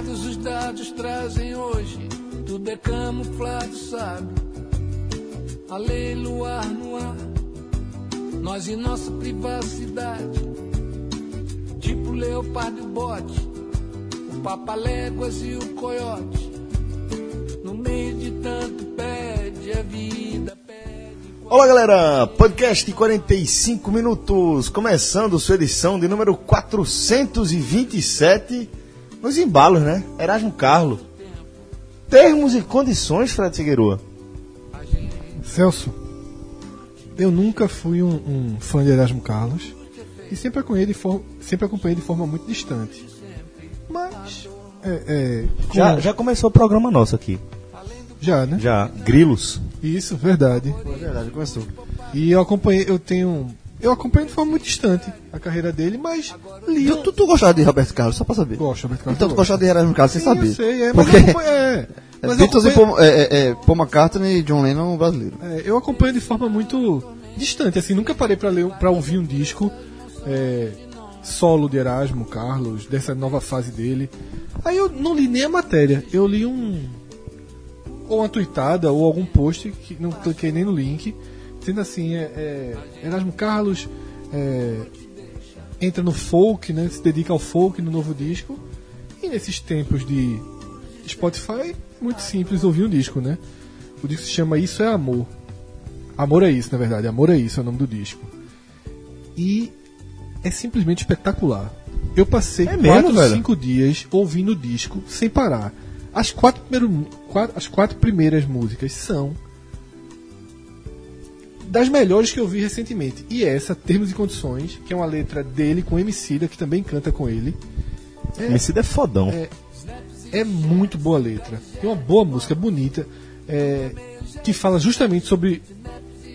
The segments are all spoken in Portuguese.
Dados os dados trazem hoje? Tudo é camuflado, sabe? A lei luar no ar, nós e nossa privacidade. Tipo leopardo e o bote, o papaléguas e o coiote. No meio de tanto pede a vida, pede. Olá galera, podcast 45 minutos, começando sua edição de número 427, nos embalos, né? Erasmo Carlos. Termos e condições, Fred Figueroa. Celso, eu nunca fui um, um fã de Erasmo Carlos e sempre acompanhei de, for- sempre acompanhei de forma muito distante. Mas, é, é, com- Já, já começou o programa nosso aqui. já, né? Já, Grilos. Isso, verdade. É verdade, começou. E eu acompanhei, eu tenho, eu acompanho de forma muito distante a carreira dele, mas li. Tu, tu, tu gostava de Roberto Carlos, só pra saber. Gosto, Roberto Carlos. Então tu gostava de Erasmo Carlos, sem Sim, saber. Eu sei, é, mas Porque eu é, mas eu Beatles e acompanho- Paul, é, é, é, Paul McCartney e John Lennon brasileiro. É, eu acompanho de forma muito distante, assim, nunca parei para ouvir um disco é, solo de Erasmo Carlos, dessa nova fase dele. Aí eu não li nem a matéria, eu li um ou uma tweetada ou algum post que não cliquei nem no link, dizendo assim, é, é, Erasmo Carlos é, entra no folk, né, se dedica ao folk no novo disco. E nesses tempos de Spotify, muito simples ouvir um disco, né? O disco se chama Isso é Amor. Amor é isso, na verdade. Amor é isso é o nome do disco. E é simplesmente espetacular. Eu passei É mesmo, quatro, velho? cinco dias ouvindo o disco sem parar. As quatro, primeiro, quatro- as quatro primeiras músicas são das melhores que eu vi recentemente. E essa, Termos e Condições, que é uma letra dele com Emicida, que também canta com ele. É. Emicida é fodão. É, é muito boa letra. Tem uma boa música, bonita, é, que fala justamente sobre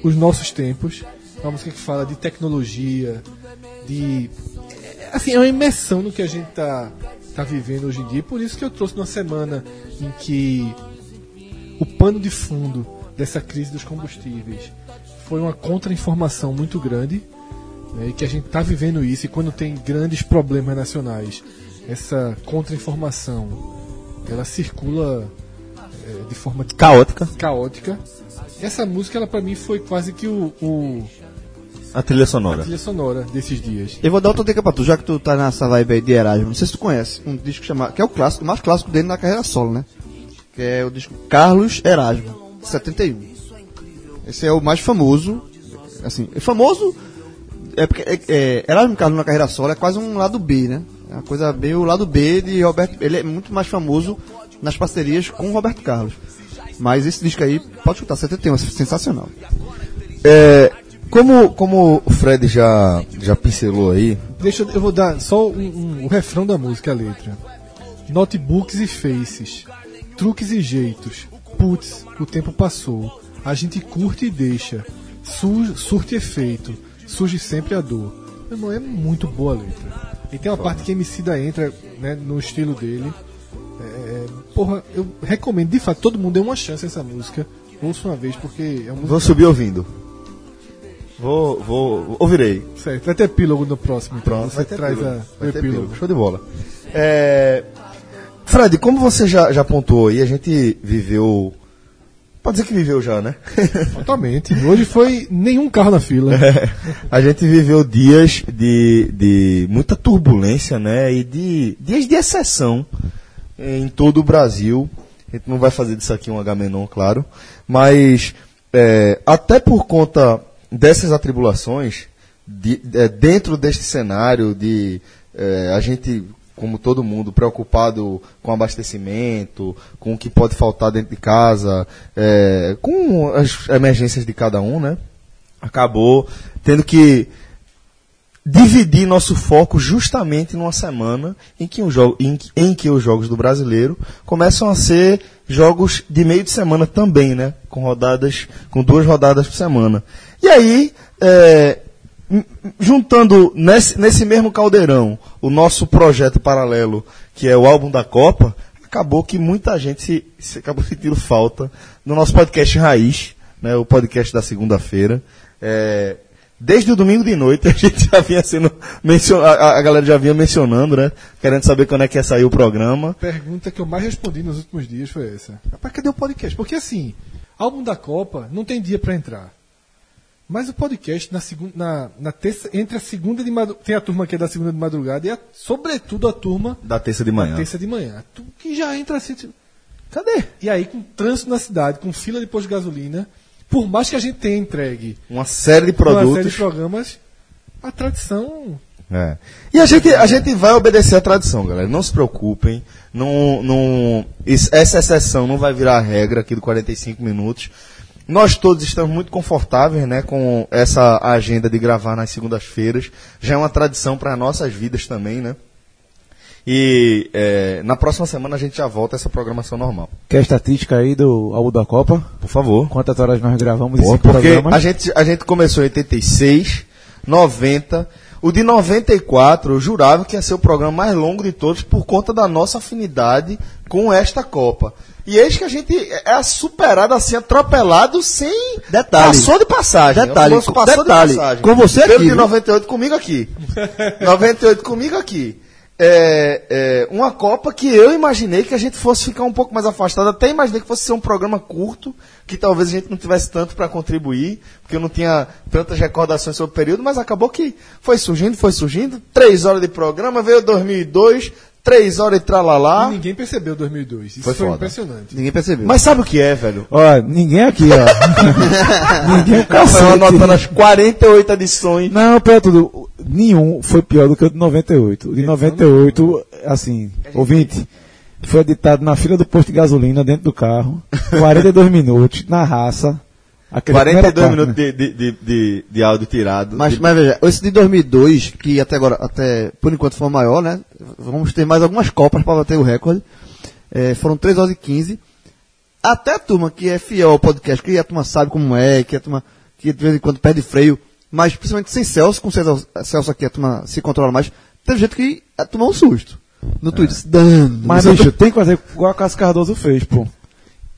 os nossos tempos. É uma música que fala de tecnologia, de. é, Assim, é uma imersão no que a gente tá, tá vivendo hoje em dia. Por isso que eu trouxe numa semana em que o pano de fundo dessa crise dos combustíveis foi uma contra-informação muito grande né, e que a gente está vivendo isso e quando tem grandes problemas nacionais essa contra-informação ela circula é, de forma Caótica. caótica essa música ela para mim foi quase que o, o A trilha a sonora. trilha sonora desses dias Eu vou dar outra dica pra tu, já que tu tá nessa vibe aí de Erasmo. Não sei se tu conhece um disco chamado. que é o clássico, o mais clássico dele na carreira solo, né? Que é o disco Carlos Erasmo, 71. Esse é o mais famoso. Assim, é famoso. É porque é, é, Erasmo Carlos na carreira solo é quase um lado B, né? Uma coisa B, o lado B de Roberto. Ele é muito mais famoso nas parcerias com o Roberto Carlos. Mas esse disco aí, pode escutar, 71, é sensacional. É, como, como o Fred já, já pincelou aí, deixa eu- eu vou dar só um, um- o refrão da música a letra notebooks e faces truques e jeitos putz o tempo passou a gente curte e deixa Su- surte efeito surge sempre a dor Meu irmão, é muito boa a letra e tem uma parte que Emicida entra né, no estilo dele É, porra eu recomendo de fato todo mundo dê uma chance a essa música ouça uma vez porque é uma música vou subir ouvindo. Vou, vou, ouvirei. certo vai ter epílogo no próximo então. Pronto, você vai ter traz epílogo. a, Vai o ter epílogo epílogo. Show de bola. É, Fred, como você já, já apontou aí, a gente viveu. Pode dizer que viveu já, né? Totalmente. Hoje foi nenhum carro na fila. a gente viveu dias de, de muita turbulência, né? E de dias de exceção em todo o Brasil. A gente não vai fazer disso aqui um Agamenon, claro. Mas é, até por conta dessas atribulações, de- é, dentro deste cenário de é, a gente, como todo mundo, preocupado com abastecimento, com o que pode faltar dentro de casa, é, com as emergências de cada um, né? Acabou tendo que dividir nosso foco justamente numa semana em que, jogo, em, em que os jogos do brasileiro começam a ser jogos de meio de semana também, né? Com rodadas, com duas rodadas por semana. E aí, é, juntando nesse, nesse mesmo caldeirão o nosso projeto paralelo, que é o álbum da Copa, acabou que muita gente se, se acabou sentindo falta no nosso podcast Raiz, né? O podcast da segunda-feira. É, Desde o domingo de noite a gente já vinha sendo mencio- a, a- galera já vinha mencionando, né? Querendo saber quando é que ia sair o programa. pergunta que eu mais respondi nos últimos dias foi essa. Rapaz, cadê o podcast? Porque assim, álbum da Copa não tem dia pra entrar. Mas o podcast na segunda, na, na terça, entre a segunda de madrugada, tem a turma que é da segunda de madrugada e a- sobretudo a turma Da terça de da manhã. terça de manhã. Tu que já entra assim, tipo, cadê? E aí com trânsito na cidade, com fila de posto de gasolina, por mais que a gente tenha entregue Uma série de uma série produtos. de programas, a tradição É. E a gente, a gente vai obedecer a tradição, galera. Não se preocupem. Não, não, essa exceção não vai virar a regra aqui do 45 minutos. Nós todos estamos muito confortáveis né, com essa agenda de gravar nas segundas-feiras. Já é uma tradição para nossas vidas também, né? E é, na próxima semana a gente já volta a essa programação normal. Quer a estatística aí do álbum da Copa? Por favor. Quantas horas nós gravamos esse porque programa? a gente, a gente começou em 86, 90. O de 94, eu jurava que ia ser o programa mais longo de todos por conta da nossa afinidade com esta Copa. E eis que a gente é superado assim, atropelado, sem. Detalhe. Passou de passagem. Detalhe, passou detalhe. de passagem. Com você Pelo aqui, de viu? 98 comigo aqui. 98 comigo aqui. É, é, uma Copa que eu imaginei que a gente fosse ficar um pouco mais afastado. Até imaginei que fosse ser um programa curto, que talvez a gente não tivesse tanto para contribuir, porque eu não tinha tantas recordações sobre o período, mas acabou que foi surgindo, foi surgindo. Três horas de programa, veio 2002, três horas de tralalá. e ninguém percebeu 2002. Isso Foi foi, impressionante. Ninguém percebeu. Mas sabe o que é, velho? Ó, ninguém aqui, ó. ninguém é um Rafael anotando cacete. as 48 edições. Não, pior tudo, nenhum foi pior do que o de 98. O de 98, assim, ouvinte, foi editado na fila do posto de gasolina, dentro do carro, 42 minutos, na raça. Aquele 42 primeira minutos né? de, de, de, de, de áudio tirado. Mas, De- mas veja, esse de 2002, que até agora, até por enquanto foi o maior, né? Vamos ter mais algumas Copas para bater o recorde. É, foram 3 horas e 15. Até a turma que é fiel ao podcast, que a turma sabe como é, que a turma que de vez em quando perde freio, mas principalmente sem Celso, com Celso, Celso aqui a turma se controla mais, teve gente que a tomou um susto. No Twitter, se dando. Mas, bicho, tem que fazer igual a Cássio Cardoso fez, pô.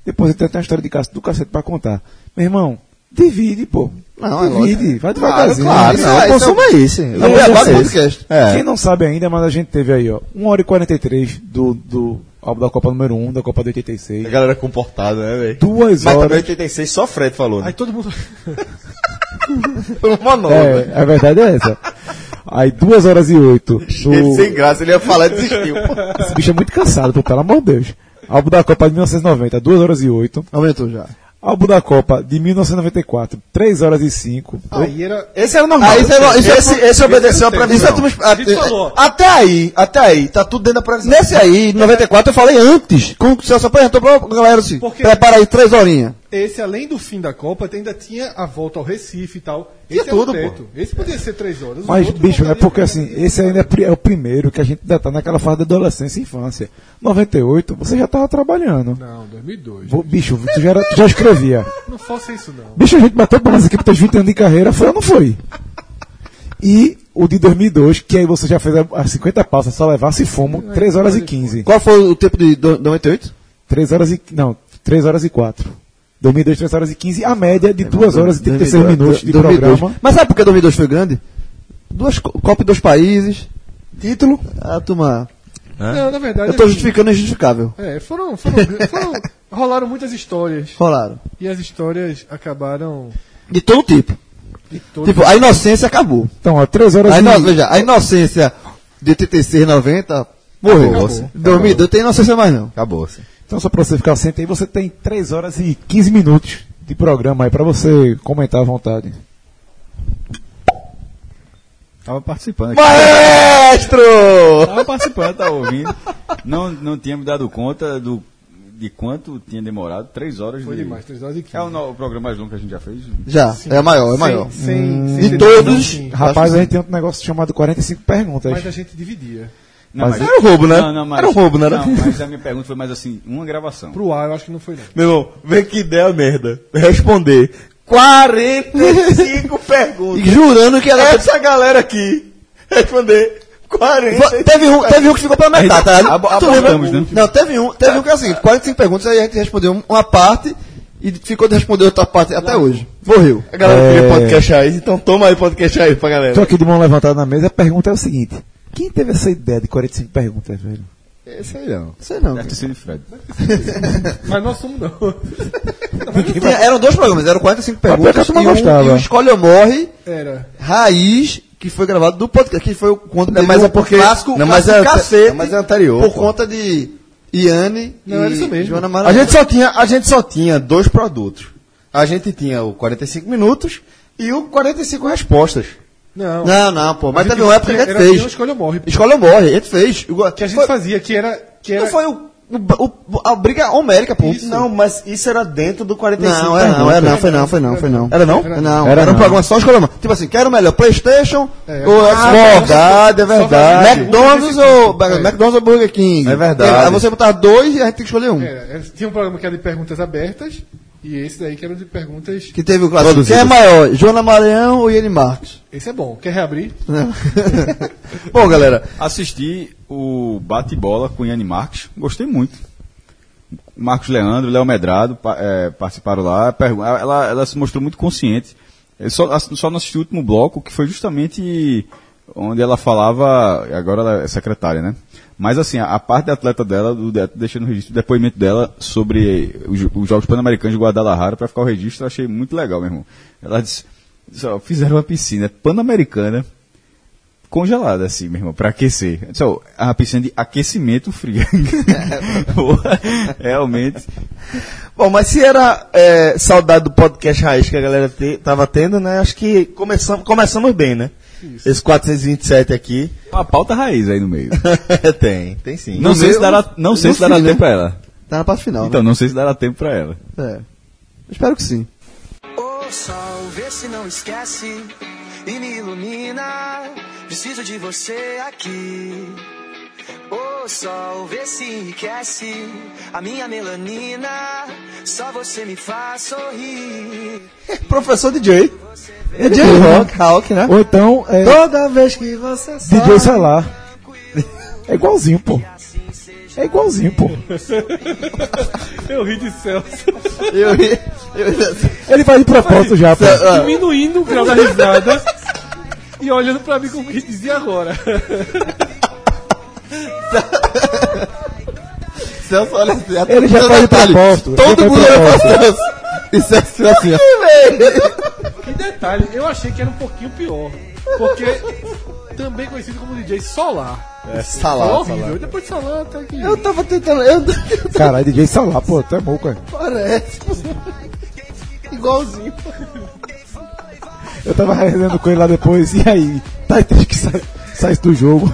Depois tem até uma história de Cássio do cacete pra contar. Meu irmão, divide, pô. Não, é divide, vai Claro, devagarzinho. claro. Isso Não, é- o consumo é isso. É Eu o vou beabá do dizer isso. podcast. É. Quem não sabe ainda, mas a gente teve aí, ó, 1 hora e 43 do, do álbum da Copa número 1, da Copa de 86. A galera comportada, né, velho? Duas Mas também horas. 86 só Fred falou, Aí né? todo mundo. Foi um monólogo. É, a verdade é essa. Aí, duas horas e oito. do- Ele sem graça, ele ia falar e desistiu. Esse bicho é muito cansado, pô, pelo amor de Deus. Álbum da Copa de 1990, 2 horas e 8. Aumentou já. Álbum da Copa de 1994, 3 horas e 5. Aí era. Esse era o normal. No- isso é esse, pro- esse obedeceu a é previsão. A gente falou. Até aí, até aí, tá tudo dentro da previsão. Nesse aí, 94, eu falei antes. Quando o Celso apresentou pra galera assim, Porque- prepara aí três horinhas. Esse, além do fim da Copa, ainda tinha a volta ao Recife e tal. Esse o tudo, teto. Esse podia ser três horas. Mas, bicho, é porque assim, esse ainda é é o primeiro que a gente ainda tá naquela fase da adolescência e infância. 98, você já tava trabalhando. Não, 2002. Vou- Bicho, tu já, era- tu já escrevia. Não faça isso, não. Bicho, a gente bateu palmas aqui para 20 anos de carreira, foi ou não foi? E o de 2002, que aí você já fez as 50 passas, só levasse fumo, 3 horas e 15. Qual foi o tempo de do- 98? 3 horas e. Não, 3 horas e 4. 2002, 3 horas e 15, a média de 2 horas e 36 minutos de 2002. programa. Mas sabe por que 2002 foi grande? Duas co- Copa dois países, título, a turma... Não, na verdade. Eu tô assim, justificando o injustificável. É, foram. foram, foram rolaram muitas histórias. Rolaram. E as histórias acabaram. De todo tipo. De todo Tipo, a inocência acabou. Então, ó, 3 horas A, e. ino- veja, a inocência de 86, 90, morreu. Acabou. 2002 tem inocência mais não. Acabou, sim. Então, só pra você ficar ciente aí, você tem 3 horas e 15 minutos de programa aí pra você comentar à vontade. Tava participando aqui. Maestro! Tava participando, tava ouvindo. Não, não tinha me dado conta do, de quanto tinha demorado. Três horas Foi de... demais, 3 horas e 15. É o, no- o programa mais longo que a gente já fez. Já, é maior, é maior. Sem, sem, De sem todos, decisão, sim. Rapaz, a gente tem um negócio chamado 45 perguntas. Mas a gente dividia. Não, Mas era um roubo, né? Não, não, mas, Era um roubo, não era? Não, mas a minha pergunta foi mais assim, uma gravação. Pro ar, eu acho que não foi não. Meu irmão, vê que ideia merda. Responder 45 perguntas. E jurando que ela. Essa galera aqui responder 40. Teve um, teve um que ficou pela metade, tá abo- Tu lembra? né? Não, teve um, teve um que é assim, 45 perguntas, aí a gente respondeu uma parte e ficou de responder outra parte até hoje. Morreu. A galera É. queria podcast aí, então toma aí podcast aí pra galera. Tô aqui de mão levantada na mesa, a pergunta é o seguinte: quem teve essa ideia de 45 perguntas, velho? Esse aí não. Sei não. Deve ter sido Fred. Mas nós somos não. Tinha- eram dois programas, eram 45 pior que a perguntas e, um, gostava. e o Escolhe ou Morre, Era. raiz, que foi gravado do podcast, que foi o quando Não, mas é porque- clássico, não, mas clássico é- cacete, não, mas é anterior, por pô. conta de Iane Não, e era isso mesmo. Joana A Maranhão. gente, só tinha, a gente só tinha dois produtos. A gente tinha o 45 minutos e o 45 respostas. Não. Não, não, pô, mas teve uma época que a gente era fez. um Escolha ou Morre. Escolhe ou Morre, a gente fez. O- Que a gente foi- fazia, que era. Que era Não foi o, o, o- a briga homérica, pô. Não, mas isso era dentro do 45 Não, era não, perguntas. era não, foi não, foi não, foi não. Era não? Era não, Era era, um não. programa só escolha uma. Tipo assim, quero melhor, Playstation É. ou Ah, Xbox? é verdade, é verdade. McDonald's ou É. McDonald's ou Burger King? É verdade. Aí você botar dois e a gente tem que escolher um. Era, era- tinha um programa que era de perguntas abertas e esse daí que era de perguntas. Que teve o clássico. Quem é maior, Joana Maranhão ou Iane Marques? Esse é bom. Quer reabrir? Bom, galera, Assisti o Bate-Bola com Yanni Marques, gostei muito. Marcos Leandro, Léo Medrado eh, participaram lá. Ela, ela se mostrou muito consciente. Eu só, só não assisti o último bloco, que foi justamente onde ela falava. Agora ela é secretária, né? Mas assim, a, a parte da atleta dela, do, de- deixando o registro, o depoimento dela sobre os, os Jogos Pan-Americanos de Guadalajara, para ficar o registro, eu achei muito legal, meu irmão. Ela disse: disse, ó, fizeram uma piscina pan-americana congelada, assim, meu irmão, pra aquecer. Só, a piscina de aquecimento frio. Realmente. Bom, mas se era é, saudade do podcast Raiz que a galera te, tava tendo, né? Acho que começamos bem, né? Esse 427 aqui. Uma pauta raiz aí no meio. tem, tem sim. Não sei se dará, não sei no se dará fim, né? tempo pra ela. Tá na parte final, Então, não sei se dará tempo pra ela. né? É. Espero que sim. Ô sol, vê se não esquece e me ilumina. Preciso de você aqui. Ô sol, vê se enriquece a minha melanina. Só você me faz sorrir. Professor DJ. É DJ Rock, Rock, né? Ou então, é, Toda vez que você sai. DJ Salar. É igualzinho, pô. É igualzinho, pô. Eu ri de Celso. Eu, eu, eu, Ele faz de propósito já, pô. Diminuindo o grau da risada e olhando pra mim como que dizia agora. Celso, olha assim, Ele já faz de detalhe. propósito. Todo mundo olha pra. Celso. E Celso assim, ó. Que detalhe, eu achei que era um pouquinho pior. Porque também conhecido como DJ Solar. É, Foi salar, horrível. salar. E depois de Solar, tá aqui. Eu tava tentando. Eu, Caralho, DJ Salar, pô, tu é louco, cara. parece. Igualzinho. Eu tava resenhando com ele lá depois, e aí? Tá triste que sai, sai do jogo.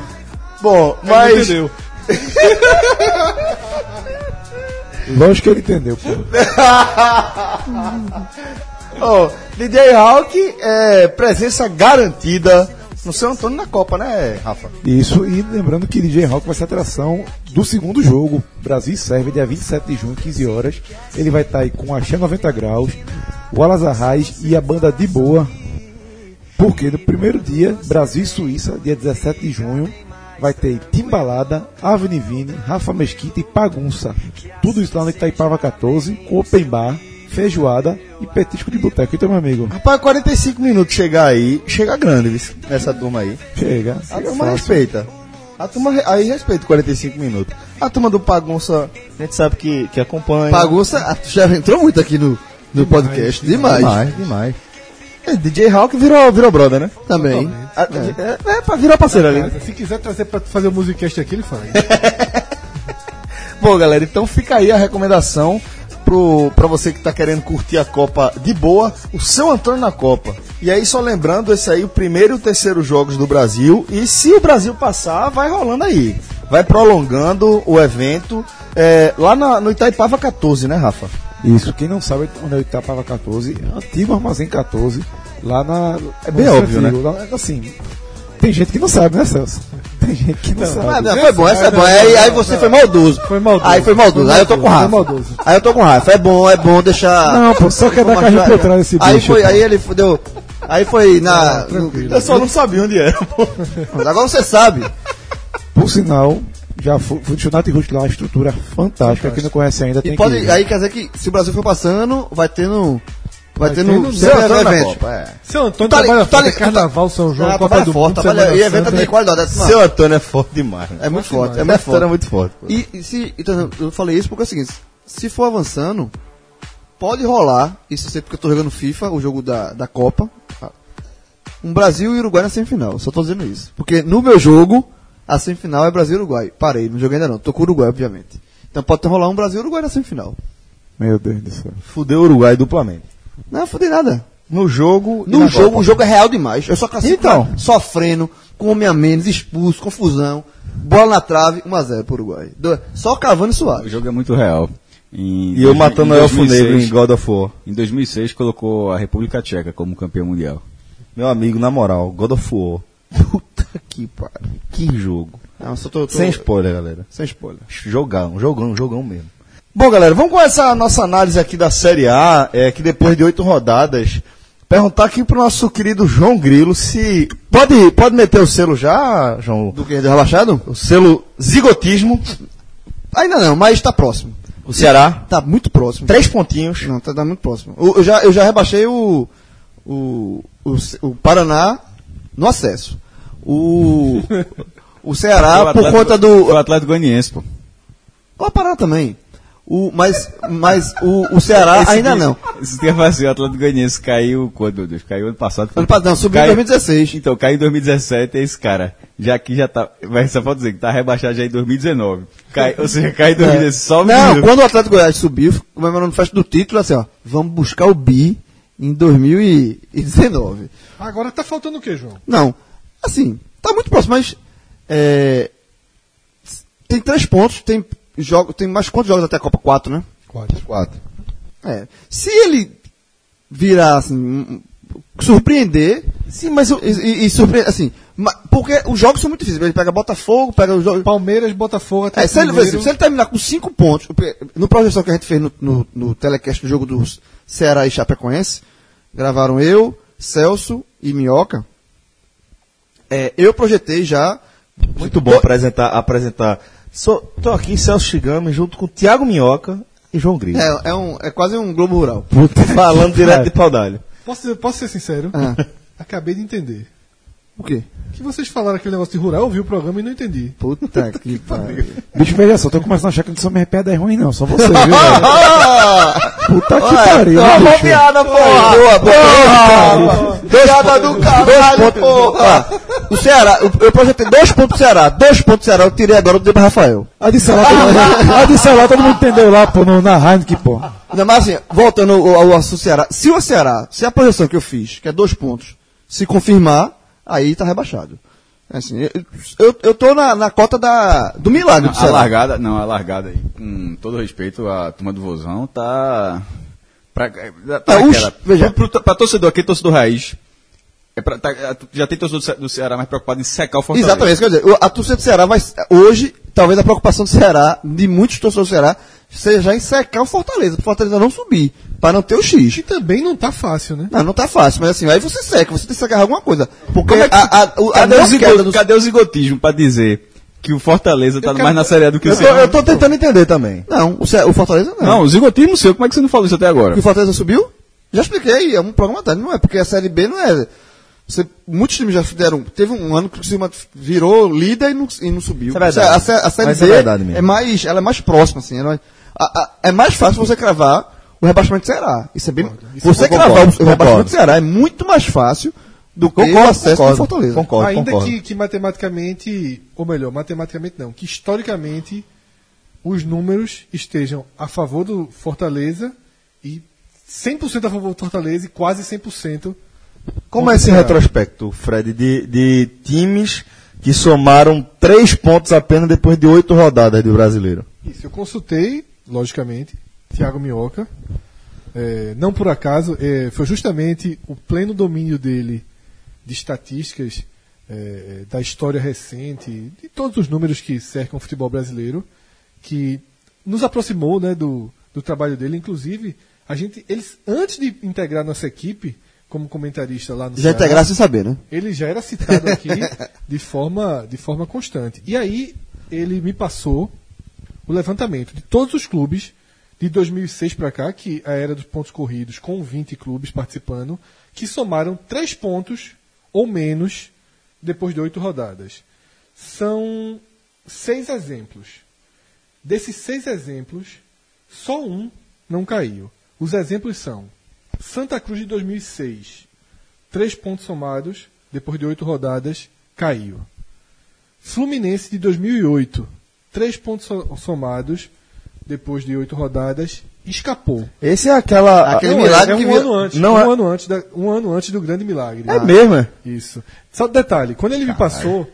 Bom, Ele mas. entendeu. Lógico que ele entendeu, pô. Ó, DJ Hawk é presença garantida no São Antônio na Copa, né, Rafa? Isso, e lembrando que DJ Rock vai ser a atração do segundo jogo, Brasil e Sérvia, dia 27 de junho, 15 horas. Ele vai estar aí com Axé 90 Graus, o Alas Arraes e a banda De Boa. Porque no primeiro dia, Brasil e Suíça, dia 17 de junho, vai ter Timbalada, Avni Vini, Rafa Mesquita e Pagunça. Tudo isso lá no Itaipava 14, com open bar, feijoada e petisco de boteco. Então, meu amigo, Rapaz, 45 minutos chegar aí, chega grande, viu? Essa turma aí. chega. A chega turma fácil. respeita. A turma re- aí respeita 45 minutos. A turma do Pagunça, a gente sabe que, que acompanha. Bagunça, tu já entrou muito aqui no, no podcast. Demais. Demais, demais. É, DJ Hawk virou, virou brother, né? Também. A- É, é, pra virar parceiro ali. Mas, Se quiser trazer pra fazer o musicast aqui, ele faz. Bom, galera, então fica aí a recomendação pro, pra você que tá querendo curtir a Copa de boa, o seu Antônio na Copa. E aí, só lembrando, esse aí o primeiro e o terceiro jogos do Brasil. E se o Brasil passar, vai rolando aí. Vai prolongando o evento é, lá na- no Itaipava 14, né, Rafa? Isso, quem não sabe onde é o Itapava 14, antigo Armazém 14, lá na. É bem óbvio, Centro, lá- assim, tem gente que não sabe, né, Celso? Tem gente que não Ah, sabe. não, foi bom, essa é Não, não, Aí, não, aí não, você não. foi maldoso. Foi maldoso. Aí foi maldoso. Foi Aí eu tô com raiva. foi. Aí eu tô com raiva. É bom, é bom deixar. Não, pô, só quer dar carrinho por trás desse Aí bicho. foi, pô. aí ele deu. Aí foi na. Eu só não sabia onde era, pô. Agora você sabe. Por sinal, já de Nath Ruth lá, uma estrutura fantástica. Quem não conhece ainda tem E pode, que ir. aí quer dizer que se o Brasil for passando, vai tendo. Vai, Vai tendo. tendo sempre São Antônio na eventos. Copa, é. Seu Antônio Tá trabalha tá forte, é Carnaval, São João, Ah, Copa do forte, Mundo, trabalha- e evento Santa. de qualidade. Não, Seu Antônio é forte demais. né? é muito forte, é Seu muito Antônio é forte. muito forte. E, e se, então, eu falei isso porque é o seguinte: se for avançando, pode rolar, isso eu sei porque eu tô jogando FIFA, o jogo da, da Copa, um Brasil e Uruguai na semifinal. Só tô dizendo isso. Porque no meu jogo, a semifinal é Brasil e Uruguai. Parei, não joguei ainda não. Tô com o Uruguai, obviamente. Então pode ter rolar um Brasil e Uruguai na semifinal. Meu Deus do céu. Fudeu o Uruguai duplamente. Não, fudei nada. No jogo. No jogo, Copa. o jogo é real demais. Eu só classifico Então. lá, sofrendo, com homem a menos, expulso, confusão, bola na trave, 1x0 pro Uruguai. Do- Só Cavani e O Soares. jogo é muito real. Em E eu dois- matando em o Elfo 2006 Negro em God of War. Em 2006 colocou a República Tcheca como campeão mundial. Meu amigo, na moral, God of War. Puta que pariu. Que jogo. Não, tô, tô- Sem spoiler, galera. sem spoiler. Jogão, jogão, jogão mesmo. Bom, galera, vamos começar a nossa análise aqui da Série A, é, que depois de oito rodadas, perguntar aqui pro nosso querido João Grilo se. Pode, pode meter o selo já, João? Do que? Do rebaixado? O selo zigotismo. Ainda não, mas tá próximo. O Ceará. Tá muito próximo. Três pontinhos. Não, tá, tá muito próximo. O- Eu já, eu já rebaixei o, o, o, o Paraná no acesso. O, o Ceará, O por conta do. O Atlético Goianiense, pô. O Paraná também. O, mas mas o, o Ceará Esse ainda dia- não. Esse dia ser, o Atlético Goianiense caiu quando, meu Deus? Caiu ano passado. Ano passado, não, subiu em Caiu- 2016. Então, caiu em 2017 é esse cara. Já que já tá. Vai só pode dizer que tá rebaixado já em 2019. Cai, ou seja, cai em 2016. Só Não, quando o Atlético Goiás subiu, comemorando o festa do título, assim, ó, vamos buscar o bi em 2019. Agora tá faltando o que, João? Não, assim, tá muito próximo, mas é, tem três pontos, tem jogo, tem mais quantos jogos até a Copa? Quatro, né? Quatro. Quatro. É. Se ele virar assim, surpreender, Sim, mas eu, e, e, e surpreender, assim, porque os jogos são muito difíceis. Ele pega Botafogo, pega os jogos. Palmeiras, Botafogo, até É, se, ele, se ele terminar com cinco pontos, no projeção que a gente fez no, no, no telecast do jogo do Ceará e Chapecoense, gravaram eu, Celso e Minhoca. É, eu projetei já. muito bom apresentar. apresentar. Sou, tô aqui, Celso Chigami, junto com Thiago Minhoca e João Grilo. É, é, um, é quase um Globo Rural. Falando direto de pau d'alho. Posso, posso ser sincero? Ah. Acabei de entender. O quê? Que vocês falaram aquele negócio de rural, eu vi o programa e não entendi. Puta que pariu. Bicho, veja só, tô começando a achar que não sou minha piada é ruim, não. Só você, viu, velho? Puta que pariu, Toma bicho. piada, porra! Boa, boa! Piada do caralho, porra! O Ceará, eu, eu projetei dois pontos pro Ceará, dois pontos pro Ceará, eu tirei agora do Deba Rafael. A de mundo, a de todo mundo entendeu lá, pô, no, na Heineken, pô. Não, mas assim, voltando ao, ao assunto Ceará, se o Ceará, se a projeção que eu fiz, que é dois pontos, se confirmar, aí tá rebaixado. Assim, eu, eu, tô na, na cota da, do milagre do a Ceará. largada, não, a largada aí, com todo respeito à turma do Vozão, tá. Pra, tá É, os- aquela- veja. pro, pro, pra torcedor aqui, torcedor raiz. É pra, tá- já tem torcedor do Ce- do Ceará mais preocupado em secar o Fortaleza. Exatamente, isso que eu ia dizer. A torcida do Ceará vai. Hoje, talvez a preocupação do Ceará, de muitos torcedores do Ceará, seja em secar o Fortaleza, para o Fortaleza não subir, para não ter o X. Que também não tá fácil, né? Não, não tá fácil, mas assim, aí você seca, você tem que secar alguma coisa. Porque é que- a, a, o- a Cadê, o não zigo- queda do cadê o zigotismo pra dizer que o Fortaleza tá Eu quero- mais na Série A do que o Eu tô, Ceará? eu tô tentando entender também. Não, o, Ce- o Fortaleza não. Não, o zigotismo seu, como é que você não falou isso até agora? Que o Fortaleza subiu? Já expliquei, é um programa tarde, não é, porque a Série B não é. Você, muitos times já fizeram. Teve um ano que o Criciúma virou líder e não, e não subiu. É verdade. A, sé- a Série Mas B é verdade mesmo. é mais, ela é mais próxima, assim. ela- a- a- é mais fácil você cravar o rebaixamento do Ceará. Isso é bem. você eu cravar concordo, o, o rebaixamento concordo. do Ceará é muito mais fácil do que o Concordo, acesso concordo, do Fortaleza. Concordo, Ainda concordo. Que, que matematicamente, ou melhor, matematicamente não, que historicamente os números estejam a favor do Fortaleza e 100% a favor do Fortaleza e quase 100%. Como é esse Ceará. retrospecto, Fred, de, de times que somaram três pontos apenas depois de oito rodadas do brasileiro? Isso, eu consultei, logicamente, Thiago Minhoca. É, não por acaso, é, foi justamente o pleno domínio dele de estatísticas é, da história recente, de todos os números que cercam o futebol brasileiro, que nos aproximou né, do, do trabalho dele. Inclusive, a gente, eles, antes de integrar nossa equipe como comentarista lá no Já Ceará, integrar sem saber, né? ele já era citado aqui de forma, de forma constante. E aí ele me passou o levantamento de todos os clubes de 2006 para cá, que é a era dos pontos corridos, com 20 clubes participando, que somaram 3 pontos ou menos depois de 8 rodadas. São seis exemplos. Desses seis exemplos, só um não caiu. Os exemplos são Santa Cruz de 2006, três pontos somados, depois de oito rodadas, caiu. Fluminense de 2008, três pontos so- somados, depois de oito rodadas, escapou. Esse é aquela. Aquele Não, milagre é, é que um ano antes, Não um é- ano antes, da- um ano antes do grande milagre. É mesmo, é? Isso. Só detalhe, quando ele me passou,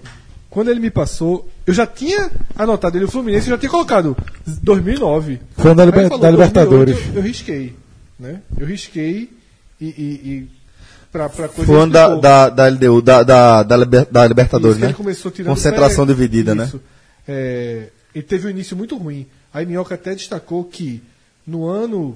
quando ele me passou, eu já tinha anotado ele o Fluminense, eu já tinha colocado 2009. Foi da Liber- falou da Libertadores. 2008, Eu, eu risquei, né? Eu risquei e, e, e pra, pra coisa Foi da, da, da LDU, da, da, da, Liber- da Libertadores, Isso, né? ele começou tirando Concentração pé, dividida, né? isso. É, ele teve um início muito ruim. Aí Minhoca até destacou que no ano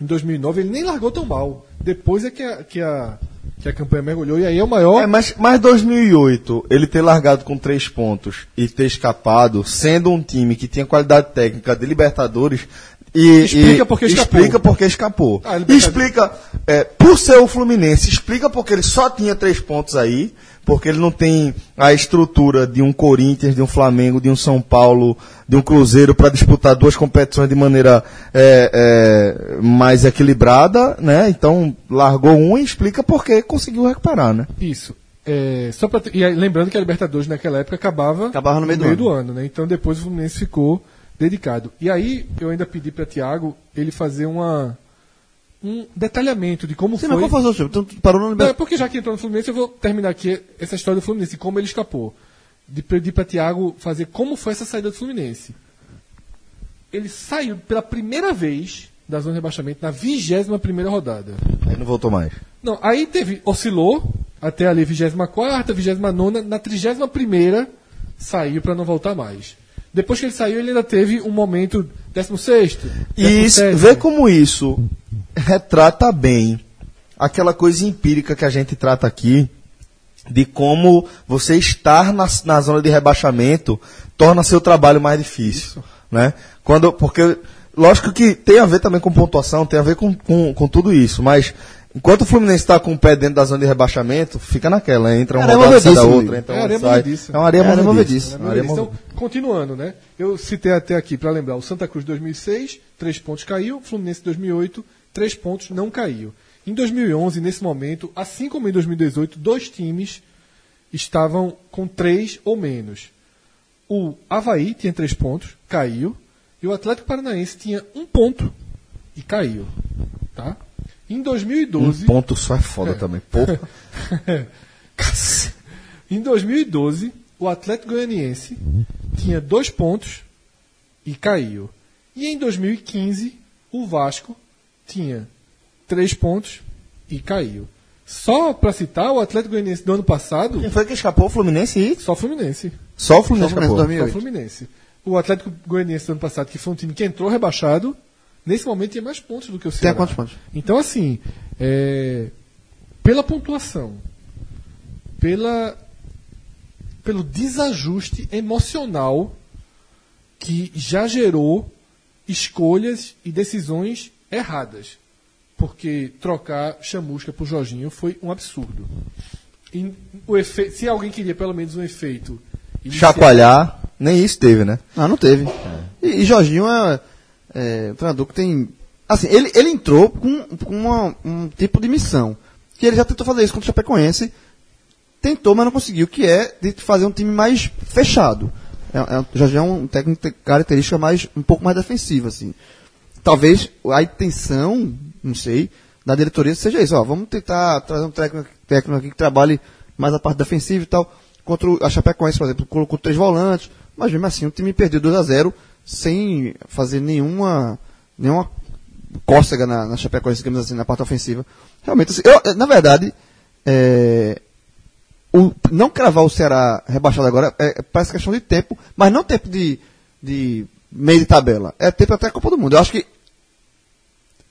em 2009 ele nem largou tão mal. Depois é que a, que a, que a campanha mergulhou e aí é o maior É, mas, mas 2008, ele ter largado com três pontos e ter escapado, sendo um time que tinha qualidade técnica de Libertadores. E, Explica e- porque escapou. Explica porque escapou. Ah, explica, é, por ser o Fluminense, explica porque ele só tinha três pontos aí, porque ele não tem a estrutura de um Corinthians, de um Flamengo, de um São Paulo, de um Cruzeiro para disputar duas competições de maneira é, é, mais equilibrada, né? Então largou um e explica porque conseguiu recuperar, né? Isso. É, só pra e aí, lembrando que a Libertadores naquela época acabava, Acabava no meio do ano. né? Então depois o Fluminense ficou dedicado. E aí eu ainda pedi para Thiago ele fazer uma um detalhamento de como Sim, foi. mas qual foi o seu? Então, tu parou no Não, é Libertadores. porque já que entrou no Fluminense, eu vou terminar aqui essa história do Fluminense, como ele escapou. De pedir para Thiago fazer como foi essa saída do Fluminense. Ele saiu pela primeira vez da zona de rebaixamento na 21 primeira rodada. Aí não voltou mais. Não, aí teve, oscilou até ali 24, 29, na 31 saiu para não voltar mais. Depois que ele saiu, ele ainda teve um momento 16. E isso, vê como isso retrata bem aquela coisa empírica que a gente trata aqui, de como você estar na, na zona de rebaixamento torna seu trabalho mais difícil. Né? Quando, porque, lógico que tem a ver também com pontuação, tem a ver com, com, com tudo isso, mas enquanto o Fluminense está com o pé dentro da zona de rebaixamento, fica naquela, entra uma rodada, sai da outra, então É sai. movediça. É uma areia movediça. É uma Então, continuando, né? Eu citei até aqui para lembrar: o Santa Cruz 2006, 3 pontos caiu, Fluminense 2008, 3 pontos não caiu. Em 2011, nesse momento, assim como em 2018, dois times estavam com 3 ou menos. O Havaí tinha 3 pontos, caiu, e o Atlético Paranaense tinha 1 ponto e caiu. Tá? Em 2012. Um ponto só é foda também. Porra. Em 2012, o Atlético Goianiense tinha dois pontos e caiu. E em 2015, o Vasco tinha três pontos e caiu. Só para citar, o Atlético Goianiense do ano passado, Quem foi que escapou? O Fluminense e só Fluminense. só o Fluminense Só o Fluminense. Só 2008. Fluminense. O Atlético Goianiense do ano passado, que foi um time que entrou rebaixado, nesse momento tinha mais pontos do que o Tem Ceará. quantos pontos? Então, assim, é, pela pontuação, pela, pelo desajuste emocional que já gerou escolhas e decisões erradas. Porque trocar chamusca por Jorginho foi um absurdo. E o efe... Se alguém queria pelo menos um efeito. inicial- Chacoalhar, nem isso teve, né? Ah, não teve. E, e Jorginho é, é treinador que tem. Assim, ele, ele entrou com, com uma- um tipo de missão. Que ele já tentou fazer isso contra o Chapecoense. Tentou, mas não conseguiu. Que é de fazer um time mais fechado. É, é, o Jorginho é um técnico característica mais, um pouco mais defensiva, assim. Talvez a intenção, não sei, da diretoria seja isso. Ó, vamos tentar trazer um técnico, técnico aqui que trabalhe mais a parte defensiva e tal. Contra a Chapecoense, por exemplo, colocou três volantes, mas mesmo assim o time perdeu 2 a 0 sem fazer nenhuma, nenhuma cócega na, na Chapecoense, digamos assim, na parte ofensiva. Realmente, assim, eu, na verdade, é, o, não cravar o Ceará rebaixado agora é, é- parece questão de tempo, mas não tempo de, de meio de tabela. É tempo até a Copa do Mundo. Eu acho que.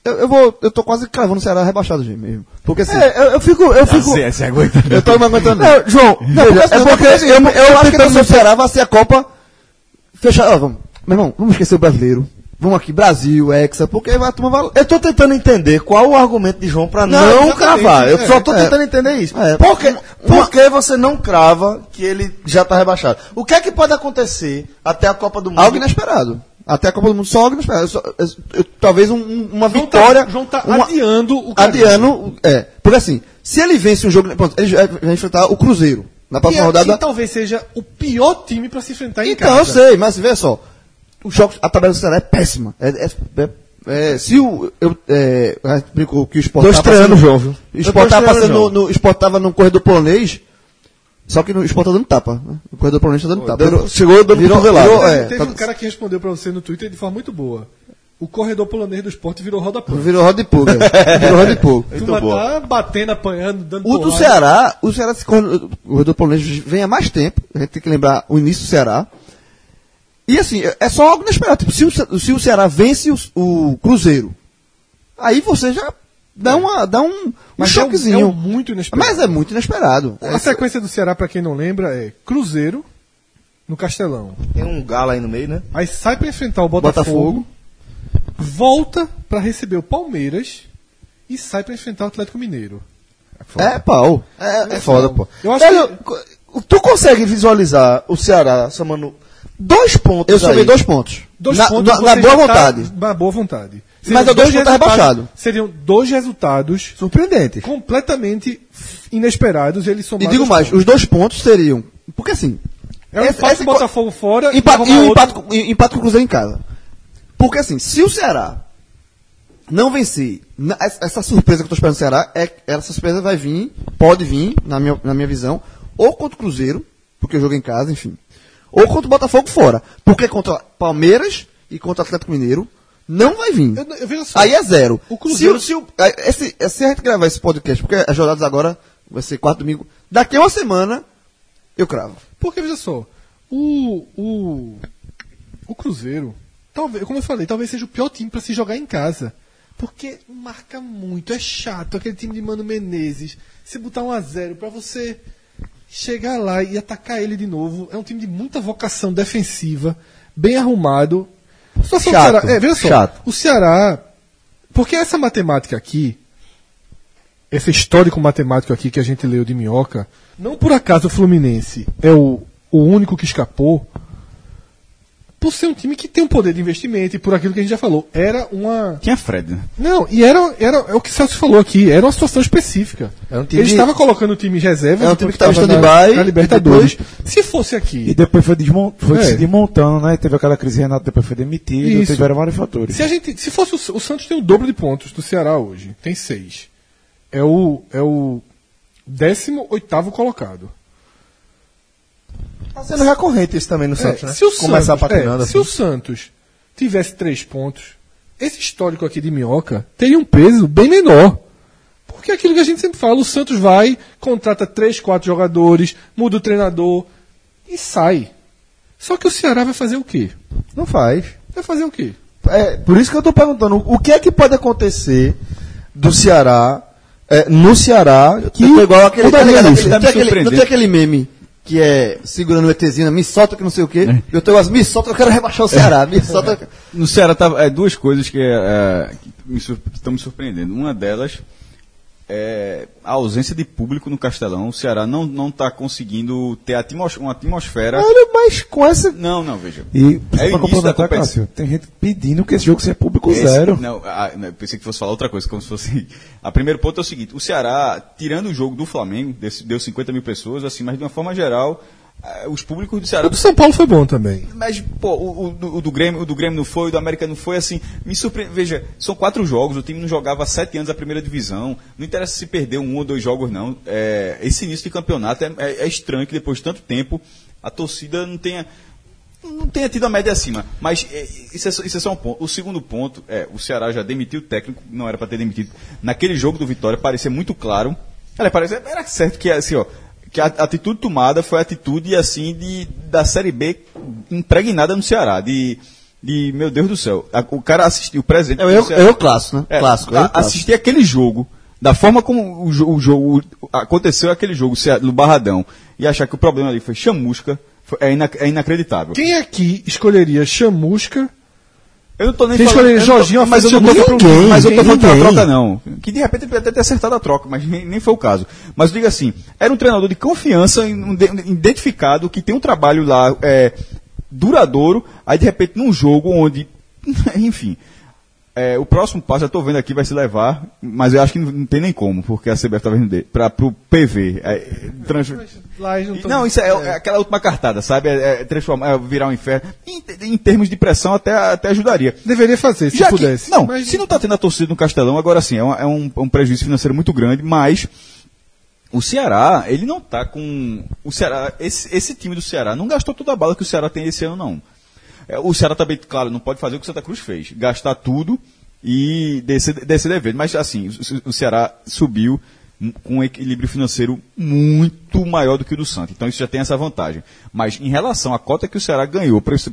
Eu, eu vou. Eu tô quase cravando o Ceará rebaixado, gente, mesmo. Porque assim. É, eu, eu fico. Eu fico. Você, você aguenta. eu tô me aguentando. Não, João, Não, porque, é porque assim, eu, eu, eu, acho que tentando o Ceará vai ser a Copa fechada. Ó, vamos. Meu irmão, vamos esquecer o brasileiro. Vamos aqui, Brasil, Hexa, porque vai a turma vai. Eu tô tentando entender qual o argumento de João pra Não, não, cravar. Eu é, só tô é. tentando entender isso. É. Por, que, Uma- por que você não crava que ele já tá rebaixado? O que é que pode acontecer até a Copa do Mundo? Algo inesperado. Até a Copa do Mundo, só algo inesperado. Eu só- eu- eu- talvez um- um- uma João vitória. Tá, João tá uma- adiando o Carlinhos. Adiando, é. Porque assim, se ele vence um jogo. Pronto, ele vai enfrentar o Cruzeiro. Na próxima é- rodada. que talvez seja o pior time pra se enfrentar em Então, casa. eu sei, mas vê só. Os jogos, a tabela do Ceará é péssima. É, é- é- é, se o. Eu, é, brincou que o Sport Tô passando- João, viu? O Sport tava passando no, no, Sport tava no corredor polonês. Só que no o Sport tá dando tapa. Né? O corredor polonês tá dando tapa. dando- chegou dando virou, virou, Teve, é, teve tá- um cara que respondeu pra você no Twitter de forma muito boa. O corredor polonês do esporte virou roda punk. virou roda de pulga. virou roda de pulga. Tu tá batendo, apanhando, dando O do. Ceará, o Ceará, o corredor polonês vem há mais tempo. A gente tem que lembrar o início do Ceará. E assim, é- é só algo inesperado. Tipo, se o, se o Ceará vence o, o Cruzeiro, aí você já dá, uma, dá um, um Mas é um- choquezinho. é um muito inesperado. Mas é muito inesperado. A sequência do Ceará, pra quem não lembra, é Cruzeiro no Castelão. Tem um galo aí no meio, né? Aí sai pra enfrentar o Botafogo, Botafogo. volta pra receber o Palmeiras e sai pra enfrentar o Atlético Mineiro. É pau. É, é foda, pô. Eu acho Velho, que tu consegue visualizar o Ceará somando dois pontos Eu somei aí? dois pontos. dois na, pontos na, na boa tá- vontade. na boa vontade. Mas eu dois pontos resultados- rebaixado. Seriam dois resultados Surpreendentes. completamente inesperados. Eles E somados digo mais, os dois pontos seriam. Porque assim. É um esse- empate esse Botafogo fora vai e arrumar o outro- empate, com- e- empate com o Cruzeiro em casa. Porque assim, se o Ceará não vencer, na- essa surpresa que eu tô esperando do Ceará, é, essa surpresa vai vir, pode vir, na minha, na minha visão, ou contra o Cruzeiro, porque eu jogo em casa, enfim. Ou contra o Botafogo fora. Porque contra Palmeiras e contra o Atlético Mineiro, não vai vir. Eu, eu vejo só. Aí é zero. O Cruzeiro- Se, se, o- é, esse, é, se a gente gravar esse podcast, porque as jogadas agora vai ser quarto domingo, daqui a uma semana, eu cravo. Porque, veja só, o, o, o Cruzeiro, talvez, como eu falei, talvez seja o pior time para se jogar em casa. Porque marca muito, é chato. Aquele time de Mano Menezes, se botar um a zero para você chegar lá e atacar ele de novo, é um time de muita vocação defensiva, bem arrumado. Do Chato, Ceará, é, veja só, chato. o Ceará, porque essa matemática aqui, esse histórico matemático aqui que a gente leu de Minhoca, não por acaso o Fluminense é o, o único que escapou, por ser um time que tem um poder de investimento e por aquilo que a gente já falou. Era uma. Tinha Fred, né? Não, e era, era é o que o Celso falou aqui, era uma situação específica. É um time Ele estava colocando o time em reserva, É um time que estava na, na Libertadores. e Se fosse E aqui, depois foi, desmon foi É. se desmontando, né? Teve aquela crise Renato, depois foi demitido, Isso. tiveram vários fatores. se a gente, se fosse o, o Santos tem o dobro de pontos do Ceará hoje, tem seis. É o é o 18 oitavo colocado. Tá sendo recorrente isso também no Santos, É, né? Se o Começar Santos, patinando é, assim. Se o Santos tivesse três pontos, esse histórico aqui de Minhoca teria um peso bem menor. Porque é aquilo que a gente sempre fala, o Santos vai, contrata três, quatro jogadores, muda o treinador e sai. Só que o Ceará vai fazer o quê? Não faz. Vai fazer o quê? É, por isso que eu tô perguntando, o que é que pode acontecer do Ceará, é, no Ceará, que igual aquele, tá ligado? Tá aquele- não tem aquele meme que é segurando o ETzinho, me solta que não sei o quê. Eu tenho as me solta, eu quero rebaixar o Ceará. Me solta. No Ceará tá, é, duas coisas que, é, que me estão me surpreendendo. Uma delas é a ausência de público no Castelão. O Ceará não não está conseguindo ter atmos- uma atmosfera. Olha, mas com essa. Não, não, veja. E É o pra início da complementar. Cássio, tem gente pedindo que esse jogo seja público Esse- zero. Não, ah, não, pensei que fosse falar outra coisa, como se fosse. A primeiro ponto é o seguinte: o Ceará, tirando o jogo do Flamengo, desse- deu 50 mil pessoas, assim, mas de uma forma geral, os públicos do Ceará. O do São Paulo foi bom também. Mas, pô, o, o do- o do Grêmio, o do Grêmio não foi, o do América não foi, assim, me surpreende. Veja, são quatro jogos, o time não jogava há sete anos a primeira divisão. Não interessa se perdeu um ou dois jogos, não. É, esse início de campeonato é, é- é estranho que depois de tanto tempo a torcida não tenha. Não tenha tido a média acima. Mas é, isso, é, só- isso é só um ponto. O segundo ponto é, o Ceará já demitiu o técnico, não era para ter demitido. Naquele jogo do Vitória parecia muito claro. Parecia, era certo que assim, ó. Que a atitude tomada foi a atitude assim de da série B impregnada no Ceará, de de meu Deus do céu. A- o cara assistiu o presidente É do erro, Ceará- erro clássico, né? é, clássico. clássico. assistir aquele jogo, da forma como o, o jogo aconteceu aquele jogo no Barradão, e achar que o problema ali foi chamusca, foi- é, ina- é inacreditável. Quem aqui escolheria chamusca? Eu não tô nem Quem falando, Jorginho mas eu não tô, Ninguém, mas eu tô falando ninguém. troca não. Que de repente ele até ter acertado a troca, mas nem, nem foi o caso. Mas eu digo assim, era um treinador de confiança, identificado, que tem um trabalho lá é, duradouro, aí de repente num jogo onde, enfim, é, o próximo passo, eu tô vendo aqui, vai se levar, mas eu acho que não, não tem nem como, porque a CBF não dê, pra, pro PV. É, trans- Lá eles não, tão- não, isso é, é aquela última cartada, sabe? É, é transformar, é virar um inferno. Em, em termos de pressão, até, até ajudaria. Deveria fazer, se Já que- pudesse. não, Mas- se não tá tendo a torcida no Castelão, agora sim, é, um, é um- prejuízo financeiro muito grande, mas o Ceará, ele não tá com. O Ceará, esse, esse time do Ceará não gastou toda a bala que o Ceará tem esse ano, não. É, o Ceará também, claro, não pode fazer o que o Santa Cruz fez, gastar tudo e descer, descer dever. Mas assim, o, Ceará subiu com um equilíbrio financeiro muito maior do que o do Santa. Então isso já tem essa vantagem. Mas em relação à cota que o Ceará ganhou para esse,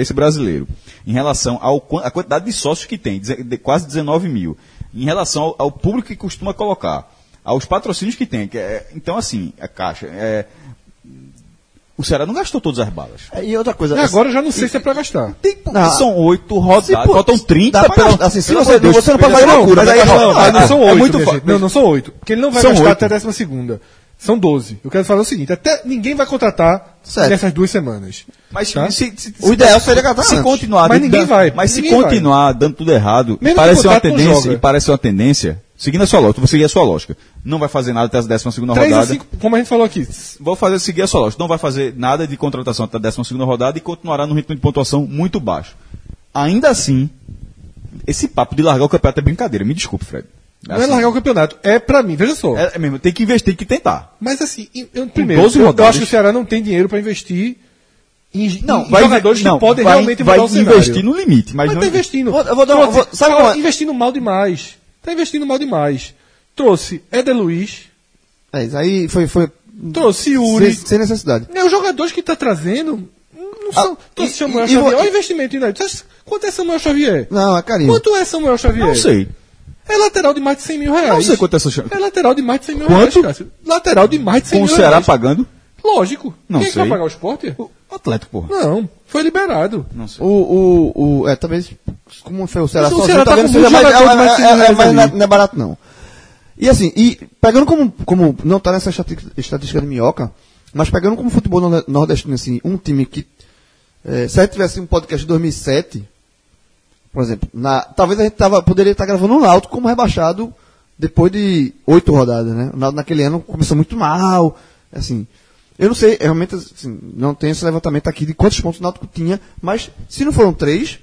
esse brasileiro, em relação à quantidade de sócios que tem, quase 19 mil, em relação ao, ao público que costuma colocar, aos patrocínios que tem, que é- então assim, a caixa, é, o Ceará não gastou todas as balas. É, E outra coisa. E agora eu já não sei se é pra gastar. Tem, Não. são oito rodadas, Se, pô, faltam 30 dá pra assim, se você- você não pode fazer Não, loucura, mas aí- mas não, Não, não é- são é oito, gente. Não, não são oito. Porque ele não vai São gastar oito. até a décima segunda. São doze. Eu quero falar o seguinte, até ninguém vai contratar Certo. nessas duas semanas. Mas Tá? se, se- O ideal seria gastar se antes. continuar, Mas de- ninguém dan- vai, Mas se ninguém vai. continuar dando tudo errado, Mesmo parece uma tendência, e parece uma tendência, seguindo a sua lógica, vou seguir a sua lógica. Não vai fazer nada até a 12 segunda 3 a rodada. 5, como a gente falou aqui. Vou fazer seguir a sua lógica. Não vai fazer nada de contratação até a 12 segunda rodada e continuará no ritmo de pontuação muito baixo. Ainda assim, esse papo de largar o campeonato é brincadeira. Me desculpe, Fred. Não é largar o campeonato. É pra mim, veja só. é, é mesmo, tem que investir, tem que tentar. Mas assim, eu, primeiro, 12 eu, eu rodadas- acho que o Ceará não tem dinheiro pra investir em, em- em vai jogadores não, que podem vai, realmente vai mudar o cenário. investir no limite, mas, Mas não tá investindo. Vou- eu vou dar vou- sabe tá uma- investindo mal demais. Tá investindo mal demais. Trouxe Eder Luiz, É, isso aí foi. foi trouxe sem, Yuri. sem necessidade. É, os jogadores que tá trazendo não são. Ah, trouxe e- Samuel e- Xavier. Olha o investimento em United. Quanto é Samuel Xavier? Não, é carinho. Quanto é Samuel Xavier? Não sei. É lateral de mais de 100 mil reais. Não sei quanto é essa chance. É lateral de mais de 100 mil Quanto? reais, Cássio. Lateral de mais de 100 Com o mil Ceará reais. pagando? Lógico. Não Quem é que sei. vai pagar o esporte? O Atlético, porra. Não, foi liberado. Não sei. O, o, o, é, talvez, como foi o Ceará Mas o sozinho, Ceará tá talvez com seja mais, é, mais é, é, é, é- não é barato não. E assim, e pegando como, como não tá nessa estatística de minhoca, mas pegando como futebol nor- nordestino, assim, um time que, é, se a gente tivesse um podcast de 2007, por exemplo, na, talvez a gente tava, poderia estar gravando um Náutico como rebaixado depois de oito rodadas, né? O naquele ano começou muito mal, assim. Eu não sei, realmente, assim, não tenho esse levantamento aqui de quantos pontos o Náutico tinha, mas se não foram três,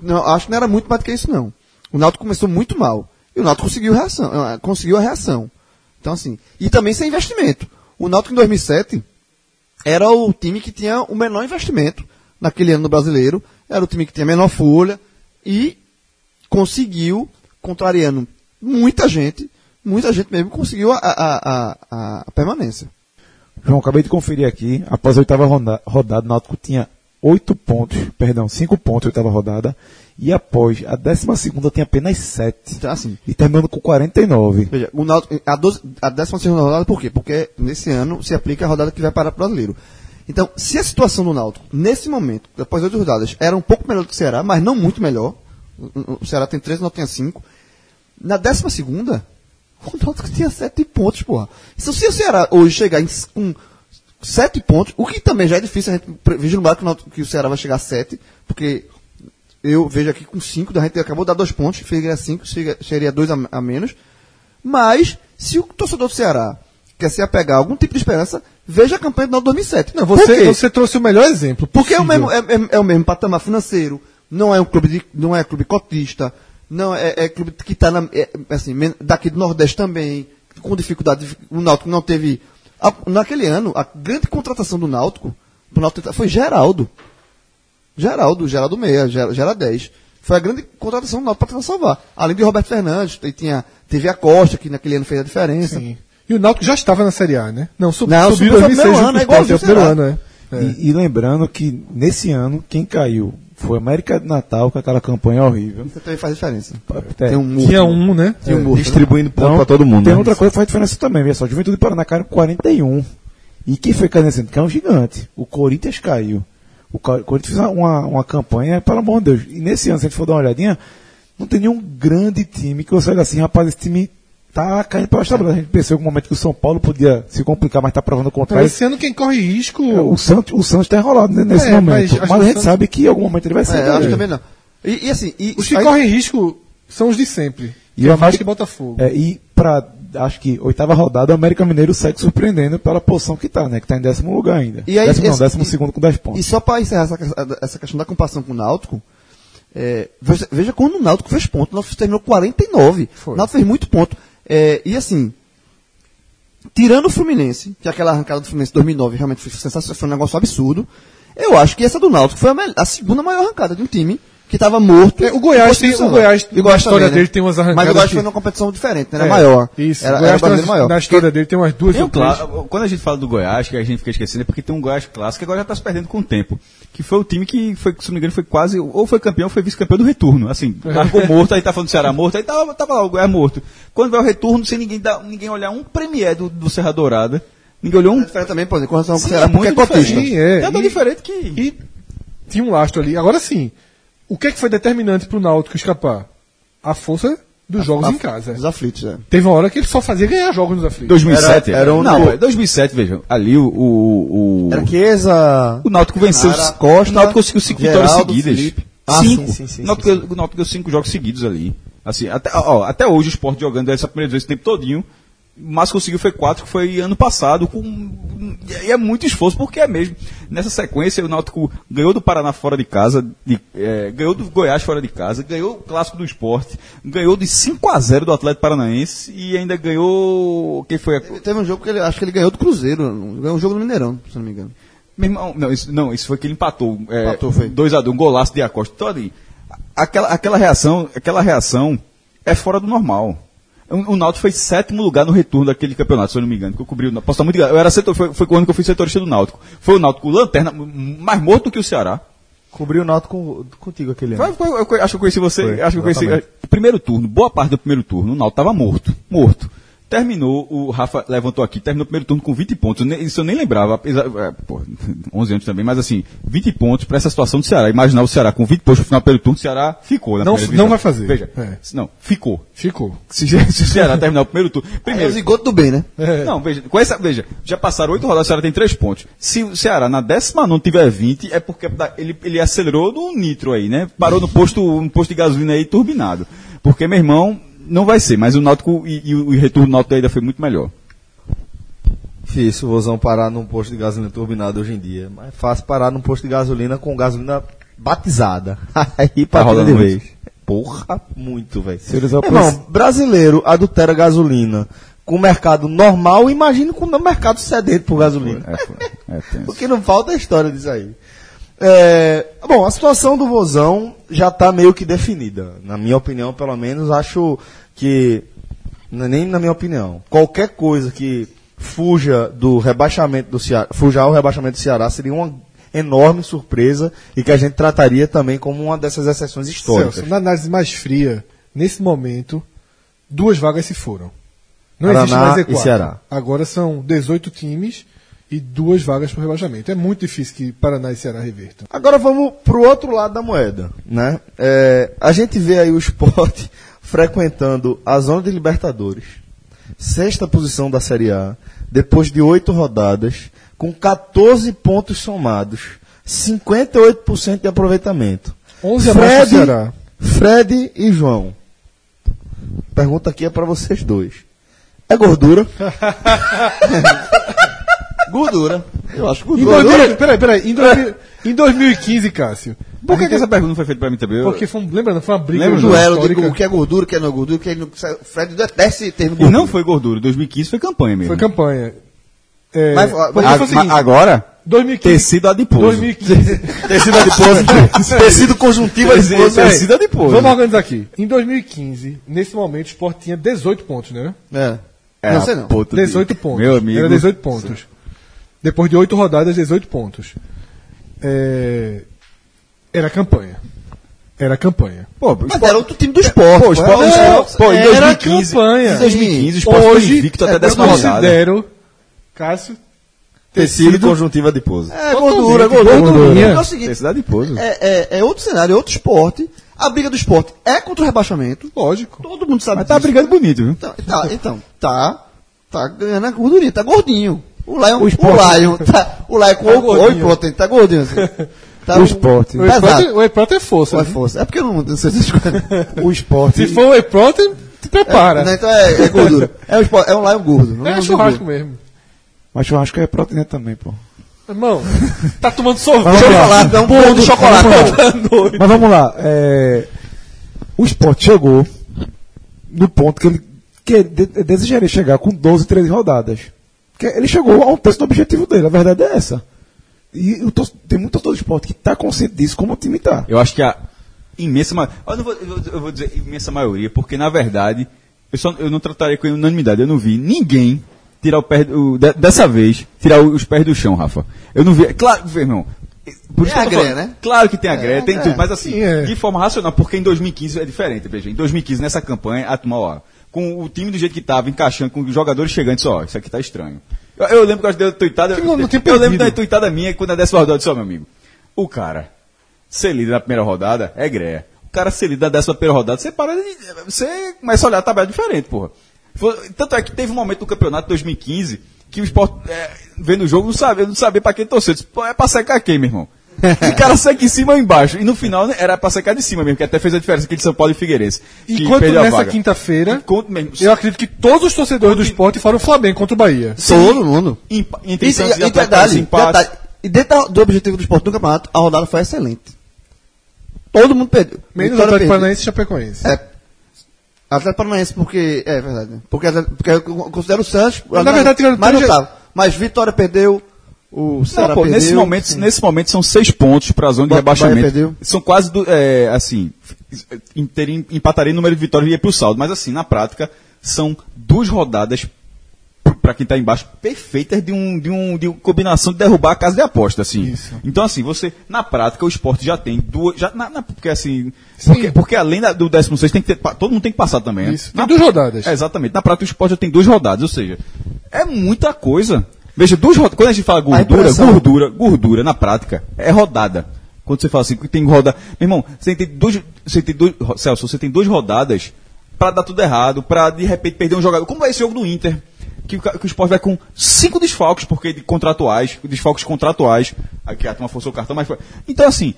não, acho que não era muito mais do que isso, não. O Náutico começou muito mal. O Náutico conseguiu, reação, ah, conseguiu a reação. Então, assim, e também sem investimento. O Náutico em 2007 era o time que tinha o menor investimento naquele ano no brasileiro, era o time que tinha a menor folha e conseguiu, contrariando muita gente, muita gente mesmo, conseguiu a, a, a, a- permanência. João, acabei de conferir aqui. Após a oitava rodada, o Náutico tinha oito pontos, perdão, cinco pontos oitava rodada. E após a décima segunda tinha apenas sete. Então, assim, E terminando com 49. Veja, o Náutico, a, 12, a 12 rodada, por quê? Porque nesse ano se aplica a rodada que vai para o brasileiro. Então, se a situação do Náutico, nesse momento, depois das oito rodadas, era um pouco melhor do que o Ceará, mas não muito melhor, o, Ceará tem 13, o Náutico tem 5, na décima segunda, o Náutico tinha 7 pontos, porra. Então, se o Ceará hoje chegar em, com 7 pontos, o que também já é difícil a gente vislumbrar que o, Náutico- que o Ceará vai chegar a 7, porque eu vejo aqui com 5, a gente acabou de dar 2 pontos, seria 5, seria 2 a, a menos. Mas, se o torcedor do Ceará quer se apegar a algum tipo de esperança, veja a campanha do Náutico 2007. Não, você, você trouxe o melhor exemplo. Porque é o, mesmo, é, é- é o mesmo patamar financeiro, não é um clube, de, não é clube cotista, não é, é clube que está assim, men- daqui do Nordeste também, com dificuldade. O Náutico não teve. a- naquele ano, a grande contratação do Náutico, pro Náutico foi Geraldo. Geraldo, Geraldo Meia, Ger- Geraldo 10. Foi a grande contratação do Náutico para tentar salvar. Além de Roberto Fernandes, tinha, teve a Costa, que naquele ano fez a diferença. Sim. E o Náutico já estava na Série A, né? Não, sub, Não, subiu subiu em no 2006 primeiro junto ano, é é o primeiro ao ano, é. É. E, e lembrando que nesse ano, quem caiu foi a América de Natal, com aquela campanha horrível. Isso também faz diferença. É, Tem um morto. Tinha um, né? Tinha um morto, né? Distribuindo ponto Então, pra todo mundo. Tem né? outra coisa que faz diferença também, veja só. Juventude do Paraná caiu com 41. E quem foi caindo nesse ano? Que é um gigante. O Corinthians caiu. O Corinthians fez uma, uma campanha, pelo amor de Deus. E nesse ano, se a gente for dar uma olhadinha, não tem nenhum grande time que você olha assim, rapaz, esse time tá caindo pela tabela. A gente pensou em algum momento que o São Paulo podia se complicar, mas tá provando o contrário. esse ano quem corre risco. É, O Santos, o Santos tá enrolado né, nesse É, momento. mas Mas, que a gente Santos- sabe que em algum momento ele vai ser. É, acho que também não. E, e assim, e, Os que aí- correm risco são os de sempre. E E o o Vasco América- e Botafogo. É, e pra, acho que oitava rodada, o América Mineiro segue surpreendendo pela posição que tá, né? Que tá em décimo lugar ainda. E aí, décimo, não, esse- décimo e- segundo com 10 E pontos. só para encerrar essa, essa questão da comparação com o Náutico, é, veja, veja quando o Náutico fez ponto. O Náutico terminou 49. Foi. O Náutico fez muito ponto. É, e assim, tirando o Fluminense, que aquela arrancada do Fluminense em 2009 realmente foi, sensacional, foi um negócio absurdo, eu acho que essa do Náutico foi a, a segunda maior arrancada de um time que estava morto. É, o Goiás tem- o Goiás, o Goiás na história também, né? dele, tem umas Mas arrancadas o Goiás que- foi numa competição diferente, né? era É, maior. Isso. Era, o era Goiás tem maior. Na história dele tem umas duas Tem um ou três. clá- Quando a gente fala do Goiás, que a gente fica esquecendo, é porque tem um Goiás clássico que agora já está se perdendo com o tempo. Que foi o time que, foi, se não me engano, foi quase, ou foi campeão ou foi vice-campeão do retorno. Assim, largou morto, aí tá falando do Ceará morto, aí tava, tava lá o Goiás morto. Quando vai o retorno, sem ninguém, dar, ninguém olhar um premier do, do Serra Dourada, ninguém olhou um. É também, por exemplo, com relação ao Ceará, é porque é muito cotista. diferente. Sim, é. É tão E- diferente que. E tinha um lastro ali. Agora sim, o que é que foi determinante pro Náutico escapar? A força dos jogos em casa. Os aflitos, é. Teve uma hora que ele só fazia ganhar jogos nos aflitos. 2007? Era- era um- Não, 2007, vejam. Ali o. o, o Era Chiesa. O Náutico venceu. Cara, o Costa, Náutico conseguiu cinco Geraldo, vitórias seguidas. Felipe. Ah, cinco. sim, sim, sim, o, Náutico, o Náutico deu cinco jogos seguidos ali. Assim, até, ó, até hoje o Sport jogando essa primeira vez esse tempo todinho. Que conseguiu foi quatro, que foi ano passado, com, e é muito esforço, porque é mesmo. Nessa sequência, o Náutico ganhou do Paraná fora de casa, de- é, ganhou do Goiás fora de casa, ganhou o clássico do esporte, ganhou de 5 a 0 do Atlético Paranaense e ainda ganhou. Quem foi a, Teve um jogo que ele, acho que ele ganhou do Cruzeiro, ganhou um jogo no Mineirão, se não me engano. Meu irmão, não, isso, não, isso foi que ele empatou. É, Empatou, foi. 2x2, um golaço de Acosta. Então, ali, aquela, aquela reação, aquela reação é fora do normal. O, o Náutico foi sétimo lugar no retorno daquele campeonato, se eu não me engano, que eu cobri o. Posso estar muito ligado. Eu era setor, foi, foi o ano que eu fui setorista do Náutico. Foi o Náutico lanterna, mais morto do que o Ceará. Cobriu o Náutico contigo aquele ano. Foi- eu, conhe- acho que eu conheci você. Foi, acho que eu conheci. é, Primeiro turno, boa parte do primeiro turno, o Náutico estava morto. Morto. Terminou, o Rafa levantou aqui, terminou o primeiro turno com 20 pontos. Isso eu nem lembrava, apesar, é, pô, 11 anos também, mas assim, 20 pontos para essa situação do Ceará. Imaginar o Ceará com 20 pontos no final do primeiro turno, o Ceará ficou. Na Não- não vai fazer. Veja, É. não, ficou. Ficou. Se, se o Ceará terminar o primeiro turno. É o Primeiro, zigoto do bem, né? não, veja, com essa, veja, já passaram oito rodadas, o Ceará tem três pontos. Se o Ceará na décima não tiver 20, é porque da- ele, ele acelerou no nitro aí, né? Parou no posto, no posto de gasolina aí turbinado. Porque, meu irmão, não vai ser, mas o Náutico e, e o retorno do Náutico ainda foi muito melhor. Difícil o Vozão parar num posto de gasolina turbinado hoje em dia. Mas é fácil parar num posto de gasolina com gasolina batizada. Aí Tá de vez. Porra, muito, velho. Irmão, brasileiro adultera gasolina com mercado normal, imagine com o mercado sedento por gasolina. É, foi, é tenso. O que não falta é a história disso aí. É, bom, a situação do Vozão já está meio que definida. Na minha opinião, pelo menos, acho que. Nem na minha opinião. Qualquer coisa que fuja do rebaixamento do Ceará, fuja ao rebaixamento do Ceará seria uma enorme surpresa e que a gente trataria também como uma dessas exceções históricas. Celso, na análise mais fria, nesse momento, duas vagas se foram. Não Paraná existe mais e Z4. Ceará. Agora são 18 times e duas vagas para o rebaixamento. É muito difícil que Paraná e Ceará revertam. Agora vamos pro outro lado da moeda, né? É, a gente vê aí o esporte frequentando a zona de Libertadores, sexta posição da Série A, depois de oito rodadas, com 14 pontos somados, 58% de aproveitamento. 11 a mais que o Ceará. Fred e João. Pergunta aqui é para vocês dois. É gordura? Gordura. Eu acho Em gordura. 2000, peraí, peraí. Em, 2000 em 2015, Cássio. Por que, que essa pergunta não foi feita pra mim também? Porque foi, um- lembrando, foi uma briga Lembra o duelo de o que é gordura, o que não é gordura, o que é, o Fred detesta esse termo E gordura. não foi gordura, 2015 foi campanha mesmo. Foi campanha. É, Mas, mas- A- agora, 2015, tecido adiposo. 2015. Tecido adiposo. Tecido conjuntivo Tecido- adiposo. Tecido adiposo. Vamos organizar aqui. Em 2015, nesse momento, o Sport tinha 18 pontos, né? É. É, Não sei não. ponto de- 18 pontos. Meu amigo. Era 18 pontos. Depois de 8 rodadas, 18 pontos. É, Era campanha. Era campanha. Pô, Mas Sport- era outro time do esporte. Pô, Sport- era- o Sport- pô, em era 2015, campanha. em 2015 o Sport foi Hoje, invicto até é, décima eu rodada. considero, Cássio, Tecido e conjuntiva de pouso. É, gordura, gordura. gordurinha. É o seguinte, é, é, é outro cenário, é outro esporte. A briga do esporte é contra o rebaixamento. lógico. Todo mundo sabe Mas tá disso. brigando bonito, viu? Então, tá, então, tá, tá ganhando a gordurinha, tá gordinho. O Lion, o, esporte- Lion, tá, o Lion com Tá o gordinho. oi protein, tá gordinho assim. Tá O esporte. O protein, o protein é força. Ou é né? força. É porque eu não, não sei essas coisas. O esporte. Se for whey protein, te prepara. Não, então é, é gordura. É um, esporte, é um Lion gordo. Não É, é, um churrasco gordo. mesmo. Mas churrasco é proteína também, pô. Irmão, tá tomando sorvete. Chocolate, é um bolo de chocolate. Vamos lá. Mas vamos lá. é, o esporte chegou no ponto que ele que de- desejaria chegar com 12, 13 rodadas. Que ele chegou a um terço do objetivo dele, a verdade é essa. E o tor- tem muito torcedor do esporte que está consciente disso, como o time está. Eu acho que a imensa maioria. Eu, não vou, eu vou- eu vou dizer imensa maioria, porque na verdade, eu, só, eu não trataria com unanimidade. Eu não vi ninguém tirar o pé. do- de- dessa vez, tirar os pés do chão, Rafa. Eu não vi. Claro, meu irmão. Por isso Tem que eu tô a greia, falando. né? Claro que tem a greia, tem é. tudo, mas assim, Sim, é. de forma racional, porque em 2015 é diferente, veja. Em 2015, nessa campanha, a turma, ó, com o time do jeito que tava, encaixando, com os jogadores chegando, disse, ó, isso aqui tá estranho. Eu, eu lembro que eu dei uma tuitada. Tinha eu lembro da tuitada minha, quando na décima rodada, eu disse, ó, meu amigo, o cara, ser líder na primeira rodada é greia. O cara ser líder na décima primeira rodada, você para de. Você começa a olhar a tabela diferente, porra. Tanto é que teve um momento no campeonato de 2015 que o Sport, é, vendo o jogo, não sabia, não sabia pra quem torcer. Disse, é pra secar quem, meu irmão? O cara seca em cima ou embaixo. E no final né, era pra secar de cima mesmo, que até fez a diferença aqui de São Paulo e Figueirense. Enquanto nessa quinta-feira, eu acredito que todos os torcedores do esporte foram o Flamengo contra o Bahia. Todo mundo. empa- E, e, e e detalhe, empate. detalhe, e dentro do objetivo do esporte no campeonato, a rodada foi excelente. Todo mundo perdeu. Menos o Vitória Atlético. Paranaense e Chapecoense. É. Atlético Paranaense, porque. É verdade. Porque, porque eu considero o Santos. Mas, na verdade, tiveram mais três- notável. Mas Vitória perdeu. O Ceará perdeu. nesse, momento, nesse momento são seis pontos para a zona de Ba- rebaixamento. Bahia perdeu. São quase, do, é, assim, teria- empataria em número de vitórias e ia para o saldo. Mas assim, na prática, são duas rodadas, para quem está embaixo, perfeitas de, um, de, um, de uma combinação de derrubar a casa de aposta. Assim. Isso. Então assim, você, na prática, o esporte já tem duas... Já, na, na- porque assim... Porque, porque além da- do 16 tem que ter, todo mundo tem que passar também. né? Isso. Tem Na- duas rodadas. é, exatamente. Na prática, o esporte já tem duas rodadas, ou seja, é muita coisa. Veja, duas. Quando a gente fala gordura, impressão- gordura, gordura, na prática, é rodada. Quando você fala assim, que tem roda. Meu irmão, você tem dois. Você tem dois. Celso, você tem duas rodadas pra dar tudo errado, pra de repente perder um jogador. Como é esse jogo do Inter? Que, que o esporte vai com cinco desfalques, porque de contratuais, desfalques contratuais. Aqui a turma forçou o cartão, mas foi. Então, assim,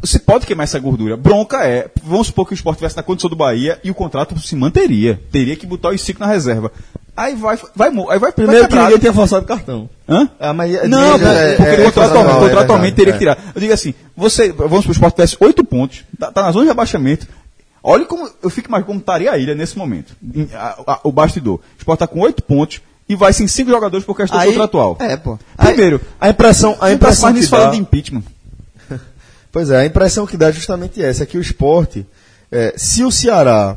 você pode queimar essa gordura. Bronca é, vamos supor que o esporte estivesse na condição do Bahia e o contrato se manteria. Teria que botar os cinco na reserva. Aí vai, vai, aí vai Primeiro vai que ninguém tinha forçado o cartão. Hã? Ah, mas Não, é, pô, é, porque é, contratualmente, é, é, contratualmente é, teria é. que tirar. Eu digo assim, você, vamos supor, o Sport tivesse oito pontos, tá, tá na zona de rebaixamento. Olha como, eu fico mais como estaria a ilha nesse momento. Em- a- a- o bastidor. O Sport tá com oito pontos e vai sem cinco jogadores por questão Aí- contratual. É, pô. Primeiro, A impressão, a impressão mais que dá, falando de impeachment. Pois é, a impressão que dá é justamente essa, é que o esporte, é, se o Ceará,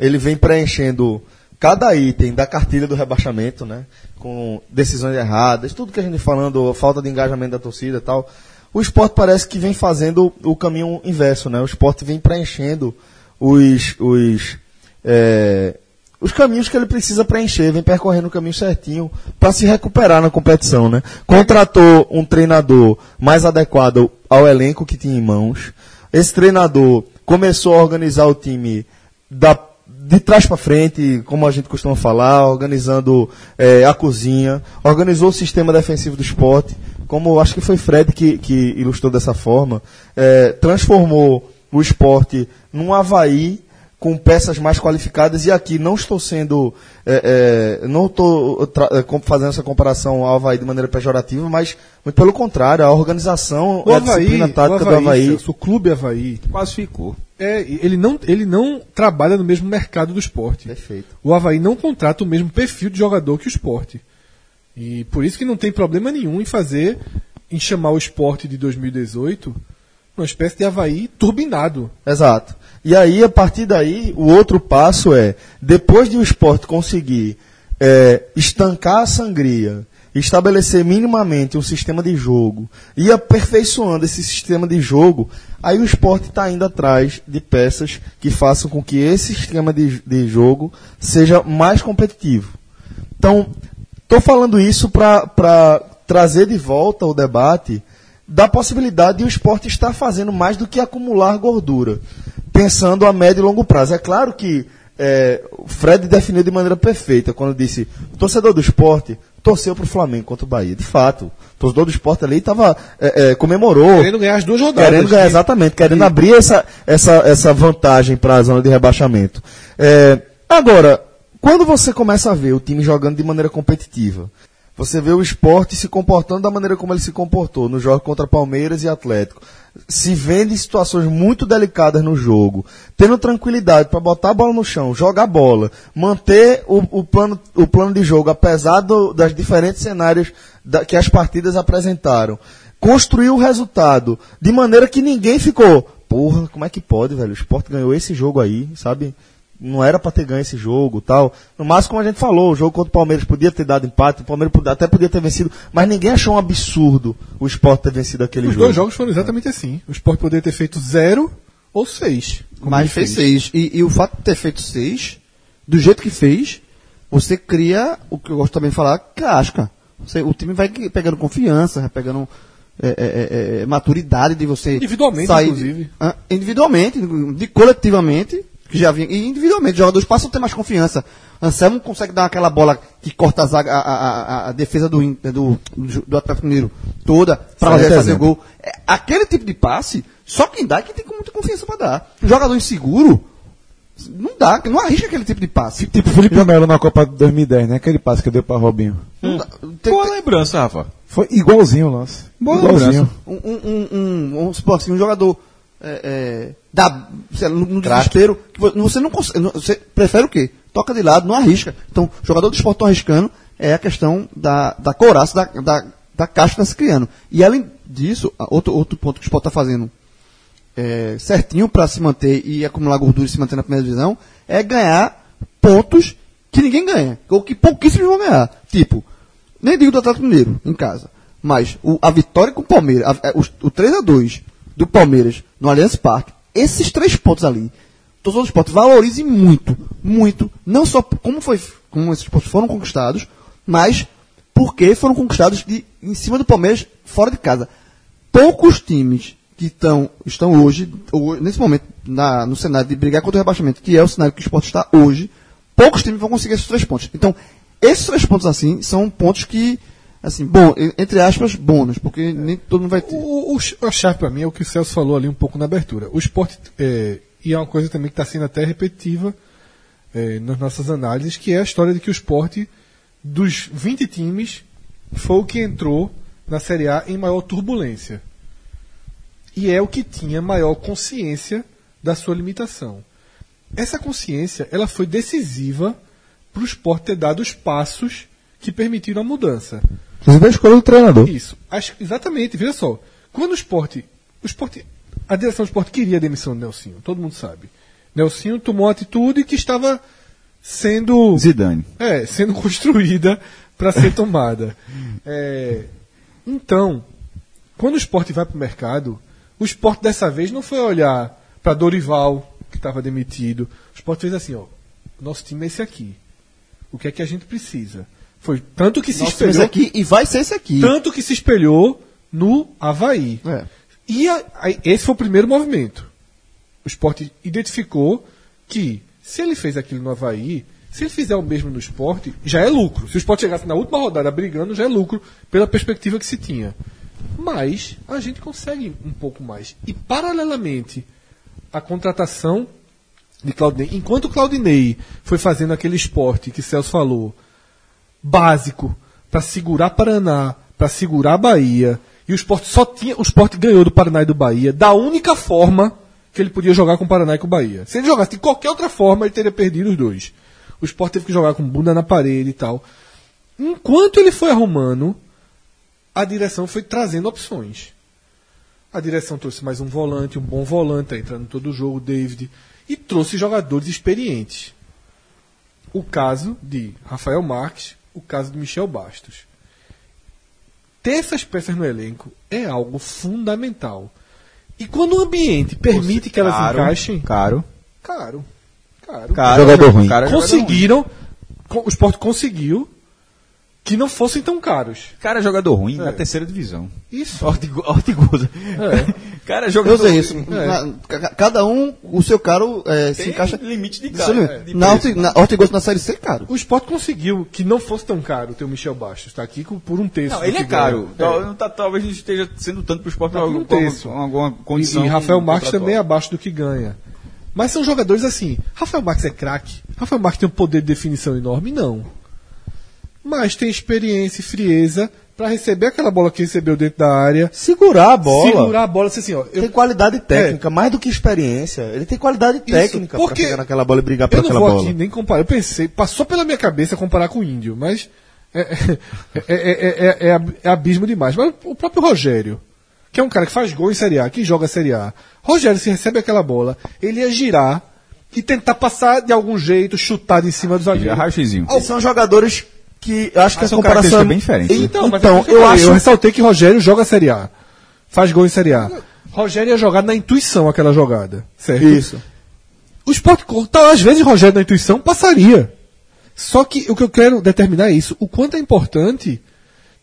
ele vem preenchendo cada item da cartilha do rebaixamento, né, com decisões erradas, tudo que a gente falando, falta de engajamento da torcida e tal, o esporte parece que vem fazendo o caminho inverso, né, o esporte vem preenchendo os, os, é, os caminhos que ele precisa preencher, vem percorrendo o caminho certinho para se recuperar na competição, né? Contratou um treinador mais adequado ao elenco que tinha em mãos. Esse treinador começou a organizar o time da, de trás para frente, como a gente costuma falar, organizando eh, a cozinha, organizou o sistema defensivo do esporte, como acho que foi Fred que, que ilustrou dessa forma, eh, transformou o esporte num Havaí com peças mais qualificadas e aqui não estou sendo é, é, não estou é, fazendo essa comparação ao Havaí de maneira pejorativa, mas muito pelo contrário, a organização O a Havaí, disciplina o tática do Havaí, Havaí Celso, o clube Havaí, Quase ficou. É, ele, não, ele não trabalha no mesmo mercado do esporte. Perfeito. O Havaí não contrata o mesmo perfil de jogador que o esporte. E por isso que não tem problema nenhum em fazer, em chamar o esporte de 2018 uma espécie de Havaí turbinado. Exato. E aí, a partir daí, o outro passo é, depois de o esporte conseguir é, estancar a sangria, estabelecer minimamente um sistema de jogo e aperfeiçoando esse sistema de jogo, aí o esporte está indo atrás de peças que façam com que esse sistema de, de jogo seja mais competitivo. Então, estou falando isso para trazer de volta o debate da possibilidade de o esporte estar fazendo mais do que acumular gordura, pensando a médio e longo prazo. É claro que é, Fred definiu de maneira perfeita quando disse: o torcedor do esporte torceu para o Flamengo contra o Bahia. De fato, o torcedor do esporte ali estava é, é, comemorou. Querendo ganhar as duas rodadas. Querendo ganhar, né? exatamente, querendo abrir essa, essa, essa vantagem para a zona de rebaixamento. É, agora, quando você começa a ver o time jogando de maneira competitiva, você vê o esporte se comportando da maneira como ele se comportou no jogo contra Palmeiras e Atlético. Se vende em situações muito delicadas no jogo, tendo tranquilidade para botar a bola no chão, jogar a bola, manter o, o plano, o plano de jogo, apesar do- das diferentes cenários da- que as partidas apresentaram. Construir o resultado de maneira que ninguém ficou. Porra, como é que pode, velho? O esporte ganhou esse jogo aí, sabe? Não era para ter ganho esse jogo tal. No máximo, como a gente falou, o jogo contra o Palmeiras podia ter dado empate, o Palmeiras podia- até podia ter vencido, mas ninguém achou um absurdo o Sport ter vencido aquele Os jogo. dois jogos foram exatamente assim. O Sport poderia ter feito zero ou seis. Mas ele fez seis. E, e o fato de ter feito seis, do jeito que fez, você cria, o que eu gosto também de falar, casca. Você, o time vai pegando confiança, vai pegando é, é, é, é, maturidade de você. Individualmente, sair, inclusive. Ah, individualmente, de coletivamente, que já vinha. E individualmente, os jogadores passam a ter mais confiança. Anselmo consegue dar aquela bola que corta a, zaga, a, a- a- defesa do, do, do, do Atlético Mineiro toda para fazer exemplo. gol. É, aquele tipo de passe, só quem dá é quem tem muita confiança para dar. Um jogador inseguro, não dá, não arrisca aquele tipo de passe. Tipo o Felipe Melo na Copa de 2010, né? Aquele passe que deu pra Robinho. Não dá- tem- Boa lembrança, Rafa. Foi igualzinho o lance. Boa igualzinho. um, um, um, um, vamos supor assim, um jogador é, é, lá, no, desespero, que vo- você não consegue, você prefere o quê? Toca de lado, não arrisca. Então, o jogador do esporte não arriscando é a questão da, da couraça, da, da, da caixa que está se criando. E além disso, a- outro, outro ponto que o esporte está fazendo é, certinho para se manter e acumular gordura e se manter na primeira divisão é ganhar pontos que ninguém ganha, ou que pouquíssimos vão ganhar. Tipo, nem digo do Atlético Mineiro, em casa, mas o- a vitória com o Palmeiras, a- é, os- o 3x2 do Palmeiras no Allianz Parque, esses três pontos ali, todos os esportes valorizem muito, muito, não só como, foi, como esses pontos foram conquistados, mas porque foram conquistados de, em cima do Palmeiras fora de casa. Poucos times que tão, estão hoje, nesse momento, na- no cenário de brigar contra o rebaixamento, que é o cenário que o esporte está hoje, poucos times vão conseguir esses três pontos. Então, esses três pontos assim, são pontos que, assim, bom, entre aspas, bônus, porque nem todo mundo vai ter. O, o, a chave para mim é o que o Celso falou ali um pouco na abertura. O esporte, é, e é uma coisa também que está sendo até repetitiva é, nas nossas análises, que é a história de que o esporte, dos 20 times, foi o que entrou na Série A em maior turbulência. E é o que tinha maior consciência da sua limitação. Essa consciência ela foi decisiva para o esporte ter dado os passos que permitiram a mudança. Inclusive a escolha do treinador. Isso. Acho, exatamente, veja só. Quando o esporte. O esporte. A direção do esporte queria a demissão do Nelsinho, todo mundo sabe. Nelsinho tomou uma atitude que estava sendo. Zidane. É, sendo construída para ser tomada. É, então, quando o esporte vai para o mercado, o esporte dessa vez não foi olhar para Dorival, que estava demitido. O esporte fez assim: ó, nosso time é esse aqui. O que é que a gente precisa? Foi tanto que se espelhou. aqui, e vai ser esse aqui. Tanto que se espelhou no Havaí. É. E a- a- esse foi o primeiro movimento. O esporte identificou que se ele fez aquilo no Havaí, se ele fizer o mesmo no esporte, já é lucro. Se o esporte chegasse na última rodada brigando, já é lucro pela perspectiva que se tinha. Mas a gente consegue um pouco mais. E paralelamente à contratação de Claudinei, enquanto Claudinei foi fazendo aquele esporte que Celso falou, básico para segurar Paraná, para segurar Bahia. E o esporte só tinha. O esporte ganhou do Paraná e do Bahia da única forma que ele podia jogar com o Paraná e com o Bahia. Se ele jogasse de qualquer outra forma, ele teria perdido os dois. O esporte teve que jogar com bunda na parede e tal. Enquanto ele foi arrumando, a direção foi trazendo opções. A direção trouxe mais um volante, um bom volante, tá entrando todo o jogo, David, e trouxe jogadores experientes. o caso de Rafael Marques, o caso de Michel Bastos. Ter essas peças no elenco é algo fundamental. E quando o ambiente permite que elas Caro, encaixem, Caro. caro, caro, Caro, Jogador ruim. Cara, jogador ruim. conseguiram, co- o esporte conseguiu que não fossem tão caros. Cara, é jogador ruim É. na terceira divisão. Isso. Ortigo- Ortigosa. É. Cara, é Eu jogador sei isso. ruim. Na- ca- cada um, o seu caro é, se encaixa. limite de mesmo. é, de na, na Hortigosa na série C, caro. O esporte conseguiu que não fosse tão caro ter o Michel Bastos. Está aqui com- por um terço. Não, do ele que é caro. não tá- talvez não esteja sendo tanto pro esporte Tá por por um alguma, condição. E, e Rafael Marques também é abaixo do que ganha. Mas são jogadores assim. Rafael Marques é craque. Rafael Marques tem um poder de definição enorme? Não. Mas tem experiência e frieza para receber aquela bola que recebeu dentro da área. Segurar a bola. Segurar a bola assim, assim ó. eu- Tem qualidade técnica, mais do que experiência. Ele tem qualidade técnica pra porque pegar naquela bola e brigar por eu não aquela vou bola. aqui nem comparar. Eu pensei, passou pela minha cabeça comparar com o Índio, mas é, é, é, é, é- é ab- é abismo demais. Mas o próprio Rogério, que é um cara que faz gol em Série A, que joga Série A. Rogério, se recebe aquela bola, ele ia girar e tentar passar de algum jeito, chutar de cima dos é zagueiro. E são jogadores que eu acho que Mas a são comparação características bem diferentes, né? Então, mas Então, é eu falei, acho eu ressaltei que Rogério joga Série A. Faz gol em Série A. Rogério ia jogar na intuição aquela jogada, certo? isso. O Sport tá, às vezes Rogério na intuição passaria. Só que o que eu quero determinar é isso. O quanto é importante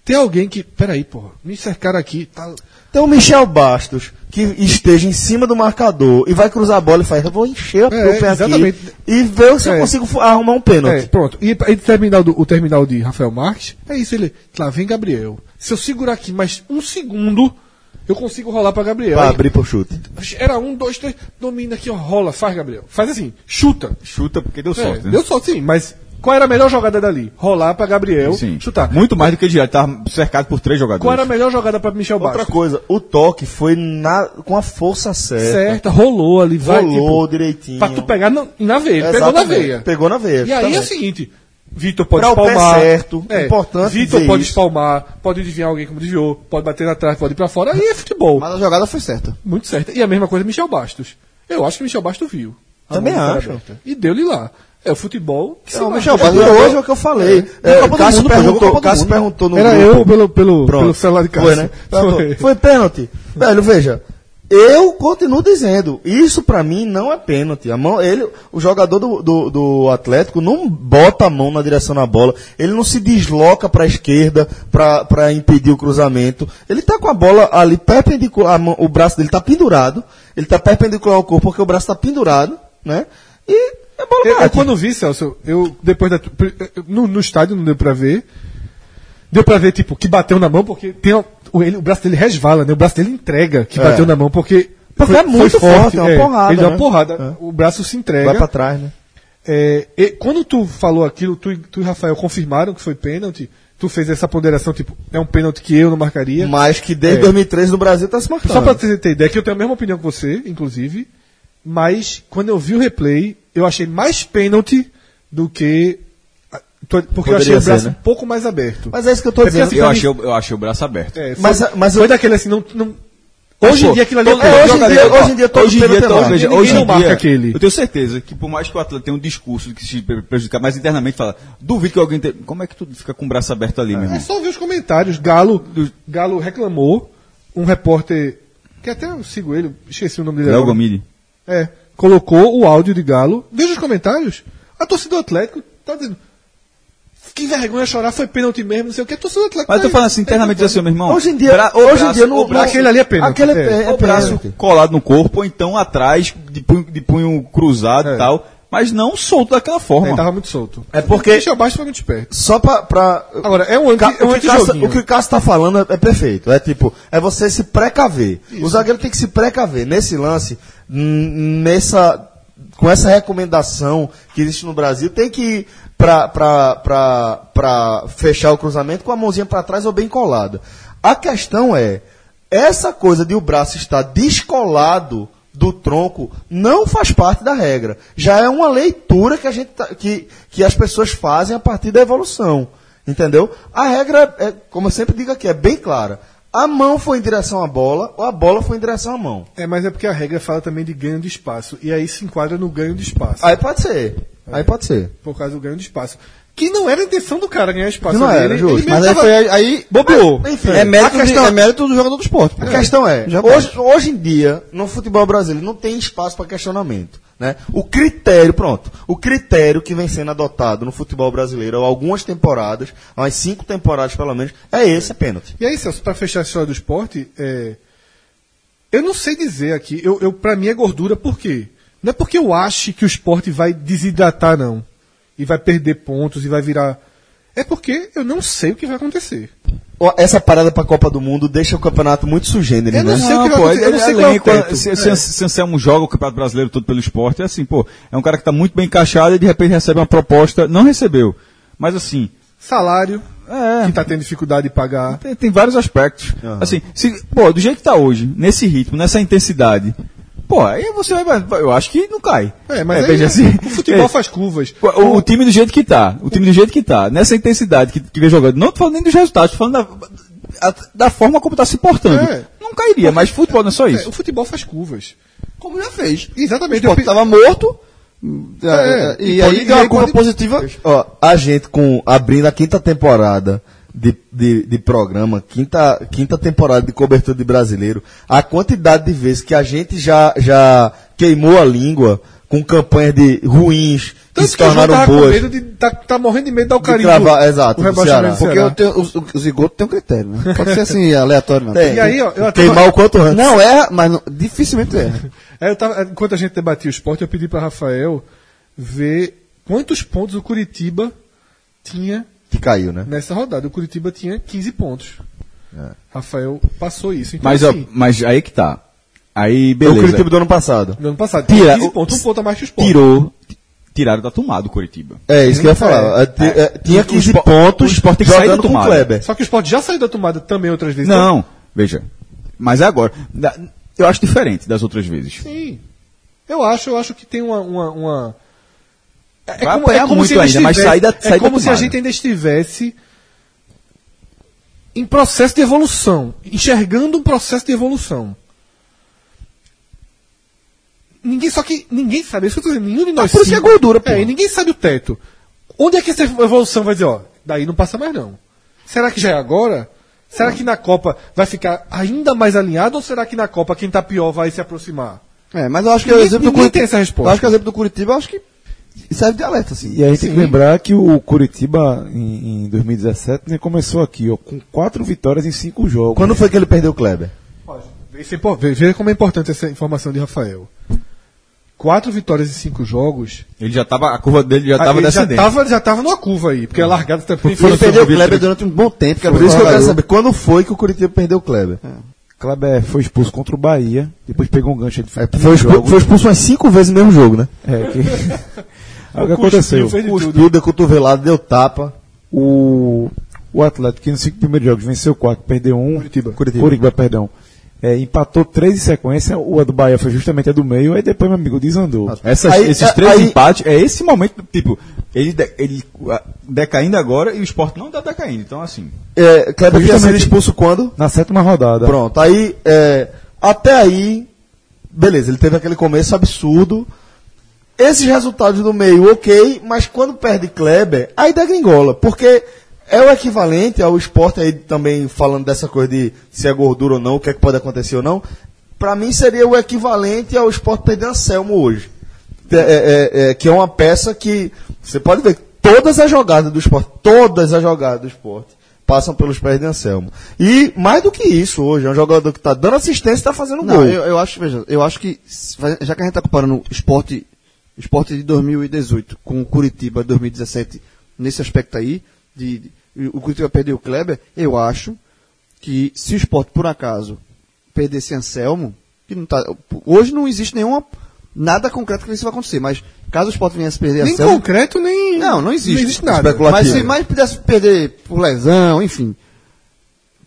ter alguém que. Peraí, porra, me cercaram aqui. Tá... Então o Michel Bastos, que esteja em cima do marcador e vai cruzar a bola e faz, eu vou encher o É, pé aqui exatamente. e ver se eu É. consigo fu- arrumar um É, pênalti. pronto. E, e terminal do, o terminal de Rafael Marques, é isso. Ele. Lá vem Gabriel. Se eu segurar aqui mais um segundo, eu consigo rolar pra Gabriel. Pra abrir pro chute. Era um, dois, três, domina aqui, ó, rola, faz Gabriel. Faz assim, chuta. Chuta porque deu É, sorte. né? Deu sorte, sim, mas qual era a melhor jogada dali? Rolar pra Gabriel, Sim. chutar. Muito mais do que girar. Ele tava cercado por três jogadores. Qual era a melhor jogada pra Michel Outra Bastos? coisa, o toque foi na, com a força certa. Certa, rolou ali, vai. Rolou tipo, direitinho. Pra tu pegar na, na veia. Ele Pegou na Exatamente. veia. Pegou na veia. E aí é o seguinte: Vitor pode Pra o pé espalmar. certo, importante Vitor pode isso. espalmar, pode desviar alguém como desviou, pode bater na trave, pode ir pra fora. Aí é futebol. Mas a jogada foi certa. Muito certo. E a mesma coisa Michel Bastos. Eu acho que Michel Bastos viu. Também acho. E deu-lhe lá. É o futebol. que se Não. Michel Bastos, hoje é o que eu falei. É. É, Cássio Mundo, perguntou, Cássio perguntou no Era grupo. eu pelo, pelo, Pronto. pelo celular de casa. Foi, né? Foi. Foi pênalti. Velho, veja. Eu continuo dizendo, isso pra mim não é pênalti. A mão, ele, o jogador do, do, do Atlético não bota a mão na direção da bola, ele não se desloca pra esquerda pra, pra impedir o cruzamento. Ele tá com a bola ali perpendicular, a mão- o braço dele tá pendurado, ele tá perpendicular ao corpo porque o braço tá pendurado, né? E a bola Eu, eu quando vi, Celso, eu depois da. No, no estádio não deu pra ver. Deu pra ver, tipo, que bateu na mão, porque tem, o, ele, o braço dele resvala, né? O braço dele entrega que É. bateu na mão, porque. Porque é muito forte, é uma porrada, Ele dá uma né? porrada, o braço se entrega. Vai pra trás, né? É, quando tu falou aquilo, tu, e- tu e Rafael confirmaram que foi pênalti, tu fez essa ponderação, tipo, é um pênalti que eu não marcaria. Mas que desde É. 2013 no Brasil tá se marcando. Só pra você ter ideia, que eu tenho a mesma opinião que você, inclusive, mas quando eu vi o replay, eu achei mais pênalti do que. Porque eu Poderia achei o ser, braço né? um pouco mais aberto. Mas é isso que eu tô É dizendo. assim, Eu achei, eu achei o braço aberto. É, foi, Mas- mas foi eu- daquele assim, não. não hoje em dia aquilo ali é é, hoje em dia- hoje em dia todo hoje em dia, é todo- veja, Ninguém hoje não marca dia, aquele. eu tenho certeza que por mais que o atleta tenha um discurso que se pre- prejudicar, mas internamente fala, duvido que alguém tenha, como é que tu fica com o braço aberto ali, meu irmão? É só ver os comentários. Galo, Galo reclamou, um repórter, que até eu sigo ele, esqueci o nome dele Léo. Gomide. É, colocou o áudio de Galo. Veja os comentários. A torcida do Atlético tá dizendo. Que vergonha chorar, foi pênalti mesmo, não sei o que. A torcida do Atlético. Mas eu tô tá- falando assim, internamente assim, meu irmão. Hoje em dia, o hoje em braço- dia no, o braço- aquele ali é pênalti. Aquele é, É. é o braço pênalti. colado no corpo, ou então atrás, de punho, de punho cruzado É. e tal, mas não solto daquela forma. Ele tava muito solto. É porque- Michel Bastos foi muito esperto. Só pra. pra Agora, é um anti, Ca- é um o, que o que o Cássio tá falando é, é perfeito. É tipo, é você se precaver. O zagueiro tem que se precaver. Nesse lance, nessa. Com essa recomendação que existe no Brasil, tem que ir pra fechar o cruzamento com a mãozinha pra trás ou bem colada. A questão é, essa coisa de o braço estar descolado do tronco não faz parte da regra. Já é uma leitura que, a gente tá- que, que as pessoas fazem a partir da evolução. Entendeu? A regra, é, como eu sempre digo aqui, é bem clara. A mão foi em direção à bola ou a bola foi em direção à mão. É, mas é porque a regra fala também de ganho de espaço. E aí se enquadra no ganho de espaço. Aí pode ser. Aí pode ser. por causa do ganho de espaço. Que não era a intenção do cara ganhar espaço. Que não ali. era, ele, justo. ele Mas aí tava- foi aí. bobeou. Enfim, É mérito, a questão de- é mérito do jogador do esporte. A questão é, hoje, hoje em dia, no futebol brasileiro, não tem espaço para questionamento. Né? O critério, pronto, o critério que vem sendo adotado no futebol brasileiro há algumas temporadas, há umas cinco temporadas pelo menos, é esse, é pênalti. E aí, Celso, pra fechar a história do esporte, é, eu não sei dizer aqui, eu, eu, pra mim é gordura, por quê? Não é porque eu ache que o esporte vai desidratar, não. E vai perder pontos e vai virar. É porque eu não sei o que vai acontecer. Essa parada pra Copa do Mundo deixa o campeonato muito sugênero, Eu né? não sei o que vai pô, acontecer, eu não sei qual é o se, É. se, se Anselmo joga o Campeonato Brasileiro todo pelo esporte, é assim, pô, é um cara que tá muito bem encaixado e de repente recebe uma proposta, não recebeu. Mas assim, Salário, é, que tá tendo dificuldade de pagar. tem, tem vários aspectos. Assim, se, pô, do jeito que tá hoje, nesse ritmo, nessa intensidade, pô, aí você vai, eu acho que não cai. É, mas aí, veja assim, o futebol é, faz curvas. O, o time do jeito que tá, o time do jeito que tá, nessa intensidade que, que vem jogando, não tô falando nem dos resultados, tô falando da, a- da forma como tá se portando. É. Não cairia, mas futebol não é só É, isso. o futebol faz curvas. Como já fez. O Exatamente. pe- estava morto. É, é, e, E aí deu uma curva positiva. Ó, a gente com abrindo a quinta temporada de, de, de programa, quinta, quinta temporada de cobertura de brasileiro, a quantidade de vezes que a gente já, já queimou a língua com campanhas de ruins que Tanto se que João tornaram com boas. medo de. Tá, tá morrendo de medo de dar o De carimbo. cravar, exato, o do do Ceará. Porque eu tenho, os, os Zigoto tem um critério, né? Pode ser assim, aleatório, não. Tem. E aí, ó, eu até- Queimar o quanto antes. Não erra, mas não- dificilmente erra. É, eu tava- enquanto a gente debatia o esporte, eu pedi para Rafael ver quantos pontos o Curitiba tinha Que caiu, né? nessa rodada. O Curitiba tinha 15 pontos. É. Rafael passou isso. Então, Mas, ó, assim, mas aí que tá. Aí, O beleza. Curitiba do ano passado. no ano passado, Tira, tinha 15 o- pontos, um ponto a mais que o esporte. Tirou, tiraram da tomada o Curitiba. É, isso que eu ia falar. É. É, é, tinha O- o 15 Sport- pontos o Sport tem que sair da o tomada. Kleber. Só que o esporte já saiu da tomada também outras vezes. Não, veja. Mas é agora. Eu acho diferente das outras vezes. Então, sim. Eu acho, eu acho que tem uma. uma, uma- É, Vai apanhar muito ainda ainda, mas sair da- É sair como se a gente ainda estivesse em processo de evolução, enxergando um processo de evolução. Ninguém, só que ninguém sabe, é isso que eu tô dizendo, nenhum de nós por isso que é gordura, pô. É, ninguém sabe o teto. Onde é que essa evolução vai dizer, ó, daí não passa mais não. Será que já é agora? Será que na Copa vai ficar ainda mais alinhado ou será que na Copa quem tá pior vai se aproximar? É, mas eu acho que o Ninguém- exemplo do Curitiba. tem essa resposta. Eu acho que o exemplo do Curitiba, eu acho que serve de alerta, assim. E a gente tem que lembrar que o Curitiba, em, em 2017, né, começou aqui, ó, com quatro vitórias em cinco jogos. Quando foi que ele perdeu o Kleber? Esse é Veja como é importante essa informação de Rafael. Quatro vitórias em cinco jogos. Ele já tava, a curva dele já Ah, tava ele já descendente. tava, já tava numa curva aí, porque a largada também Ele foi. perdeu o Kleber durante um bom tempo. Por isso que eu quero saber, quando foi que o Curitiba perdeu o Kleber? Kleber foi expulso contra o Bahia, depois pegou um gancho de É, Foi, expulso, foi expulso umas cinco vezes no mesmo jogo, né? É, que... O que aconteceu? fez de tudo. Cuspiu, deu cotovelado, deu tapa. O, o Atlético, que nos cinco primeiros jogos venceu quatro, perdeu um. Curitiba. Curitiba, perdão. É, empatou três em sequência, o a do Bahia foi justamente a do meio, aí depois, meu amigo, desandou. Essas- Aí- esses é- três aí- empates, é esse momento, tipo, ele, de- ele decaindo agora e o esporte não tá decaindo. Então, assim, É, Kleber tinha sido expulso quando? Na sétima rodada. Pronto, aí, é, até aí, beleza, ele teve aquele começo absurdo. Esses resultados do meio, ok, mas quando perde Kleber, aí dá gringola, porque é o equivalente ao esporte aí também falando dessa coisa de se é gordura ou não, o que é que pode acontecer ou não. Pra mim seria o equivalente ao esporte perder Anselmo hoje. É, é, é, é, que é uma peça que você pode ver todas as jogadas do esporte, todas as jogadas do esporte passam pelos pés de Anselmo. E mais do que isso hoje, é um jogador que está dando assistência e está fazendo Não, gol. eu, eu acho, veja, eu acho que, já que a gente está comparando o esporte, esporte de 2018 com o Curitiba de 2017, nesse aspecto aí, de, de- o Curitiba perdeu o Kleber, eu acho que se o esporte, por acaso, perdesse Anselmo, que não tá, hoje não existe nenhuma, nada concreto que isso vai acontecer, mas caso o esporte viesse a perder Nem Anselmo... concreto, nem. Não, não existe. Não existe nada. Mas se mais pudesse perder por lesão, enfim,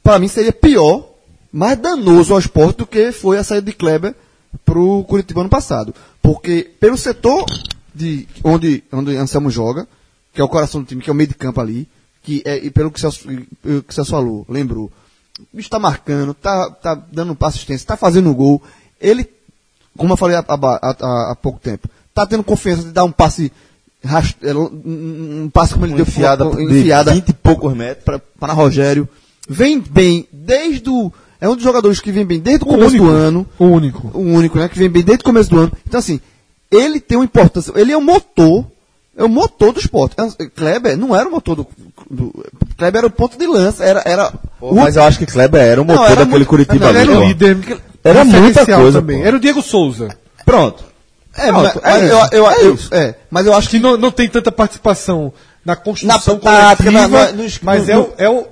para mim seria pior, mais danoso ao esporte do que foi a saída de Kleber pro Curitiba ano passado. Porque pelo setor de onde, onde Anselmo joga, que é o coração do time, que é o meio de campo ali, que é, e pelo que o Celso, que o falou, lembrou, o bicho tá marcando, tá, tá dando passo assistência, tá fazendo gol, ele, como eu falei há, há- há- há pouco tempo, tá tendo confiança de dar um passe é, um, um passe como ele deu enfiada uma- de enfiada 20 e poucos metros. para, para Rogério. Vem bem desde o. É um dos jogadores que vem bem desde o O começo único. do ano. O único. O único, né? Que vem bem desde o começo do ano. Então, assim, ele tem uma importância. Ele é o motor. É o motor do esporte. É, Kleber não era o motor do. do Kleber era o ponto de lança. Era. era o- Mas eu acho que Kleber era o Não, motor era daquele muito- Curitiba ali. era o pô. líder. Era muita coisa, também. pô. Era o Diego Souza. Pronto. é, Pronto, mas, é isso. eu, eu, É eu- é, mas eu acho Que que. não, não tem tanta participação na construção Na tática, coletiva, na- na- nos- mas no- é, o, é o...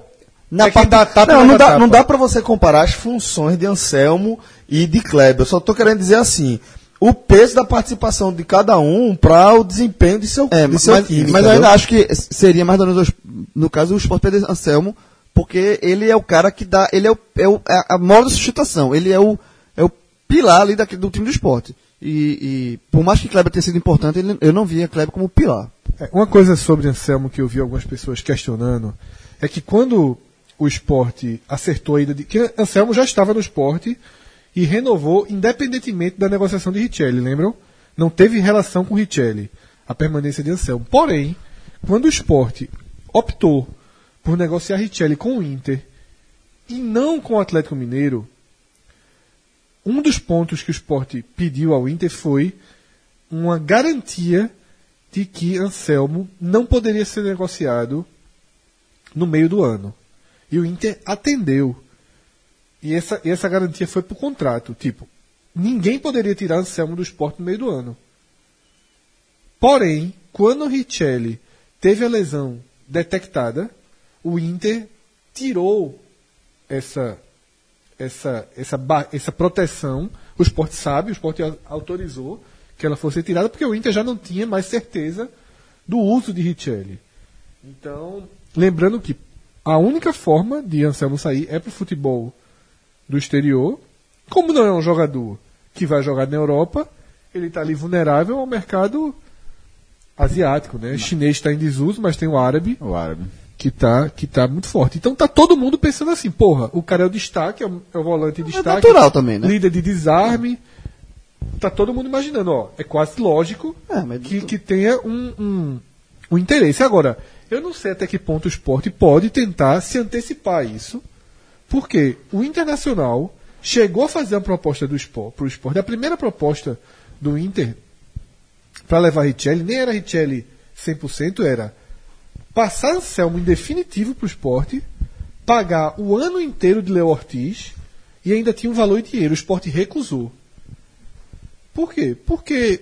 na é parte- dá a tapa Não, não dá dá, não dá pra você comparar as funções de Anselmo e de Kleber. Eu só tô querendo dizer assim, o peso da participação de cada um para o desempenho de seu, É, de seu mas, time. mas eu entendeu? ainda acho que seria mais danoso, no caso, o Sport perder Anselmo, porque ele é o cara que dá, ele é, o, é, o, é a mola de sustentação, ele é o, é o pilar ali daquele, do time do esporte. E, e por mais que Kleber tenha sido importante, ele- eu não via Kleber como pilar. É, Uma coisa sobre Anselmo que eu vi algumas pessoas questionando é que quando o esporte acertou a ida de. que Anselmo já estava no esporte e renovou independentemente da negociação de Richelli, lembram? Não teve relação com Richelli, a permanência de Anselmo. Porém, quando o esporte optou por negociar Richelli com o Inter e não com o Atlético Mineiro, um dos pontos que o esporte pediu ao Inter foi uma garantia de que Anselmo não poderia ser negociado no meio do ano. E o Inter atendeu. E essa, essa garantia foi por contrato. Tipo, ninguém poderia tirar Anselmo do esporte no meio do ano. Porém, quando o Richelli teve a lesão detectada, o Inter tirou essa, essa, essa, essa proteção. O esporte sabe, o esporte au- autorizou que ela fosse tirada, porque o Inter já não tinha mais certeza do uso de Richelli. Então, lembrando que a única forma de Anselmo sair é para o futebol do exterior. Como não é um jogador que vai jogar na Europa, ele está ali vulnerável ao mercado asiático, né? Chinês está em desuso, mas tem o árabe O árabe. que tá, que tá muito forte. Então tá todo mundo pensando assim, porra, o cara é o destaque, é o, é o volante de destaque. natural também, né? Líder de desarme. Tá todo mundo imaginando, ó, é quase lógico É, que, que tenha um, um, um interesse. Agora, eu não sei até que ponto o esporte pode tentar se antecipar a isso, porque o Internacional chegou a fazer uma proposta do esporte, pro esporte. A primeira proposta do Inter para levar Richelli, nem era Richelli 100%, era passar Anselmo em definitivo para o esporte, pagar o ano inteiro de Leo Ortiz e ainda tinha um valor em dinheiro. O esporte recusou. Por quê? Porque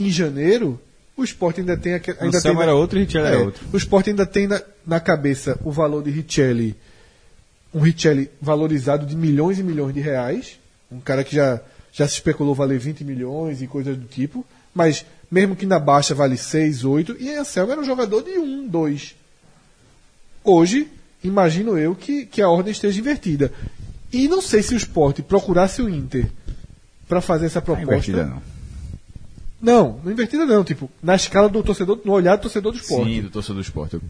em janeiro o esporte ainda tem. Ainda Anselmo tem era outro e Richelli era É, outro. O esporte ainda tem na, na cabeça o valor de Richelli, um Richelli valorizado de milhões e milhões de reais. Um cara que já, já se especulou valer 20 milhões e coisas do tipo. Mas mesmo que na baixa vale 6, 8. E Anselmo era um jogador de 1, 2. Hoje, imagino eu que, que a ordem esteja invertida. E não sei se o esporte procurasse o Inter para fazer essa Não é proposta. invertida, não. Não, não invertida não, tipo, na escala do torcedor, no olhar do torcedor do esporte. Sim, do torcedor do esporte.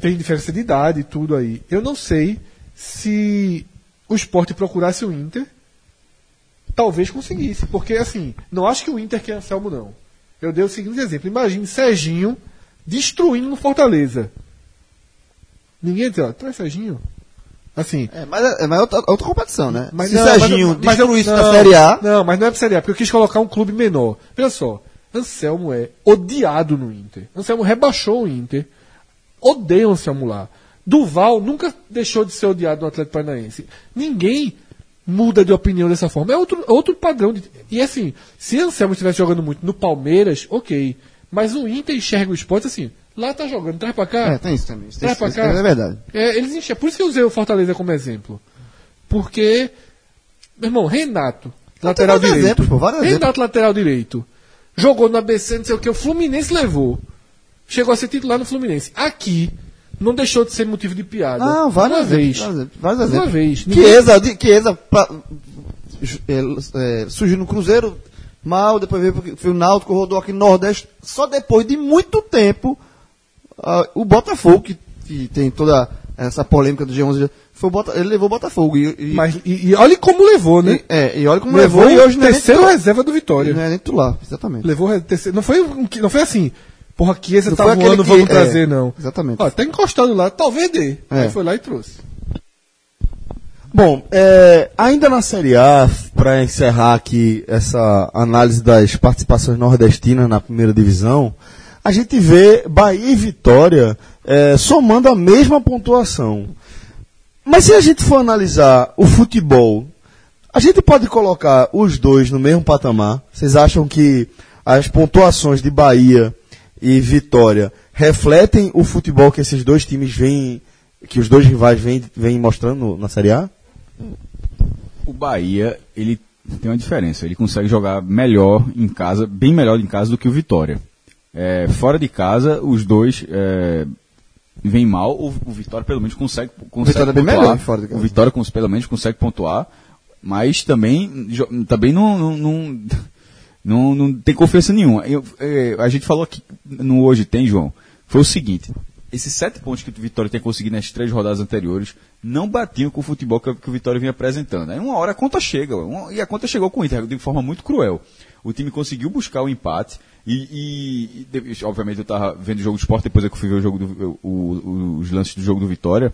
Tem diferença de idade e tudo aí. Eu não sei se o esporte procurasse o Inter, talvez conseguisse. Porque, assim, não acho que o Inter quer Anselmo, não. Eu dei o seguinte exemplo. Imagine Serginho destruindo no Fortaleza. Ninguém diz, ó, traz Serginho. Assim, É, mas é, mas é outra, outra competição, né? mas Se não, Serginho mas- mas destruísse não, na Série A, Não, mas não é pra Série A, porque eu quis colocar um clube menor. Veja só, Anselmo é odiado no Inter. Anselmo rebaixou o Inter. Odeia o Anselmo lá. Duval nunca deixou de ser odiado no Atlético Paranaense. Ninguém muda de opinião dessa forma. É outro, outro padrão. De, e assim, se Anselmo estivesse jogando muito no Palmeiras, ok. Mas o Inter enxerga o esporte assim. Lá tá jogando, traz pra cá. é, tem isso também. Isso, Traz pra cá. é verdade. É, eles enxergam. Por isso que eu usei o Fortaleza como exemplo. Porque, meu irmão, Renato, lateral direito. exemplos, pô, Renato, lateral direito. Jogou no ABC, não sei o que, o Fluminense levou. Chegou a ser titular no Fluminense. Aqui, não deixou de ser motivo de piada. Não, vários Uma exemplos, vez. vários exemplos, vários Uma vez. Ninguém- Chiesa, de- Chiesa pra- é, é, surgiu no Cruzeiro mal, depois veio foi o Náutico, rodou aqui no Nordeste. Só depois de muito tempo, ah, o Botafogo, que, que tem toda essa polêmica do G11, foi Bota, ele levou o Botafogo. E, e- Mas, e, e olha como levou, né? e- é, e olha como levou, levou, e hoje não é terceiro reserva do Vitória. Não é nem titular, exatamente. Levou terceiro. Não foi, não foi assim. Porra, Chiesa Não tá voando, que- vamos é, trazer, não. exatamente. Ó, tá encostado lá, talvez dê. É. Aí foi lá e trouxe. Bom, é, ainda na Série A, para encerrar aqui essa análise das participações nordestinas na primeira divisão, a gente vê Bahia e Vitória é, somando a mesma pontuação. Mas se a gente for analisar o futebol, a gente pode colocar os dois no mesmo patamar? Vocês acham que as pontuações de Bahia e Vitória refletem o futebol que esses dois times vêm, que os dois rivais vêm, vêm mostrando na Série A? O Bahia, ele tem uma diferença. Ele consegue jogar melhor em casa, bem melhor em casa do que o Vitória. É, fora de casa, os dois é, vêm mal. O, o Vitória, pelo menos, consegue, consegue Vitória é pontuar. melhor fora de casa. O Vitória, pelo menos, consegue pontuar. Mas também, também não, não, não, não, não tem confiança nenhuma. Eu- é, a gente falou aqui no Hoje Tem, João, foi o seguinte. Esses sete pontos que o Vitória tem conseguido nas três rodadas anteriores não batiam com o futebol que, que o Vitória vinha apresentando. Aí uma hora a conta chega, uma- e a conta chegou com o Inter de forma muito cruel. O time conseguiu buscar o empate, e, e- e obviamente eu estava vendo o jogo do esporte, depois é que eu fui ver o jogo do, o- o- os lances do jogo do Vitória.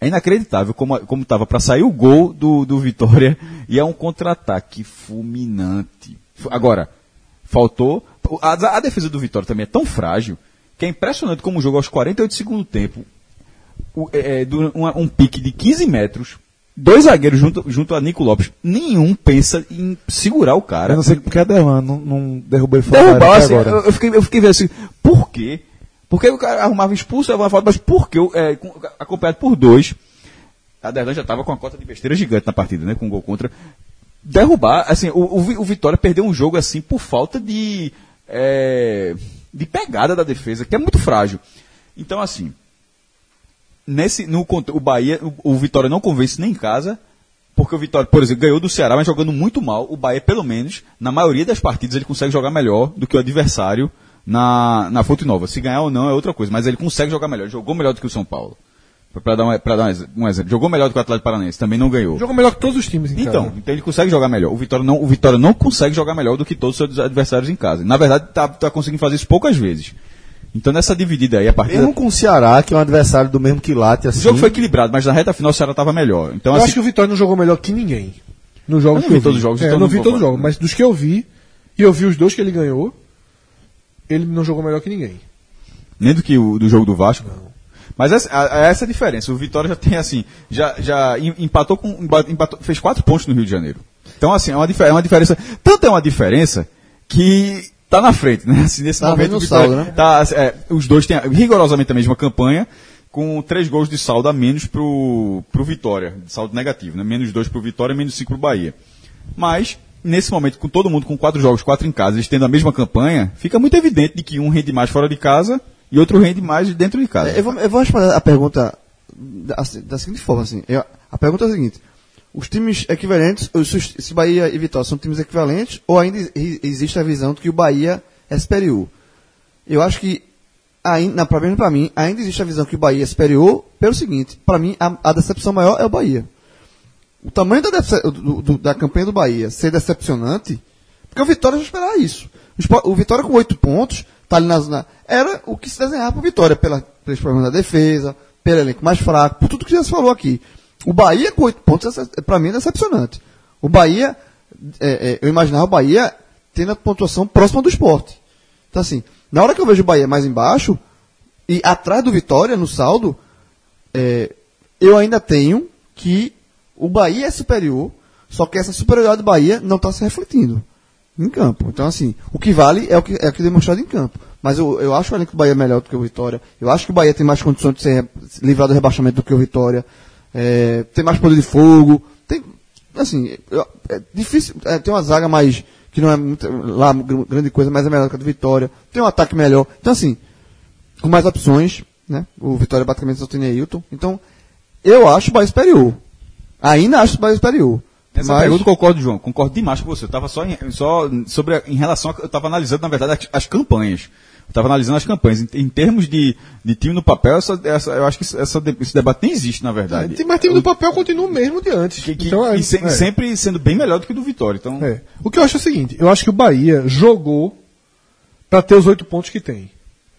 É inacreditável como, como tava para sair o gol do, do Vitória e é um contra-ataque fulminante. Agora, faltou. A, a defesa do Vitória também é tão frágil que é impressionante como o jogo aos 48 do segundo tempo, o- é, é, do- uma- um pique de 15 metros, dois zagueiros junto, junto a Nico Lopes, nenhum pensa em segurar o cara. Eu não sei porque a Derlan não, não derrubou ele fora Derrubar, assim, agora. eu, eu fiquei, eu fiquei vendo assim, por quê? Porque o cara arrumava expulso, levava falta, mas por quê? É, com- acompanhado por dois. A Derlan já estava com a cota de besteira gigante na partida, né? Com um gol contra. Derrubar, assim, o, o o Vitória perdeu um jogo assim por falta de. é, de pegada da defesa, que é muito frágil. Então, assim, nesse, no, o Bahia, o, o Vitória não convence nem em casa, porque o Vitória, por exemplo, ganhou do Ceará, mas jogando muito mal. O Bahia, pelo menos, na maioria das partidas, ele consegue jogar melhor do que o adversário na, na Fonte Nova. Se ganhar ou não é outra coisa, mas ele consegue jogar melhor. Jogou melhor do que o São Paulo. Pra dar, um, pra dar um ex- exemplo. Jogou melhor do que o Atlético Paranaense, também não ganhou. Jogou melhor que todos os times em Então, casa. então ele consegue jogar melhor. O Vitória não, o Vitória não consegue jogar melhor do que todos os seus adversários em casa. Na verdade, tá, tá conseguindo fazer isso poucas vezes. Então, nessa dividida aí, a partida. Mesmo com o Ceará, que é um adversário do mesmo quilate, assim. O jogo foi equilibrado, mas na reta final o Ceará estava melhor. Então, Eu assim, acho que o Vitória não jogou melhor que ninguém. Nos jogos Eu não que vi todos os jogos, É, então eu não não vi todos os jogos, mas dos que eu vi, e eu vi os dois que ele ganhou, ele não jogou melhor que ninguém. nem do que o do jogo do Vasco. Mas essa, a- essa é a diferença. O Vitória já tem assim, já, já em- empatou com, empatou- fez quatro pontos no Rio de Janeiro. Então assim, é uma, é uma diferença, tanto é uma diferença que tá na frente, né? Assim, nesse Tá momento o Vitória saldo, né? tá, é, os dois têm rigorosamente a mesma campanha, com três gols de saldo a menos pro, pro Vitória, saldo negativo, né? Menos dois pro Vitória, menos cinco pro Bahia. Mas nesse momento, com todo mundo com quatro jogos, quatro em casa, eles tendo a mesma campanha, fica muito evidente de que um rende mais fora de casa e outro rende mais dentro de casa. É, Eu vou, eu vou responder a pergunta da, assim, da seguinte forma, assim. Eu- a pergunta é a seguinte. Os times equivalentes, se Bahia e Vitória são times equivalentes, ou ainda existe a visão de que o Bahia é superior? Eu acho que, ainda, pra mim, pra mim, ainda existe a visão que o Bahia é superior, pelo seguinte, para mim, a, a decepção maior é o Bahia. O tamanho da, do- do- da campanha do Bahia ser decepcionante, porque o Vitória já esperava isso. O Vitória com oito pontos, tá ali na zona. Era o que se desenhava para Vitória, pela, pelos problemas da defesa, pelo elenco mais fraco, por tudo que já se falou aqui. O Bahia com oito pontos, para mim, é decepcionante. O Bahia, é, é, eu imaginava o Bahia tendo a pontuação próxima do esporte. Então, assim, na hora que eu vejo o Bahia mais embaixo, e atrás do Vitória, no saldo, é, eu ainda tenho que o Bahia é superior, só que essa superioridade do Bahia não está se refletindo em campo. Então, assim, o que vale é o que é o que é demonstrado em campo. Mas eu, eu acho o elenco Bahia melhor do que o Vitória. Eu acho que o Bahia tem mais condições de ser livrado do rebaixamento do que o Vitória. É, tem mais poder de fogo. Tem, assim, é difícil. é, tem uma zaga mais. que não é muito, lá gr- grande coisa, mas é melhor que a do Vitória. Tem um ataque melhor. Então, assim, com mais opções, né? O Vitória basicamente só tem Neilton. Então, eu acho o Bahia superior. Ainda acho o Bahia superior. Essa mas, pergunta eu concordo, João. Concordo demais com você. Eu estava só, em, só sobre a- em relação a, eu estava analisando na verdade as, as campanhas. Eu estava analisando as campanhas. Em, em termos de, de time no papel, essa, essa- eu acho que essa, esse debate nem existe na verdade. Tem- Mas time do papel continua o mesmo de antes. Que- que- Então, é- e se- é. sempre sendo bem melhor do que o do Vitória. Então, É. O que eu acho é o seguinte, eu acho que o Bahia jogou pra ter os oito pontos que tem.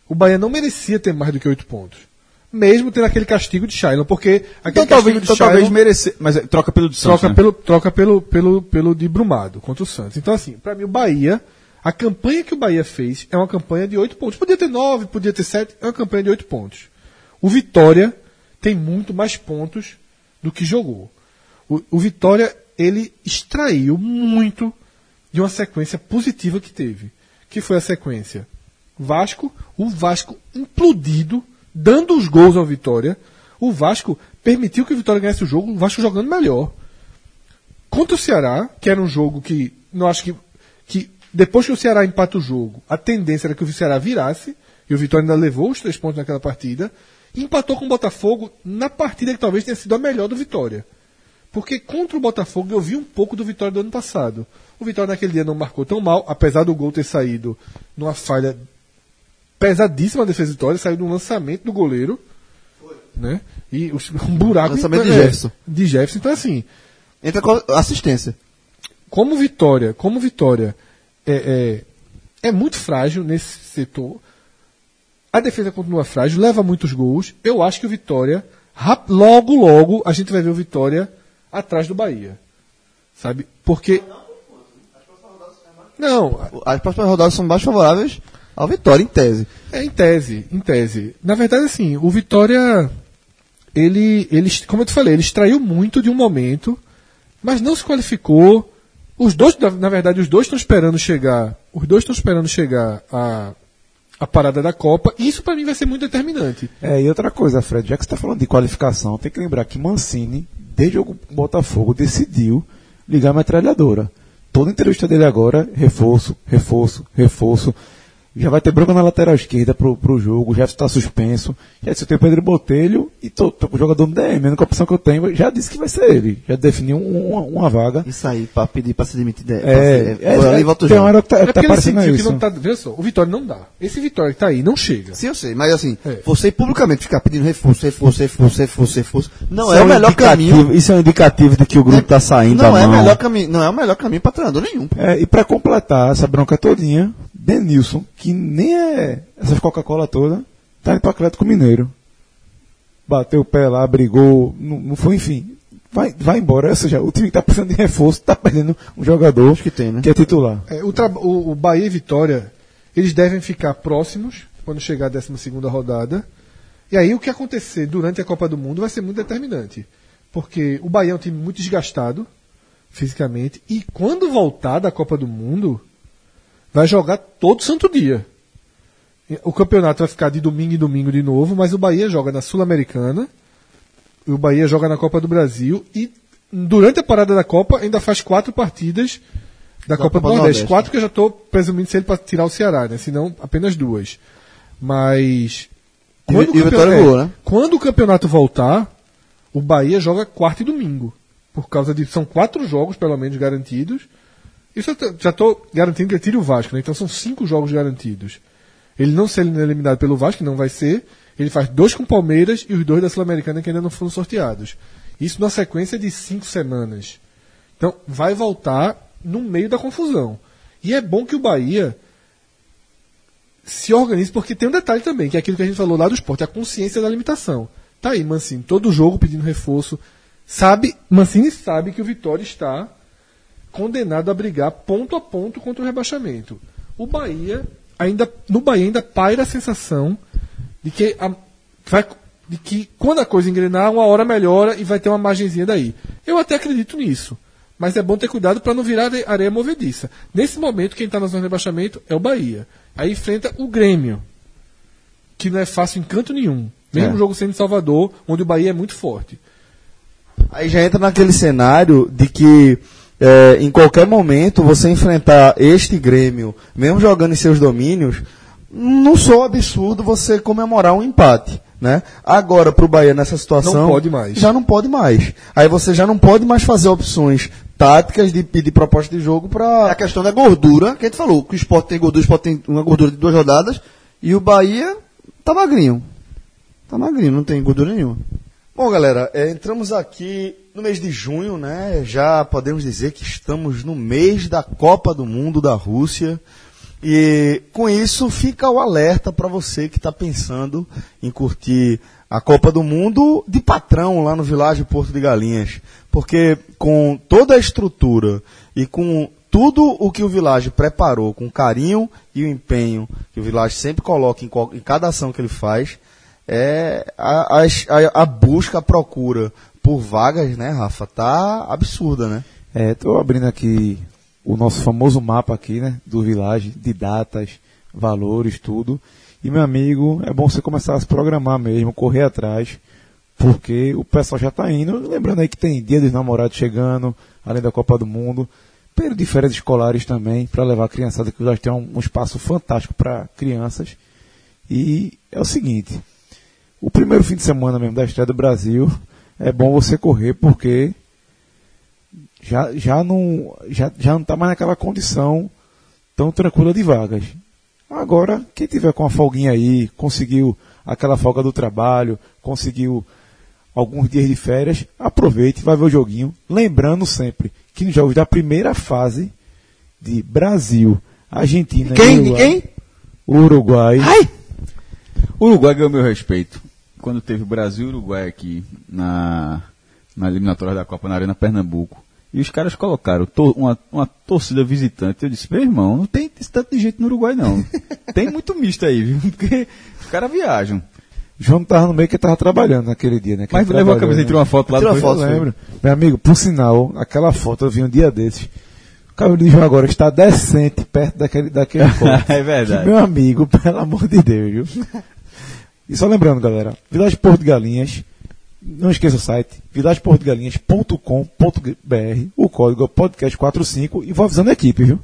O Bahia não merecia ter mais do que 8 pontos. Mesmo tendo aquele castigo de Shailon, porque aquele Então talvez, então, de talvez Shailon merecer. Mas é, troca pelo de Santos. troca, né? pelo, troca pelo, pelo, pelo de Brumado contra o Santos. Então, assim, pra mim, o Bahia, a campanha que o Bahia fez é uma campanha de 8 pontos. Podia ter 9, podia ter 7, é uma campanha de 8 pontos. O Vitória tem muito mais pontos do que jogou. O, o Vitória, ele extraiu muito de uma sequência positiva que teve. Que foi a sequência Vasco, o Vasco implodido, dando os gols ao Vitória. O Vasco permitiu que o Vitória ganhasse o jogo, o Vasco jogando melhor. Contra o Ceará, que era um jogo que não acho que, que depois que o Ceará empata o jogo, a tendência era que o Ceará virasse, e o Vitória ainda levou os três pontos naquela partida, e empatou com o Botafogo na partida que talvez tenha sido a melhor do Vitória. Porque contra o Botafogo eu vi um pouco do Vitória do ano passado. O Vitória naquele dia não marcou tão mal, apesar do gol ter saído numa falha pesadíssima defesa do Vitória, saiu de um lançamento do goleiro. Né? E um buraco. Lançamento de é, Jefferson. De Jefferson. Então, assim, Entra com assistência. como Vitória, como Vitória é, é, é muito frágil nesse setor, a defesa continua frágil, leva muitos gols. Eu acho que o Vitória, rap- logo, logo, a gente vai ver o Vitória atrás do Bahia. Sabe? Porque. Não, As próximas rodadas são mais favoráveis ao Vitória, em tese. é em tese, em tese. Na verdade, assim, o Vitória, ele, ele, como eu te falei, ele extraiu muito de um momento, mas não se qualificou. Os dois, na, verdade, os dois estão esperando chegar, os dois estão esperando chegar a, a parada da Copa, e isso para mim vai ser muito determinante. É, e outra coisa, Fred, já que você está falando de qualificação, tem que lembrar que Mancini, desde o Botafogo, decidiu ligar a metralhadora. Toda entrevista dele agora, reforço, reforço, reforço. Já vai ter bronca na lateral esquerda pro, pro jogo, já está suspenso. Já disse, eu tenho Pedro Botelho e tô, tô com o jogador no DM, a única opção que eu tenho, já disse que vai ser ele. Já definiu um- uma, uma vaga. Isso aí, pra pedir pra se demitir. de- pra É, se- é, ali é, e volta o tem jogo. uma hora que tá, É tá porque ele parecendo sentiu que isso. não tá. Veja só, o Vitória não dá. Esse Vitória que tá aí não chega. Sim, eu sei, mas assim, É. você publicamente ficar pedindo reforço, reforço, reforço, reforço, reforço, não Isso é o um melhor caminho. Isso é um indicativo de que o grupo está saindo não é o mão. melhor caminho, não é o melhor caminho pra treinador nenhum. É, e para completar essa bronca todinha, Denilson, que nem é essa Coca-Cola toda, tá indo pro Atlético Mineiro. Bateu o pé lá, brigou, não, não foi, enfim. Vai, vai embora. Ou seja, o time que tá precisando de reforço, tá perdendo um jogador Acho que tem, né? que é titular. É, o, o, o Bahia e Vitória, eles devem ficar próximos quando chegar a 12 rodada. E aí o que acontecer durante a Copa do Mundo vai ser muito determinante. Porque o Bahia é um time muito desgastado fisicamente. E quando voltar da Copa do Mundo, vai jogar todo santo dia. O campeonato vai ficar de domingo em domingo de novo, mas o Bahia joga na Sul-Americana, o Bahia joga na Copa do Brasil e durante a parada da Copa ainda faz quatro partidas da, Copa, do Nordeste. Quatro que eu já estou presumindo ser ele para tirar o Ceará, né? Senão apenas duas. Mas quando, e o campeonato- é, né? quando o campeonato voltar, o Bahia joga quarta e domingo. Por causa de. São quatro jogos, pelo menos, garantidos. Isso eu já estou garantindo que ele tire o Vasco, né? Então são cinco jogos garantidos. Ele não ser eliminado pelo Vasco, não vai ser. Ele faz dois com o Palmeiras e os dois da Sul-Americana que ainda não foram sorteados. Isso numa sequência de cinco semanas. Então vai voltar no meio da confusão. E é bom que o Bahia se organize, porque tem um detalhe também, que é aquilo que a gente falou lá do esporte, a consciência da limitação. Tá aí, Mancini, todo jogo pedindo reforço. Sabe, Mancini sabe que o Vitória está condenado a brigar ponto a ponto contra o rebaixamento. O Bahia, ainda, no Bahia ainda paira a sensação de que, a- vai, de que quando a coisa engrenar, uma hora melhora e vai ter uma margenzinha daí. Eu até acredito nisso. Mas é bom ter cuidado para não virar are- areia movediça. Nesse momento, quem está na zona de rebaixamento é o Bahia. Aí enfrenta o Grêmio, que não é fácil em canto nenhum. Mesmo É. jogo sendo em Salvador, onde o Bahia é muito forte. Aí já entra naquele cenário de que é, em qualquer momento você enfrentar este Grêmio, mesmo jogando em seus domínios, não sou absurdo você comemorar um empate. Né? Agora, para o Bahia nessa situação. Não pode mais. Já não pode mais. Aí você já não pode mais fazer opções táticas de pedir proposta de jogo para. a questão da gordura, que a gente falou, que o esporte tem gordura, o esporte tem uma gordura de duas rodadas, e o Bahia tá magrinho. Tá magrinho, não tem gordura nenhuma. Bom, galera, é, entramos aqui no mês de junho, né? Já podemos dizer que estamos no mês da Copa do Mundo da Rússia. E com isso fica o alerta para você que está pensando em curtir a Copa do Mundo de patrão lá no Vilagem Porto de Galinhas. Porque com toda a estrutura e com tudo o que o Village preparou, com carinho e o empenho que o Village sempre coloca em cada ação que ele faz, é a, a- a busca, a procura por vagas, né, Rafa, tá absurda, né? É, tô abrindo aqui o nosso famoso mapa aqui, né, do Village, de datas, valores, tudo. E meu amigo, é bom você começar a se programar mesmo, correr atrás, porque o pessoal já tá indo. Lembrando aí que tem Dia dos Namorados chegando, além da Copa do Mundo, período de férias escolares também, para levar a criançada, que o Village tem um, um espaço fantástico para crianças. E é o seguinte, o primeiro fim de semana mesmo da estreia do Brasil, é bom você correr, porque já, já não já, já não está mais naquela condição tão tranquila de vagas. Agora, quem tiver com a folguinha aí, conseguiu aquela folga do trabalho, conseguiu alguns dias de férias, aproveite, vai ver o joguinho. Lembrando sempre que nos jogos da primeira fase de Brasil, Argentina Quem? Uruguai, quem? Uruguai O Uruguai ganhou meu respeito. Quando teve Brasil e Uruguai aqui na, na eliminatória da Copa na Arena Pernambuco. E os caras colocaram to- uma, uma torcida visitante. Eu disse, meu irmão, não tem esse tanto de gente no Uruguai, não. tem muito misto aí, viu? Porque os caras viajam. João estava no meio que estava trabalhando naquele dia, né? Que Mas levou a camisa e né? tirou uma foto lá depois. foto, Eu lembro. Meu amigo, por sinal, aquela foto eu vi um dia desses. O cabelo de João agora está decente perto daquele, daquele corte. É verdade. Que, meu amigo, pelo amor de Deus, viu? E só lembrando, galera, Village Porto de Galinhas, não esqueça o site, villageportogalinhas.com.br, o código é podcast45 e vou avisando a equipe, viu?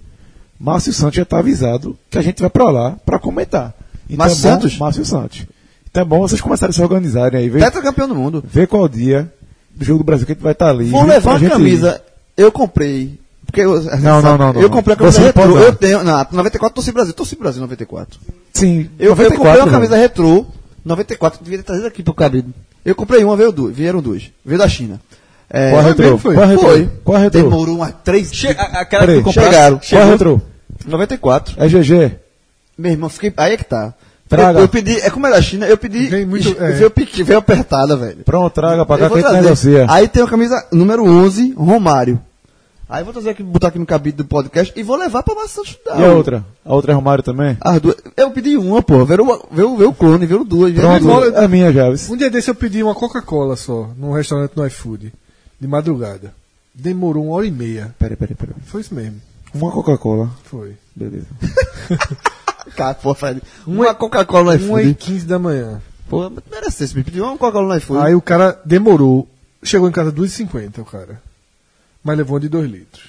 Márcio Santos já está avisado que a gente vai para lá para comentar. Então Márcio é bom- Santos? Márcio Santos. Então é bom vocês começarem a se organizarem aí, ver, Tetra campeão do mundo. ver qual dia do jogo do Brasil que a gente vai estar ali. Vou levar uma gente ir. camisa. Eu comprei. Porque eu, Não, não, não, não. Eu comprei a camisa retrô. Eu tenho. Não, 94 torci Brasil. Torci Brasil 94. Sim, Eu, eu 94, comprei uma velho. camisa retrô. 94, devia ter trazido aqui pro cabrido. Eu comprei uma, veio duas, vieram duas. Veio da China. É, Qual a retrô? foi? Qual a retrô? Foi. Qual retrô? Demorou umas três. Che a- aquela Peraí, que tu chegaram. Qual a retrô? 94. É GG. Meu irmão, fiquei. Aí é que tá. Traga. Eu, eu pedi, é como é da China, eu pedi. Vem muito- é. Veio, veio apertada, velho. Pronto, traga pra cá que a gente negocia. Aí tem a camisa número 11, Romário. Aí eu vou trazer aqui, botar aqui no cabide do podcast e vou levar pra Massa estudar. E a outra? A outra é Romário também? As duas. Eu pedi uma, pô. Veio, uma- veio, veio o clone, veio duas. veio Pronto, duas. é minha já. Um dia desse eu pedi uma Coca-Cola só, num restaurante no iFood, de madrugada. Demorou uma hora e meia. Peraí, peraí, peraí. Foi isso mesmo. Uma Coca-Cola. Foi. Beleza. Cara, pô, Fred. Uma Coca-Cola no Uma e iFood. 15 da manhã. Pô, merecesse. Me pediu uma Coca-Cola no iFood. Aí o cara demorou. Chegou em casa 2h50 o cara. Mas levou uma de 2 litros.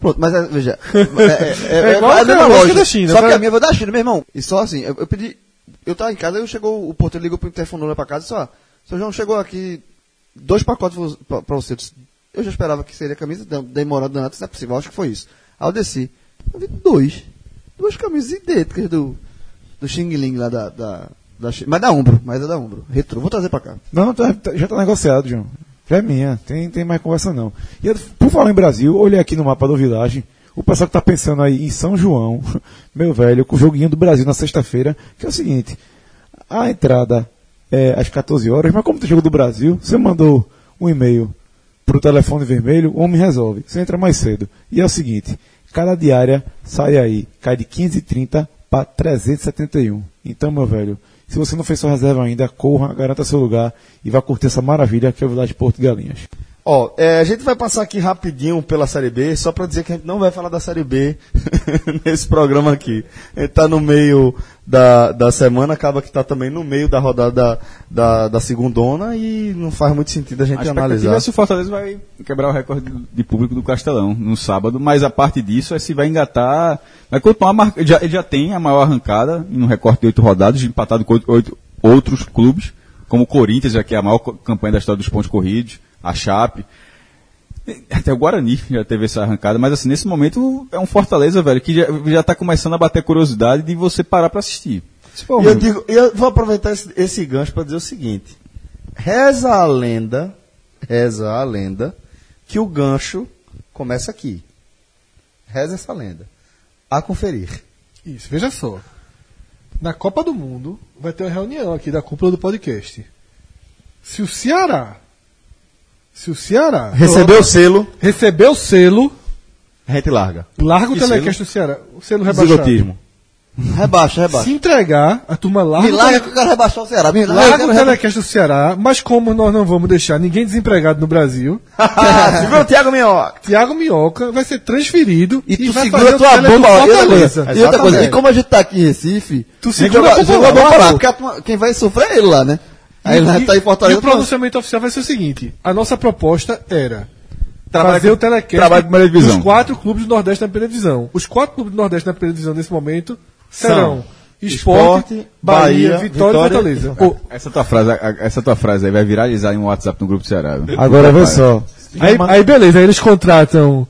Pronto, mas é, veja. É, É igual a mesma lógica da China, Só que a minha veio da China, meu irmão. E só assim, eu, eu pedi. Eu tava em casa, aí chegou, o porteiro ligou pro interfone lá pra casa e disse: Ó, seu João chegou aqui dois pacotes pra, pra, você. Eu Eu já esperava que seria camisa, dem- demorando antes, não é possível, acho que foi isso. Aí eu desci. Eu vi dois. Duas camisas idênticas do, do Xing Ling lá da, da, da. Mas da Umbro, mas é da Umbro. Retro, vou trazer pra cá. Não, tá- tá- já tá negociado, João. É minha. Tem, tem mais conversa não. E eu, por falar em Brasil, olhei aqui no mapa do Village. O pessoal que tá pensando aí em São João, meu velho, com o joguinho do Brasil na sexta-feira, que é o seguinte: a entrada é às 14 horas, mas como tem jogo do Brasil, você mandou um e-mail pro telefone vermelho, o homem resolve. Você entra mais cedo. E é o seguinte: cada diária sai aí, cai de 15,30 para 371. Então, meu velho, se você não fez sua reserva ainda, corra, garanta seu lugar e vá curtir essa maravilha que é o Village Porto de Galinhas. Ó, é, a gente vai passar aqui rapidinho pela Série B, só para dizer que a gente não vai falar da Série B nesse programa aqui. A gente tá no meio da, da semana, acaba que tá também no meio da rodada da, da, da segundona e não faz muito sentido a gente A analisar. é se o Fortaleza vai quebrar o recorde de público do Castelão no sábado, mas a parte disso é se vai engatar. Vai continuar mar... já, ele já tem a maior arrancada no recorte de oito rodadas, empatado com oito, outros clubes, como o Corinthians, já que é a maior campanha da história dos pontos corridos, a Chape. Até o Guarani já teve essa arrancada, mas assim, nesse momento é um Fortaleza, velho, que já, já tá começando a bater curiosidade de você parar pra assistir. E eu, digo, eu vou aproveitar esse, esse gancho para dizer o seguinte: reza a lenda, reza a lenda, que o gancho começa aqui. Reza essa lenda. A conferir. Isso, veja só. Na Copa do Mundo vai ter uma reunião aqui da cúpula do podcast. Se o Ceará. Se o Ceará Recebeu o selo, receber o selo, a gente larga. larga o Que telecast do Ceará. O selo rebaixado. Zigotismo. Rebaixa, rebaixa. Se entregar, a turma larga, Me larga que eu quero rebaixar o Ceará. Me larga, larga o telecast do Ceará, mas como nós não vamos deixar ninguém desempregado no Brasil, Você viu o Thiago Minhoca? Thiago Minhoca vai ser transferido E tu vai segura fazer tua bomba. E coisa, e outra coisa, e como a gente tá aqui em Recife, Tu segura joga- a bomba lá, lá, porque quem vai sofrer é ele lá, né? Aí ele E- tá em e Fortaleza. o pronunciamento oficial vai ser o seguinte: a nossa proposta era Trabalha fazer com- o telecast trabalha com primeira divisão. dos quatro clubes do Nordeste na primeira divisão. Os quatro clubes do Nordeste na primeira divisão nesse momento serão Esporte, Esporte, Bahia, Bahia, Vitória, e Fortaleza. Ô, Essa tua frase, essa tua frase aí vai viralizar em um WhatsApp no grupo do Ceará. viu? Agora vê só. aí, aí beleza, aí eles contratam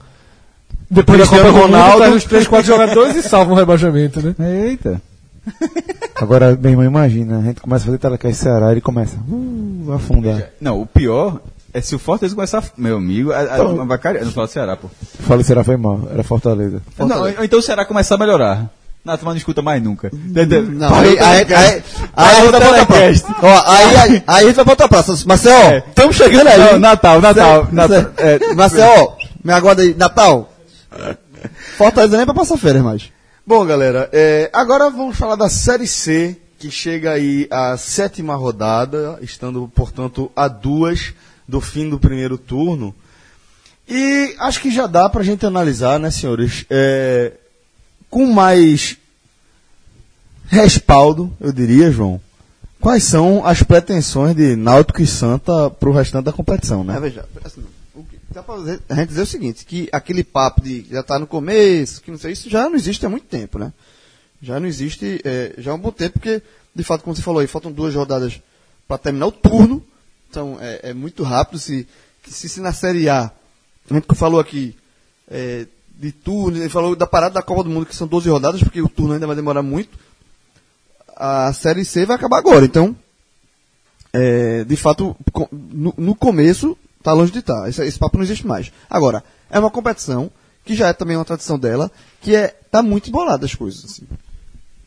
depois da Copa Cristiano do Mundo, Ronaldo. trazem os três, quatro jogadores e salvam o rebaixamento, né? Eita. Agora, meu irmão, imagina, a gente começa a fazer telecast Ceará, ele começa uh, a afundar. Não, o pior é se o Fortaleza começar. a- Meu amigo, a, a, Então- vai cair. Não fala Ceará, pô. Falei Ceará foi mal, era Fortaleza. Não, ou então o Ceará começar a melhorar. Não, tu não escuta mais nunca. Não, aí, aí, aí, aí, a praça. Ó, aí, aí, aí a gente vai pra outra praça. Marcel, estamos chegando aí. Não, Natal, Natal, Marcel, Natal. Marcel, Marcel, me aguarda aí. Natal. Fortaleza nem pra passar férias mais. Bom, galera, é, agora vamos falar da Série C, que chega aí à sétima rodada, estando, portanto, a duas do fim do primeiro turno. E acho que já dá pra gente analisar, né, senhores? É, com mais respaldo, eu diria, João. Quais são as pretensões de Náutico e Santa pro restante da competição, né? É, veja, assim, o dá dizer- a gente dizer o seguinte, que aquele papo de já tá no começo, que não sei, isso já não existe há muito tempo, né? Já não existe, é, já há um bom tempo, porque, de fato, como você falou aí, faltam duas rodadas para terminar o turno, então é, é muito rápido, se, se, se na Série A, a gente falou aqui, é, de turno, ele falou da parada da Copa do Mundo, que são 12 rodadas, porque o turno ainda vai demorar muito, a Série C vai acabar agora, então, é, de fato, no, no começo, está longe de estar. Esse, esse papo não existe mais. Agora, é uma competição que já é também uma tradição dela, que é tá muito embolada as coisas. Assim.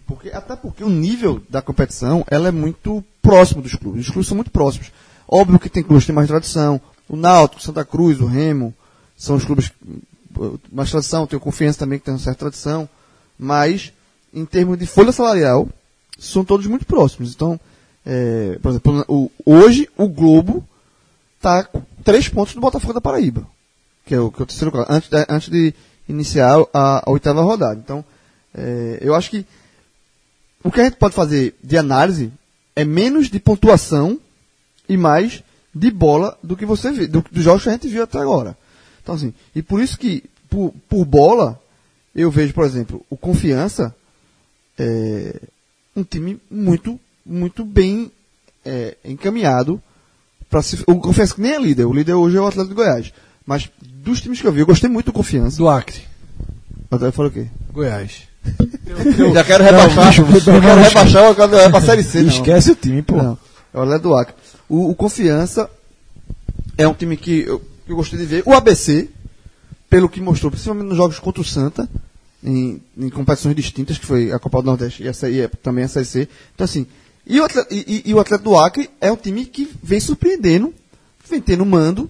Porque, até porque o nível da competição ela é muito próximo dos clubes. Os clubes são muito próximos. Óbvio que tem clubes que têm mais tradição. O Náutico, Santa Cruz, o Remo, são os clubes com mais tradição. Tem o Confiança também, que tem uma certa tradição. Mas, em termos de folha salarial, são todos muito próximos. Então, é, por exemplo, o- hoje o Globo está três pontos do Botafogo da Paraíba, que é o, que é o terceiro colocado, antes, antes de iniciar a, a oitava rodada. Então, é, eu acho que o que a gente pode fazer de análise é menos de pontuação e mais de bola do que você vê, do, dos jogos que a gente viu até agora. Então, assim, e por isso que, por, por bola, eu vejo, por exemplo, o Confiança é, um time muito, muito bem é, encaminhado para se. Eu confesso que nem é líder. O líder hoje é o Atlético de Goiás. Mas dos times que eu vi, eu gostei muito do Confiança. do Acre, Eu falei o quê? Goiás. Já quero rebaixar. eu quero rebaixar eu quero levar pra Série C. Não. Esquece o time, pô. Não, é o Atlético do Acre. O, o Confiança é um time que eu, que eu gostei de ver. O ABC, pelo que mostrou, principalmente nos jogos contra o Santa, em, em competições distintas, que foi a Copa do Nordeste e, a, e também a Série C. Então, assim, e o, Atlético, e, e- o Atlético do Acre é um time que vem surpreendendo, vem tendo mando,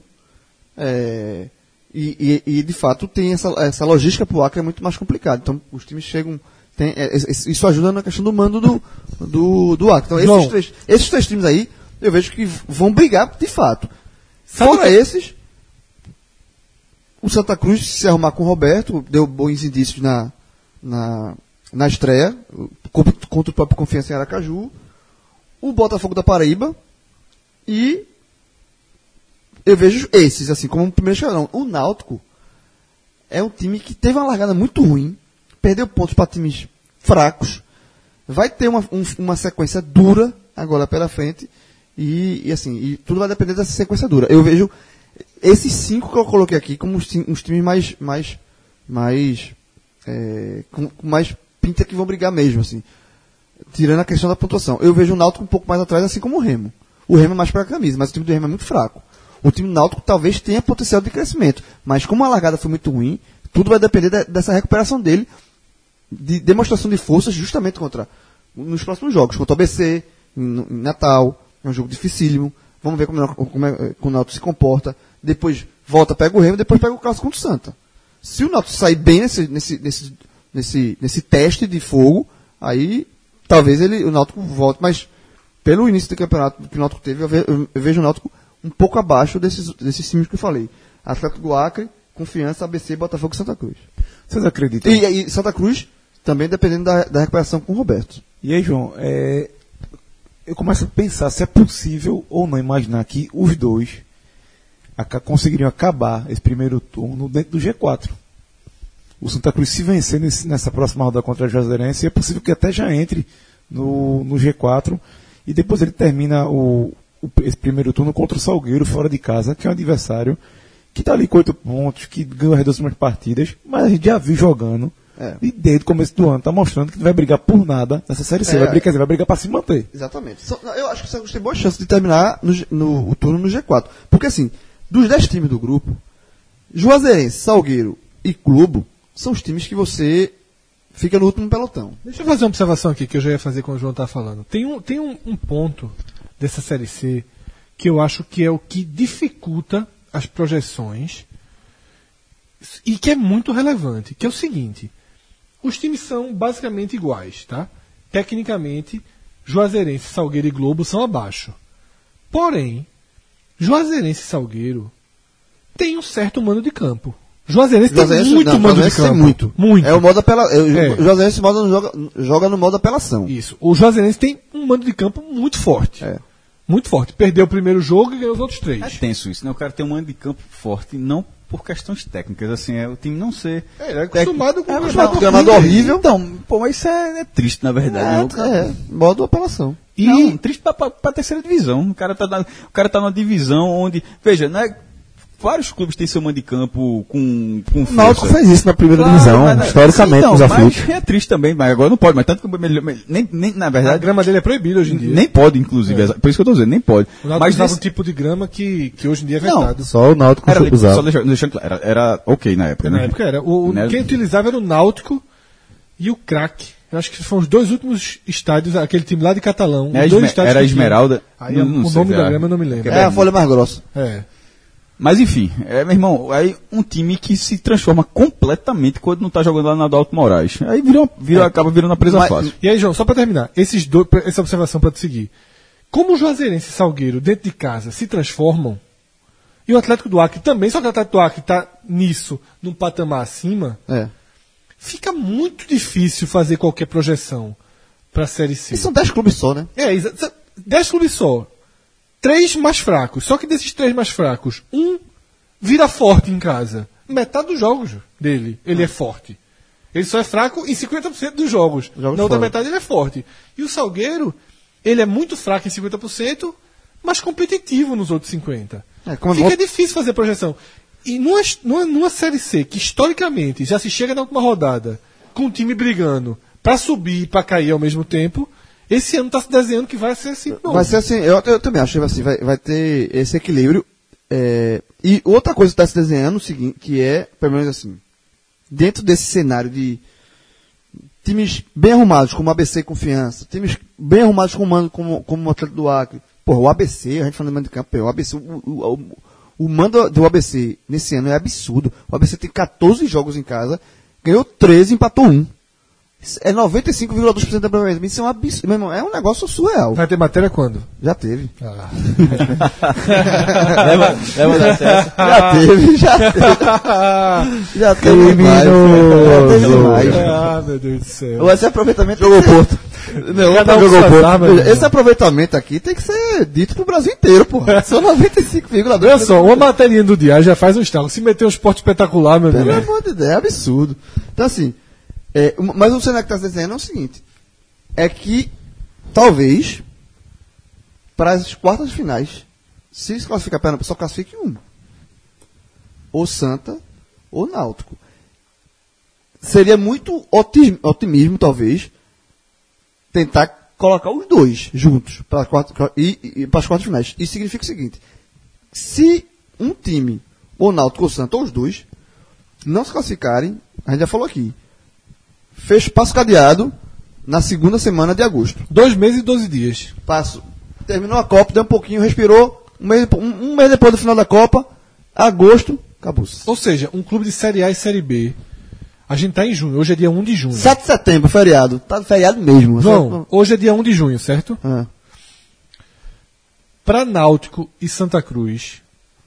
é, e, e- de fato tem essa, essa logística para o Acre é muito mais complicada. Então os times chegam. tem- é, es- isso ajuda na questão do mando do, do, do Acre. Então João. esses três, esses três times aí, eu vejo que vão brigar de fato. Sabe Fora que- esses, o Santa Cruz se arrumar com o Roberto, deu bons indícios na, na, na estreia, contra o próprio Confiança em Aracaju. O Botafogo da Paraíba e eu vejo esses, assim, como o primeiro escalão. O Náutico é um time que teve uma largada muito ruim, perdeu pontos para times fracos, vai ter uma, um- uma sequência dura agora pela frente, e, e assim, e tudo vai depender dessa sequência dura. Eu vejo esses cinco que eu coloquei aqui como os, ti- os times mais, mais, mais, é, com mais pinta que vão brigar mesmo, assim. Tirando a questão da pontuação. Eu vejo o Náutico um pouco mais atrás, assim como o Remo. O Remo é mais para a camisa, mas o time do Remo é muito fraco. O time do Náutico talvez tenha potencial de crescimento, mas como a largada foi muito ruim, tudo vai depender de- dessa recuperação dele de demonstração de forças justamente contra nos próximos jogos, contra o ABC, em, em Natal, é um jogo dificílimo. Vamos ver como, como, é, como o Náutico se comporta. Depois volta, pega o Remo, depois pega o clássico contra o Santa. Se o Náutico sair bem nesse, nesse, nesse, nesse, nesse teste de fogo, aí talvez ele, o Náutico volte, mas pelo início do campeonato que o Náutico teve, eu, ve- eu- vejo o Náutico um pouco abaixo desses, desses times que eu falei. Atlético do Acre, Confiança, ABC, Botafogo e Santa Cruz. Vocês acreditam? E, e Santa Cruz também dependendo da, da recuperação com o Roberto. E aí, João, é, eu começo a pensar se é possível ou não imaginar que os dois conseguiriam acabar esse primeiro turno dentro do G4. O Santa Cruz se vencer nesse- nessa próxima rodada contra a Juazeirense, é possível que até já entre no, no G4 e depois ele termina o, o- esse primeiro turno contra o Salgueiro fora de casa, que é um adversário que está ali com oito pontos, que ganhou as duas últimas partidas, mas a gente já viu jogando É. e desde o começo do ano tá mostrando que não vai brigar por nada nessa série C, É. vai brigar, vai brigar para se manter. Exatamente. Eu acho que o Cruz tem boa chance de terminar no, no- o turno no G4. Porque assim, dos 10 times do grupo, Juazeirense, Salgueiro e Clube são os times que você fica no último pelotão. Deixa eu fazer uma observação aqui que eu já ia fazer quando o João tá falando. Tem um, tem um, um ponto dessa série C que eu acho que é o que dificulta as projeções e que é muito relevante, que é o seguinte: os times são basicamente iguais, tá? Tecnicamente, Juazeirense, Salgueiro e Globo são abaixo. Porém, Juazeirense e Salgueiro tem um certo mano de campo. Juazeirense, Juazeirense- tem muito não, mano de Juazeirense tem campo. muito. Muito. É o modo apela... é, o É. Juazeirense modo joga, joga no modo apelação. Isso. O Juazeirense tem um mando de campo muito forte. É. Muito forte. Perdeu o primeiro jogo e ganhou os outros três. É tenso isso, né? O cara tem um mando de campo forte, não por questões técnicas, assim, é o time não ser. É, ele é acostumado com É, campeonato o gramado horrível. Então, pô, mas isso é, é triste, na verdade. né? É, é, modo apelação. E não, triste pra, pra, pra terceira divisão. O cara, tá na, o cara tá numa divisão onde. Veja, né? Vários clubes têm seu mando de campo com, com O força. Náutico fez isso na primeira Claro, divisão, mas- historicamente, Então, nos aflitos. mas É triste também, mas agora não pode. Mas tanto que nem, nem, na A verdade, grama dele é proibida hoje em dia. nem pode, inclusive. exa- Por isso que eu tô dizendo, nem pode. o Náutico Mas usava nesse- um tipo de grama que, que hoje em dia é Não. vetado. Só o Náutico era, usava. só deixando, deixando claro, era, era ok na época, né? Na época era. O, o- Né? Quem utilizava era o Náutico e o Crack. Eu acho que foram os dois últimos estádios, aquele time lá de Catalão. Era os dois estádios era. Esmeralda. Aí Não- o não sei, nome da grama eu não me lembro. É a folha mais grossa. É. Mas enfim, é, meu irmão, aí um time que se transforma completamente quando não tá jogando lá na Adalto Moraes. Aí vira, uma- vira, acaba virando uma presa Mas- fácil. E aí, João, só pra terminar, esses dois, essa observação pra te seguir. Como o Juazeirense e Salgueiro, dentro de casa, se transformam, e o Atlético do Acre também, só que o Atlético do Acre tá nisso, num patamar acima, É. fica muito difícil fazer qualquer projeção pra Série C. E são 10 clubes só, né? É, exa- sa- dez clubes só. Três mais fracos. Só que desses três mais fracos, um vira forte em casa. Metade dos jogos dele, ele é forte. Ele só é fraco em 50% dos jogos. Jogos Na outra metade ele é forte. E o Salgueiro, ele é muito fraco em 50%, mas competitivo nos outros 50%. É, como Fica volta- difícil fazer projeção. E numa, numa, numa Série C, que historicamente já se chega na última rodada com o time brigando pra subir e pra cair ao mesmo tempo, esse ano tá se desenhando que vai ser assim. novo. Vai ser assim, eu, eu também acho que assim, vai, vai ter esse equilíbrio. é, e outra coisa que está se desenhando, seguinte, que é, pelo menos assim, dentro desse cenário de times bem arrumados, como ABC e Confiança, times bem arrumados como, como, como o Atlético do Acre. Porra, o ABC, a gente falando de mando de campo, o ABC, o, o, o, o mando do ABC nesse ano é absurdo. O ABC tem 14 jogos em casa, ganhou 13 empatou 1. É 95,2% da aproveitamento. Isso é um absurdo. Meu irmão, é um negócio surreal. Vai ter matéria quando? Já teve. Ah. leva, leva acesso. Já teve, já teve. Já teve demais. Já teve demais. ah, meu Deus do céu. Esse aproveitamento. Jogou Porto. Não, Cada um jogou Porto. meu Esse aproveitamento aqui tem que ser dito pro Brasil inteiro, porra. São 95,2%. Olha só, uma materinha do dia já faz um estrago. Se meter um esporte espetacular, meu Pelo amigo. amor de Deus, é absurdo. Então, assim, é, mas o cenário que está se desenhando é o seguinte: é que talvez para as quartas finais, se se classificar para só classifique um. Ou Santa ou Náutico. Seria muito otim- otimismo, talvez, tentar colocar os dois juntos para quartas, e, e, para as quartas finais. Isso significa o seguinte: se um time, ou Náutico ou Santa, ou os dois, não se classificarem, a gente já falou aqui, fez passo cadeado na segunda semana de agosto. Dois meses e 12 dias. Passo. Terminou a Copa, deu um pouquinho, respirou. Um mês, um, um mês depois do final da Copa, agosto, acabou-se. Ou seja, um clube de Série A e Série B. A gente tá em junho, hoje é dia 1 de junho. 7 de setembro, feriado. Tá feriado mesmo. Vão, hoje é dia 1 de junho, certo? Ah. Para Náutico e Santa Cruz,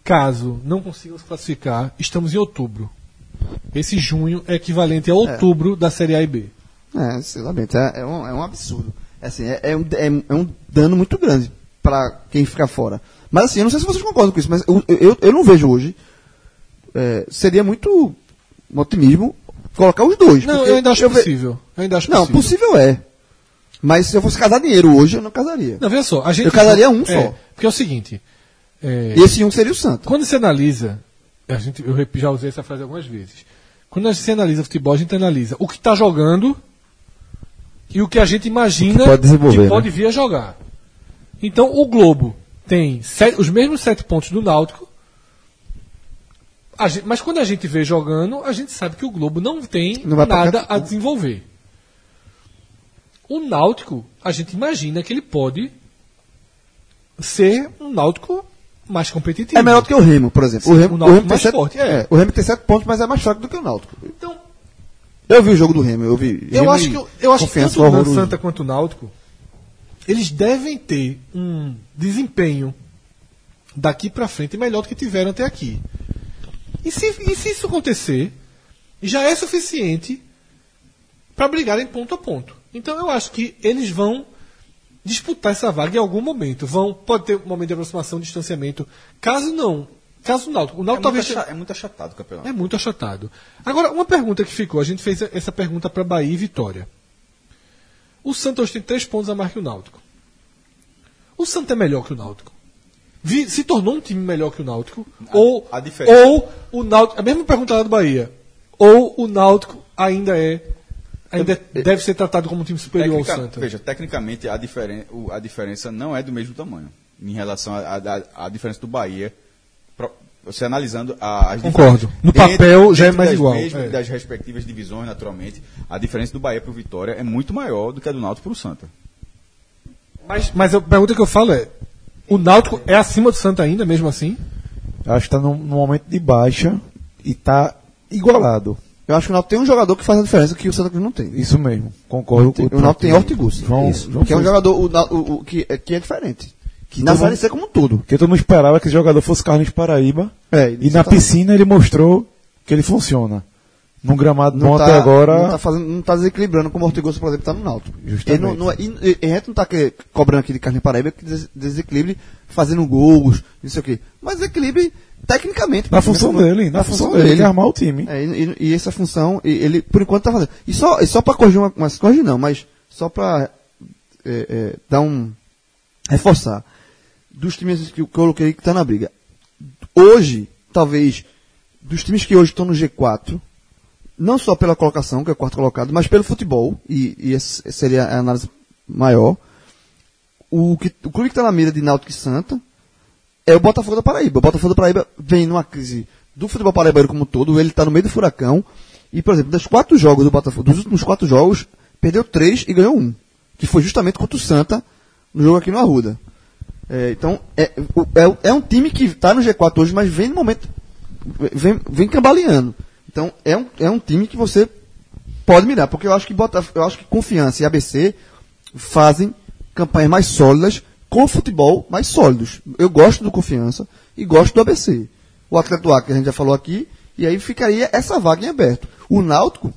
caso não consigam se classificar, estamos em outubro. Esse junho é equivalente a outubro da Série A e B. É, sinceramente, é, é, um, é um absurdo. É, assim, é, é um, é, é um dano muito grande para quem fica fora. Mas assim, eu não sei se vocês concordam com isso, mas eu, eu, eu não vejo hoje. é, seria muito um otimismo colocar os dois. Não, eu ainda acho ve- possível. Eu ainda acho Não, possível. possível é. Mas se eu fosse casar dinheiro hoje, eu não casaria. Não, veja só. A gente, Eu casaria um é, só. Porque é o seguinte. é, esse um seria o Santa. Quando você analisa, a gente, eu já usei essa frase algumas vezes. Quando você analisa futebol, a gente analisa o que está jogando e o que a gente imagina que pode desenvolver, que né? pode vir a jogar. Então o Globo tem sete- os mesmos sete pontos do Náutico. A gente- mas quando a gente vê jogando, a gente sabe que o Globo não tem Não nada a desenvolver. O Náutico, a gente imagina que ele pode ser um Náutico mais competitivo. É melhor do que o Remo, por exemplo. Sim, o Remo, o o Remo tem mais sete, forte, é. o Remo tem sete pontos, mas é mais fraco do que o Náutico. Então, Eu vi o jogo do Remo, eu vi. Eu Remo acho que, eu acho que tanto o. Santa quanto o Náutico, eles devem ter um desempenho daqui pra frente melhor do que tiveram até aqui. E se, e se isso acontecer, já é suficiente para brigarem ponto a ponto. Então eu acho que eles vão disputar essa vaga em algum momento. Vão, pode ter um momento de aproximação, distanciamento. Caso não, caso o Náutico, o É Náutico muito, talvez acha- é muito achatado o campeonato. é muito achatado. Agora, uma pergunta que ficou, a gente fez essa pergunta para Bahia e Vitória. O Santa hoje tem três pontos a mais que o Náutico. O Santa é melhor que o Náutico? Vi- se tornou um time melhor que o Náutico? ou, a diferença- ou o Náutico. A mesma pergunta lá do Bahia. Ou o Náutico ainda é. Ainda deve ser tratado como um time superior ao Santa. Veja, tecnicamente a, diferen, a diferença não é do mesmo tamanho. Em relação à diferença do Bahia. Pro- Você analisando a- as Concordo. No dentro- papel já é mais das igual, mesmas- é. Das respectivas divisões, naturalmente, a diferença do Bahia para o Vitória é muito maior do que a do Náutico para o Santa. Mas, mas a pergunta que eu falo é: o Náutico é acima do Santa ainda, mesmo assim? Acho que está num, num momento de baixa e está igualado. Eu acho que o Náutico tem um jogador que faz a diferença que o Santa Cruz não tem. Isso mesmo, concordo com O Náutico tem Hortigus. João, Isso. João que é um jogador o, o- o- que, é- que é diferente. Que na Série C como um todo. Porque todo mundo esperava que esse jogador fosse Carlos Paraíba. É, E na piscina ele mostrou que ele funciona. Num gramado bom até agora. Não tá, fazendo, não tá desequilibrando como o Ortigoso, por exemplo, tá no Náutico. Justamente. Ele não, não, é- e, e a gente não tá que- cobrando aqui de Carlinhos Paraíba que des- desequilibre fazendo gols, não sei o quê. Mas desequilibre tecnicamente. na função dele, na, função, dele, que é armar o time. É, e, e- essa função, ele, por enquanto, tá fazendo. E só, e só pra corrigir uma, mas corrigir não, mas só pra é, é, dar um. reforçar. Dos times que eu coloquei que tá na briga. Hoje, talvez, dos times que hoje estão no G4, não só pela colocação, que é o quarto colocado, mas pelo futebol, e, e essa seria a análise maior. O, que, o clube que está na mira de Náutico e Santa é o Botafogo da Paraíba. O Botafogo da Paraíba vem numa crise do futebol paraibano como um todo, ele está no meio do furacão. E, por exemplo, dos quatro jogos do Botafogo, dos últimos quatro jogos, perdeu três e ganhou um. Que foi justamente contra o Santa no jogo aqui no Arruda. É, então, é, é, é um time que está no G4 hoje, mas vem no momento. Vem, vem cambaleando. Então, é um, é um time que você pode mirar, porque eu acho que Botaf eu acho que Confiança e ABC fazem campanhas mais sólidas com futebol mais sólidos. Eu gosto do Confiança e gosto do ABC. O Atlético do Acre, a gente já falou aqui, e aí ficaria essa vaga em aberto. O Náutico,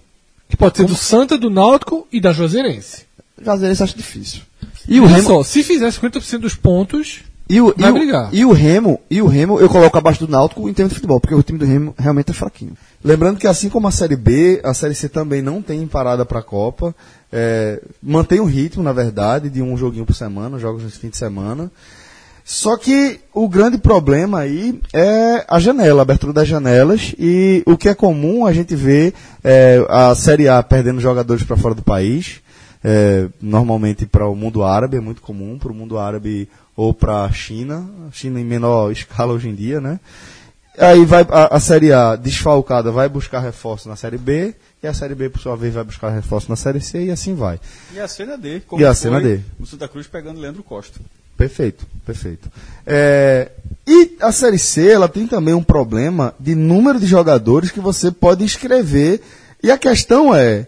Que pode ser do Santa, do Náutico e da Juazeirense. Juazeirense acho difícil. E o Olha Remo, só, se fizer 50% dos pontos, e o, vai e, o, e o Remo, e o Remo eu coloco abaixo do Náutico em termos de futebol, porque o time do Remo realmente é fraquinho. Lembrando que assim como a Série B, a Série C também não tem parada para a Copa. É, mantém o ritmo, na verdade, de um joguinho por semana, jogos no fim de semana. Só que o grande problema aí é a janela, a abertura das janelas. E o que é comum a gente ver é, a Série A perdendo jogadores para fora do país. É, normalmente para o mundo árabe, é muito comum para o mundo árabe ou para a China, China em menor escala hoje em dia, né? aí vai a, a Série A desfalcada vai buscar reforço na Série B, e a Série B, por sua vez, vai buscar reforço na Série C, e assim vai. E a cena D. E a cena D. O Santa Cruz pegando Leandro Costa. Perfeito, perfeito. É, e a Série C, ela tem também um problema de número de jogadores que você pode escrever. E a questão é,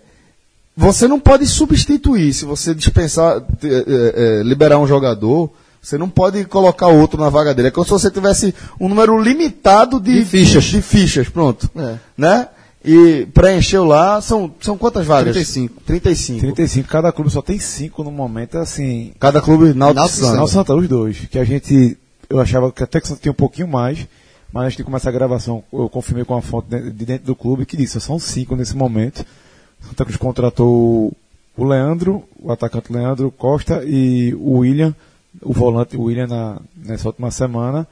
você não pode substituir, se você dispensar, eh, eh, liberar um jogador, você não pode colocar outro na vaga dele. É como se você tivesse um número limitado de, De fichas. De, fichas, pronto. É. Né? E preencheu lá, são, são quantas vagas? 35. 35. 35, cada clube só tem 5 no momento, assim. Cada clube Náutico Náutico Santa. Não, Santa, os dois. Que a gente. Eu achava que até que Santa tinha um pouquinho mais, mas antes de começar a gravação, eu confirmei com a fonte de de dentro do clube que disse, são cinco nesse momento. Santa Cruz contratou o Leandro, o atacante Leandro Costa e o William, o volante William na, nessa última semana.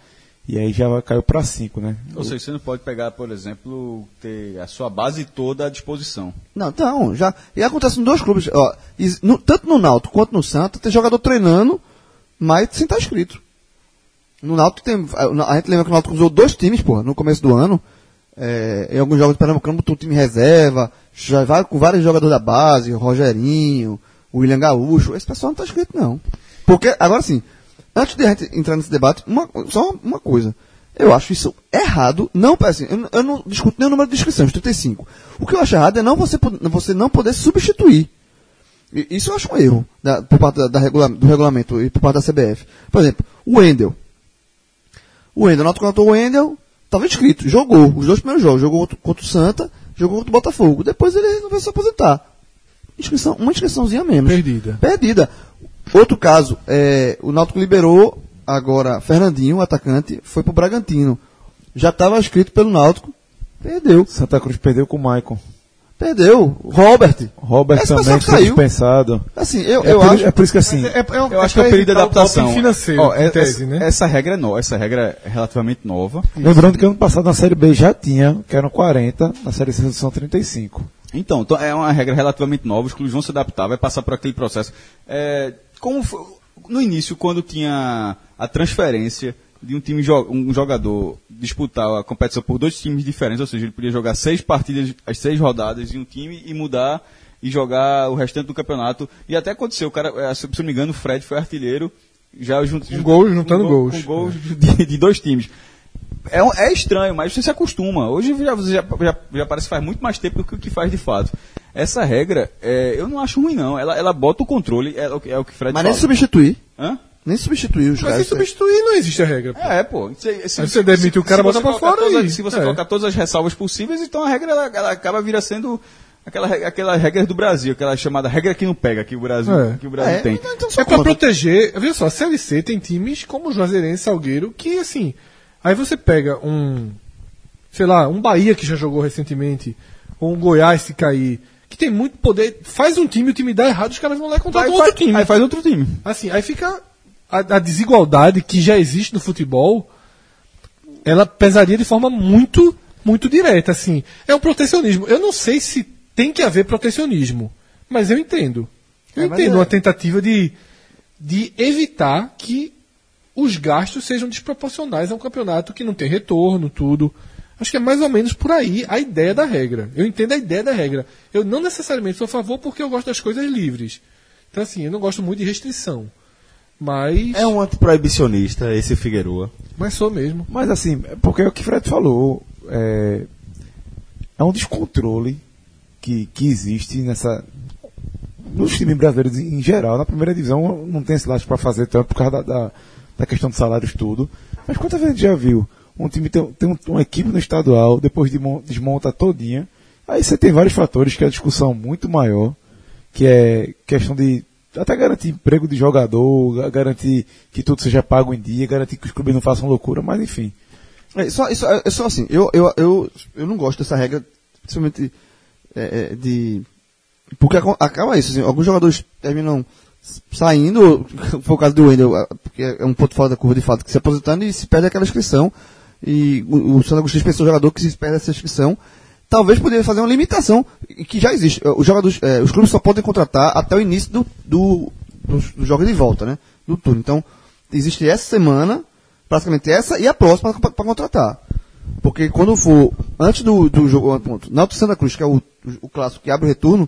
E aí já caiu para cinco, né? Ou seja, você não pode pegar, por exemplo, ter a sua base toda à disposição. Não, então, já. E acontece em dois clubes. Ó, is- no- tanto no Náutico quanto no Santa, tem jogador treinando, mas sem estar inscrito. No Náutico tem. A a gente lembra que o Náutico usou dois times, pô, no começo do ano. É, em alguns jogos do Pernambucano botou um time reserva, já vai com vários jogadores da base, o Rogerinho, o William Gaúcho. Esse pessoal não tá inscrito, não. Porque, agora sim, antes de a gente entrar nesse debate, uma- só uma coisa. Eu acho isso errado, não, assim, eu, não- eu não discuto nem o número de inscrições, 35. O que eu acho errado é não você, você não poder substituir. Isso eu acho um erro da- por parte da, da regula- do regulamento e por parte da CBF. Por exemplo, o Wendel. O Wendel, Náutico contratou o Wendel, estava inscrito, jogou os dois primeiros jogos, jogou contra, o Santa, jogou contra o Botafogo. Depois ele resolveu se aposentar. Inscrição, uma inscriçãozinha menos. Perdida. Perdida. Outro caso, é, o Náutico liberou agora Fernandinho, o atacante, foi pro Bragantino. Já estava inscrito pelo Náutico, perdeu. Santa Cruz perdeu com o Maicon. Perdeu. Robert. Robert Esse também saiu. dispensado. Assim, eu, É, eu por, acho. é por isso que assim. Eu acho que é o período de adaptação. financeiro, Ó, é- tese, essa, né? essa regra é nova, essa regra é relativamente nova. Lembrando que ano passado na Série B já tinha, que eram 40, na Série C são 35. Então, então, é uma regra relativamente nova, os clubes vão se adaptar, vai passar por aquele processo. É, como foi- no início, quando tinha a transferência de um time um jogador disputar a competição por dois times diferentes, ou seja, ele podia jogar seis partidas, as seis rodadas em um time e mudar e jogar o restante do campeonato. E até aconteceu, o cara, é, se eu não me engano, o Fred foi artilheiro, já junto, Com gols, juntando com gol- gols. Com gols de, de dois times. É, é estranho, mas você se acostuma. Hoje já, já, já, já parece que faz muito mais tempo do que o que faz de fato. Essa regra, é, eu não acho ruim, não. Ela, ela bota o controle, é, o que- é o que Fred Mas nem fala. substituir. Hã? Nem substituir os Mas caras. se substituir não existe a regra. pô. É, pô. Se, se- você demite o cara, bota pra fora todas- e- Se você é. colocar todas as ressalvas possíveis, então a regra ela, ela acaba vira sendo aquela, aquela regra do Brasil, aquela chamada regra que não pega que o Brasil, É. que o Brasil É, tem. então sou É pra proteger. Veja só, a Série C tem times como o Juazeirense Salgueiro que, assim. Aí você pega um. Sei lá, um Bahia que já jogou recentemente, ou um Goiás se cair, que tem muito poder. Faz um time, o time dá errado, os caras vão lá e contratam outro faz- time. Aí faz outro time. Assim, aí fica. A, a desigualdade que já existe no futebol, ela pesaria de forma muito, muito direta. Assim, é um protecionismo. Eu não sei se tem que haver protecionismo, mas eu entendo. Eu É, entendo é- uma tentativa de, de evitar que os gastos sejam desproporcionais a um campeonato que não tem retorno, tudo. Acho que é mais ou menos por aí a ideia da regra. Eu entendo a ideia da regra. Eu não necessariamente sou a favor porque eu gosto das coisas livres. Então, assim, eu não gosto muito de restrição. Mas. É um antiproibicionista, esse Figueroa. Mas sou mesmo. Mas assim, é porque é o que Fred falou. É, é um descontrole que, que existe nessa. Nos times brasileiros em geral, na primeira divisão não tem esse para fazer tanto por causa da, da, da questão de salários tudo. Mas quantas vezes a gente já viu? Um time tem, tem um- uma equipe no estadual, depois de mon- desmonta todinha. Aí você tem vários fatores que é a discussão muito maior, que é questão de até garantir emprego de jogador, ga- garantir que tudo seja pago em dia, garantir que os clubes não façam loucura, mas enfim. É só, isso, é só assim, eu, eu, eu, eu não gosto dessa regra, principalmente é, é, de. Porque acaba isso, assim, alguns jogadores terminam saindo, foi o caso do Wendel, ah, porque é um ponto fora da curva de fato, que se aposentando e se perde aquela inscrição. E o, o Santo Agostinho pensou jogador que se perde essa inscrição. Talvez poderia fazer uma limitação, que já existe. Os jogadores, eh, os clubes só podem contratar até o início do, do, do, do jogo de volta, né? Do turno. Então, existe essa semana, praticamente essa, e a próxima para contratar. Porque quando for, antes do, do jogo, ponto, Náutico Santa Cruz, que é o, o clássico que abre o retorno,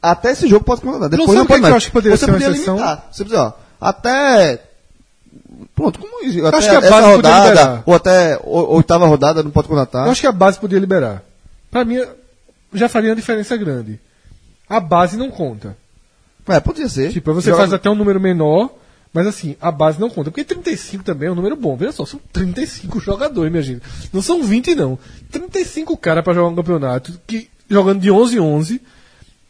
até esse jogo pode contratar. Depois não, o que pode que eu mais. acho que poderia Você ser uma poderia exceção? limitar. Você precisa, ó, até... Pronto, como isso? Até acho que a essa base rodada, liberar. ou até oitava rodada não pode contratar. Eu acho que a base podia liberar. Pra mim, já faria uma diferença grande. A base não conta. É, podia ser. Tipo, você Joga- faz até um número menor, mas assim, a base não conta. Porque 35 também é um número bom. Veja só, são 35 jogadores, minha gente. Não são 20, não. 35 caras pra jogar um campeonato, que jogando de 11 em 11,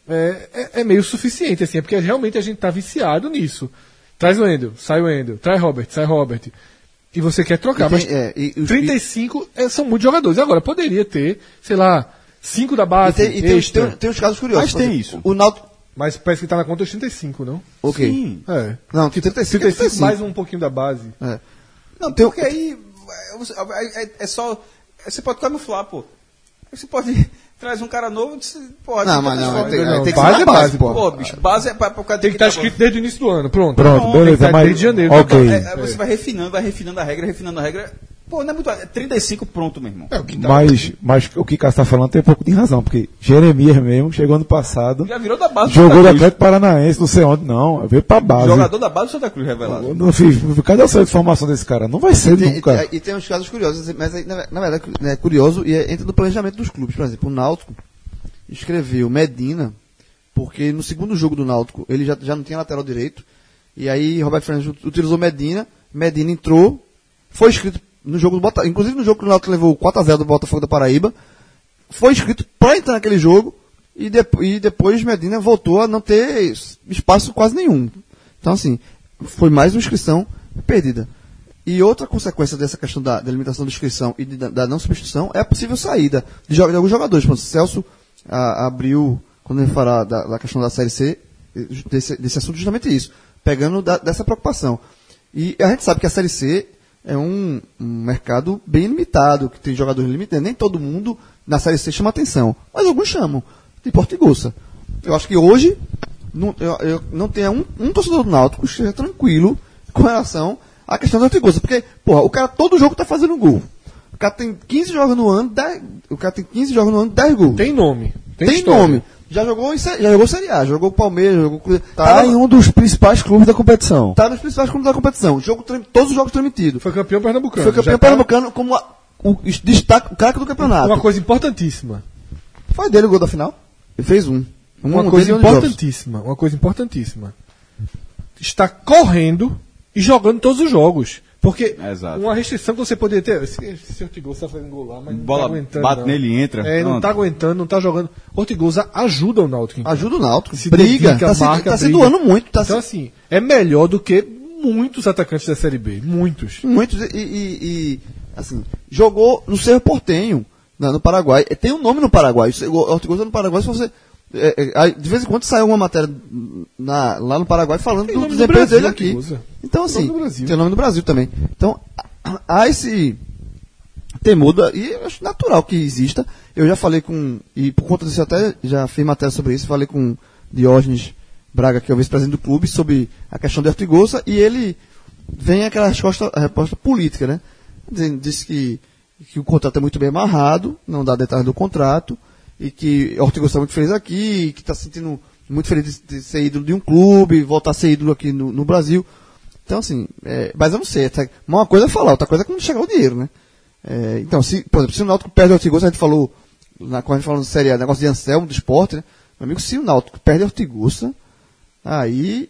é, é, é meio suficiente, assim, é porque realmente a gente tá viciado nisso. Traz o Endel, sai o Endel, traz Robert, sai Robert. E você quer trocar, E mas tem- é, e- e os- 35 é, são muitos jogadores. Agora, poderia ter, sei lá, 5 da E base, tem, e tem, tem, tem uns casos curiosos. Mas tem exemplo, isso. O Náutico... Mas parece que tá na conta dos 35, não? Ok. Sim. É. Não, tem 35, 35 35. mais um pouquinho da base. É. Não, Tem- porque aí é, é, é- é só. Você pode camuflar, pô. Você pode. Traz um cara novo, você, pô, Não, mas não, transforma. tem, Não, tem que base ser é base, base, pô. Pô, bicho, base é pra, pra cara Tem que estar tá- escrito desde o início do ano, pronto. Pronto, Tem beleza, mas- desde janeiro. ok. tá? É, é, você vai refinando, vai refinando a regra, refinando a regra. Pô, não é muito. É 35 pronto, meu irmão. É, o que tá- Mas, mas o que Cássio está falando tem um pouco de razão, porque Jeremias mesmo chegou ano passado, Já virou da base do jogou Cruz. Atlético Paranaense, não sei onde, não, veio pra base. Jogador da base do Santa Cruz revelado. Eu não fiz, cadê o seu de formação desse cara? Não vai ser Tem- nunca. e, e tem uns casos curiosos, mas na, na verdade é curioso e é, entra no planejamento dos clubes. Por exemplo, o Náutico escreveu Medina, porque no segundo jogo do Náutico ele já, já não tinha lateral direito, e aí Roberto Fernandes ut- utilizou Medina, Medina entrou, foi escrito no jogo do Botafogo, inclusive no jogo que o Náutico levou 4x0 do Botafogo da Paraíba, foi escrito para entrar naquele jogo, e, depo- e depois Medina voltou a não ter espaço quase nenhum. Então, assim, foi mais uma inscrição perdida. E outra consequência dessa questão da, da limitação da inscrição e de- da, da não substituição é a possível saída de, de alguns jogadores. Por exemplo, Celso ah, abriu, quando ele falar da, da questão da Série C, eh, desse, desse assunto, justamente isso, pegando da- dessa preocupação. E a gente sabe que a Série C é um, um mercado bem limitado, que tem jogadores limitados. Nem todo mundo na Série C chama atenção, mas alguns chamam, de Portuguesa. Eu acho que hoje não, eu, eu não tenha um, um torcedor do Náutico que esteja tranquilo com relação à questão da Ortigosa. Porque, porra, o cara todo jogo tá fazendo gol. O cara tem 15 jogos no ano, 10, o cara tem 15 jogos no ano, 10 gols. Tem nome. Tem, Tem nome. Já jogou, já jogou Série A, já jogou Palmeiras, já jogou Cruzeiro. Tá em um dos principais clubes da competição. tá nos principais clubes da competição. Jogo, todos os jogos transmitidos. Foi campeão pernambucano. Foi campeão Já tá- pernambucano como a- o destaque, o craque do campeonato. Uma coisa importantíssima. Foi dele o gol da final. Ele fez um. Um Uma coisa importantíssima. Uma coisa importantíssima. Está correndo e jogando todos os jogos. Porque Exato. uma restrição que você poderia ter. Esse, esse Ortigosa tá fazendo gol lá, mas não Bola tá aguentando. bate não. nele e entra. É, não Pronto. tá aguentando, não tá jogando. Ortigosa ajuda o Náutico. então. Ajuda o Náutico. Se briga. dedica, tá se, marca, tá se briga. doando muito. Tá Então, se, assim, é melhor do que muitos atacantes da Série B. Muitos. muitos e, e- e, assim, jogou no Cerro Portenho, na- no Paraguai. É, Tem um nome no Paraguai. O Ortigosa no Paraguai, se você. É, é, de vez em quando sai uma matéria na- lá no Paraguai falando do desempenho Brasil, dele aqui. Então, assim, tem o nome do Brasil também. Então, há- esse temor, e eu acho natural que exista. Eu já falei com, e por conta disso eu até já fiz matéria sobre isso, falei com Diógenes Braga, que é o vice-presidente do clube, sobre a questão de Ortigosa, e ele vem aquela resposta, resposta política, né? Dizendo- Diz que, que o contrato é muito bem amarrado, não dá detalhes do contrato, e que Ortigosa está muito feliz aqui, que está se sentindo muito feliz de, ser ídolo de um clube, voltar a ser ídolo aqui no, no Brasil. Então, assim, é, mas eu não sei. Uma coisa é falar, outra coisa é quando chegar o dinheiro, né? É, então, se, por exemplo, se o Náutico perde o a gente falou, na, quando a gente falou de série negócio de Anselmo, do esporte, né? Meu amigo, se o Náutico perde o aí, é, é,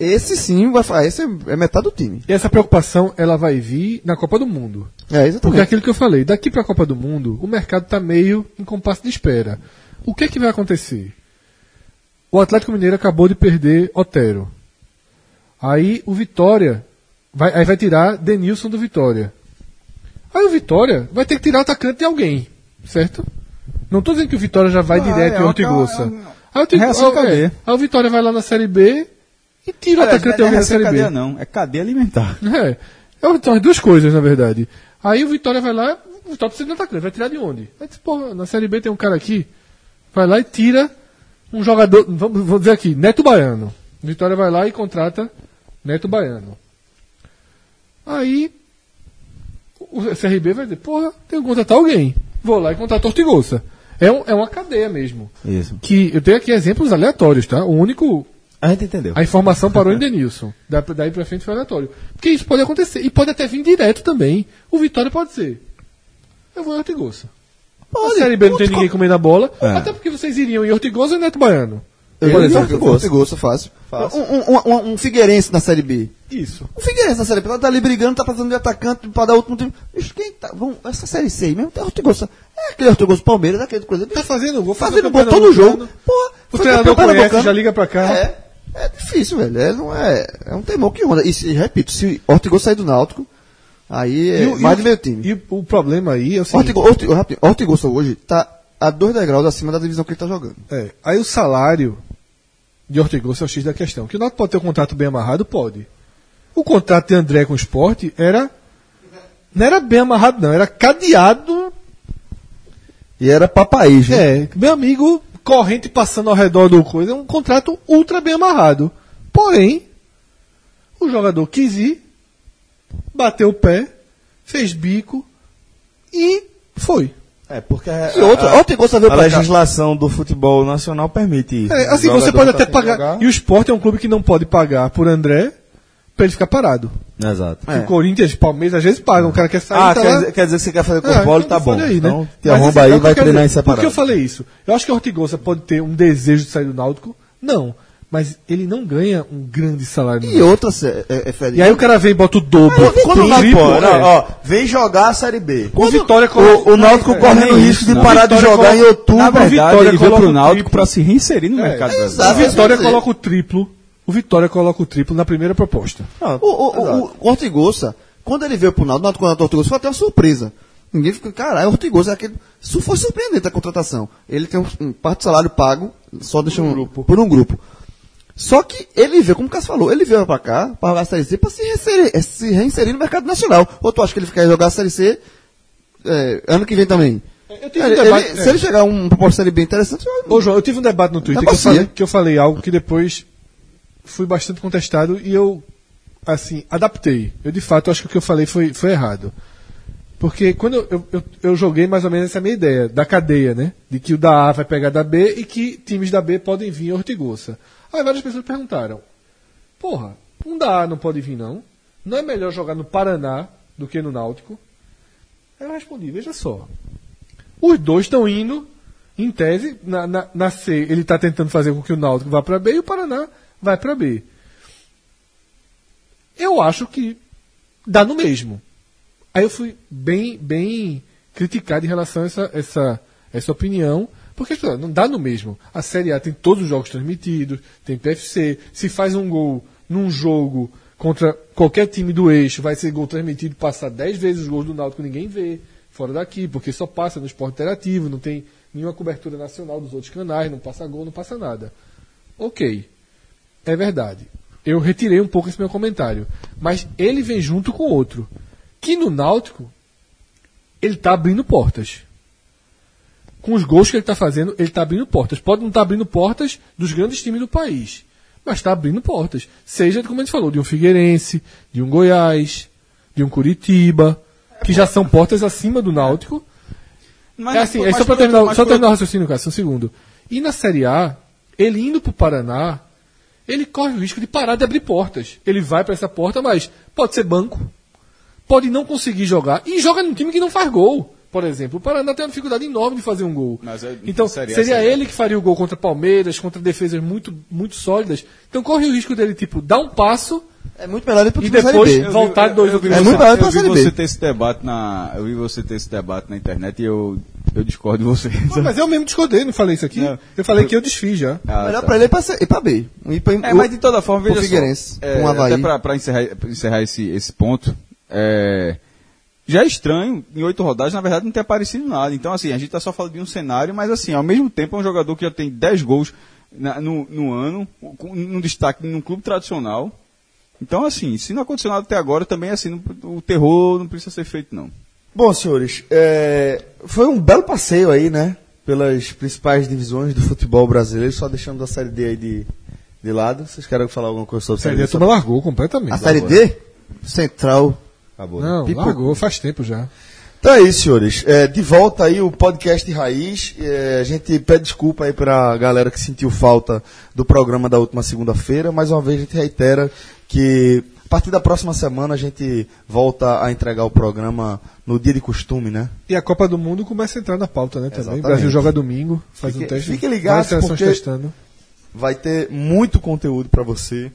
esse sim vai falar, esse é, é metade do time. E essa preocupação, ela vai vir na Copa do Mundo. É, Porque é exatamente. aquilo que eu falei, daqui para a Copa do Mundo, o mercado está meio em compasso de espera. O que é que vai acontecer? O Atlético Mineiro acabou de perder Otero. Aí o Vitória vai, aí vai tirar Denilson do Vitória. Aí o Vitória vai ter que tirar o atacante de alguém, certo? Não estou dizendo que o Vitória já vai Ah, direto é em Ortigosa. é aí- cadeia. aí o Vitória vai lá na Série B e tira Aliás, atacante não é Série B. cadeia não, é cadeia alimentar. É. É, São as duas coisas, na verdade. Aí o Vitória vai lá, o Vitória precisa de atacante, vai tirar de onde? Aí diz, pô, na Série B tem um cara aqui, vai lá e tira um jogador, vamos, vou dizer aqui, Neto Baiano. O Vitória vai lá e contrata Neto Baiano. Aí, o CRB vai dizer, porra, tenho que contratar alguém. Vou lá e contrato Ortigosa. É, um, é uma cadeia mesmo. Isso. Que eu tenho aqui exemplos aleatórios, tá? O único. A gente entendeu. A informação parou em Denilson. Da- Daí pra frente foi aleatório. Porque isso pode acontecer. E pode até vir direto também. O Vitória pode ser. Eu vou em Ortigosa. A Série B não tem ninguém comendo a bola. É. Até porque vocês iriam em Ortigosa e Neto Baiano. Eu Por vou exemplo, exemplo, Ortigosa. Fácil. Fácil. Um, um, um, um Figueirense na Série B. Isso. O Figueirense na Série B, ela tá ali brigando, tá passando de atacante pra dar último time. Bicho, quem tá? Vamos, essa Série C aí mesmo tem Ortigosa. É aquele Ortigosa Palmeiras, é aquele do Cruzeiro. Tá fazendo gol, faz fazendo o gol todo jogo. Porra, O treinador conhece, já liga pra cá. É, é difícil, velho. É, não é, é um temor que onda. E se, repito, se Ortigosa sair do Náutico, aí é o- mais o- de meio time. E o, problema aí é o seguinte. Ortigo- Orti- rapidinho, Ortigosa hoje tá a dois degraus acima da divisão que ele tá jogando. É, aí o salário de Ortigosa é o X da questão. Que o Náutico pode ter um contrato bem amarrado? Pode. O contrato de André com o esporte era. Não era bem amarrado, não. Era cadeado. E era papaís, né? É, meu amigo, corrente passando ao redor do coisa. É um contrato ultra bem amarrado. Porém, o jogador quis ir, bateu o pé, fez bico e foi. É, porque a, E outra, a- veio a legislação do futebol nacional permite. É, assim, você pode até pagar. jogar. E o esporte é um clube que não pode pagar por André pra ele ficar parado. Exato. O Corinthians, Palmeiras, às vezes pagam. O cara quer sair. Ah, tá quer, lá. dizer, quer dizer que você quer fazer É, corpólio, então tá bom. aí, né? Então, te Mas, arromba aí é o e que vai treinar em dizer. Por que separado. eu falei isso? Eu acho que a Ortigosa pode ter um desejo de sair do Náutico. Não. Mas ele não ganha um grande salário. E outra, é, é, E aí o cara vem e bota o dobro. Quando o não, triplo, pô, não, é. ó, vem jogar a Série B. O Vitória O, o Náutico é, correndo é risco de não. parar de Vitória jogar coloca- em outubro. Na verdade, Vitória ele veio pro o Náutico pra se reinserir no É, mercado exato. brasileiro. O Vitória dizer- coloca o triplo. O Vitória coloca o triplo na primeira proposta. Não, O, o, o, o Ortigosa, quando ele veio pro Náutico, o Náutico contratou o Ortigosa, foi até uma surpresa. Ninguém ficou, caralho, Ortigosa é aquele. Isso foi surpreendente a contratação. Ele tem um, um parte do salário pago, só deixa um, grupo. por um grupo. Só que ele veio, como o Cássio falou, ele veio pra cá, pra jogar a Série C, pra se reinserir, eh, se reinserir no mercado nacional. Ou tu acha que ele quer jogar a Série C eh, ano que vem também? Eu tive um Ele- debate- ele- é. Se ele chegar a um proposta de Série B interessante, Ô, João, eu tive um debate no Twitter que eu, falei, que eu falei algo que depois fui bastante contestado e eu, assim, adaptei. Eu, de fato, acho que o que eu falei foi, foi errado. Porque quando eu, eu, eu, joguei mais ou menos essa minha ideia, da cadeia, né? De que o da A vai pegar da B e que times da B podem vir a Ortigosa. Aí várias pessoas perguntaram: Porra, um da A não pode vir, não? Não é melhor jogar no Paraná do que no Náutico? Aí eu respondi: Veja só. Os dois estão indo, em tese, na, na, na C, ele está tentando fazer com que o Náutico vá para B e o Paraná vai para B. Eu acho que dá no mesmo. Aí eu fui bem, bem criticado em relação a essa, essa, essa opinião, porque não dá no mesmo. A Série A tem todos os jogos transmitidos, tem PFC. Se faz um gol num jogo contra qualquer time do eixo, vai ser gol transmitido, passar 10 vezes os gols do Náutico, ninguém vê fora daqui, porque só passa no esporte interativo, não tem nenhuma cobertura nacional dos outros canais, não passa gol, não passa nada. Ok, é verdade. Eu retirei um pouco esse meu comentário, mas ele vem junto com outro, que no Náutico ele está abrindo portas. Com os gols que ele está fazendo, ele está abrindo portas. Pode não estar abrindo portas dos grandes times do país, mas está abrindo portas. Seja, como a gente falou, de um Figueirense, de um Goiás, de um Curitiba, que já são portas acima do Náutico. Mas, é assim, mas é só para terminar, só terminar o raciocínio, Cássio, um segundo. E na Série A, ele indo para o Paraná, ele corre o risco de parar de abrir portas. Ele vai para essa porta, mas pode ser banco, pode não conseguir jogar e joga num time que não faz gol. Por exemplo, o Paraná tem uma dificuldade enorme de fazer um gol. Mas é- então, Série A, seria Série A. ele que faria o gol contra Palmeiras, contra defesas muito, muito sólidas. Então, corre o risco dele, tipo, dar um passo é muito melhor ir pro e time da depois Série B. voltar dois ou vi três É você- muito melhor eu vi Série você B. ter esse debate na, eu vi você ter esse debate na internet e eu, eu discordo de você. Pô, Mas eu mesmo discordei, não falei isso aqui. Não. Eu falei que eu desfiz já. Ah, melhor tá. pra ele é ir pra, C- ir B. Ir pra, É, mas de toda forma, veja Figueirense, só. É, Avaí. até pra, pra encerrar, pra encerrar esse, esse ponto, é, já é estranho, em oito rodadas, na verdade, não ter aparecido nada. Então, assim, a gente tá só falando de um cenário, mas, assim, ao mesmo tempo, é um jogador que já tem 10 gols na- no, no ano, com um destaque num clube tradicional. Então, assim, se não aconteceu nada até agora, também, assim, não- o terror não precisa ser feito, não. Bom, senhores, é, foi um belo passeio aí, né? Pelas principais divisões do futebol brasileiro, só deixando a Série D aí de, de lado. Vocês querem falar alguma coisa sobre a Série A, a D? turma largou completamente. A Série D, Central Acabou, né? Não, Pipocou. largou faz tempo já. Então é isso, senhores. É, de volta aí o podcast Raiz. É, a gente pede desculpa aí pra galera que sentiu falta do programa da última segunda-feira. Mais uma vez a gente reitera que a partir da próxima semana a gente volta a entregar o programa no dia de costume, né? E a Copa do Mundo começa a entrar na pauta, né? Também. Exatamente. O Brasil joga domingo, faz Fique- um teste. fique ligado, porque- testando. Vai ter muito conteúdo pra você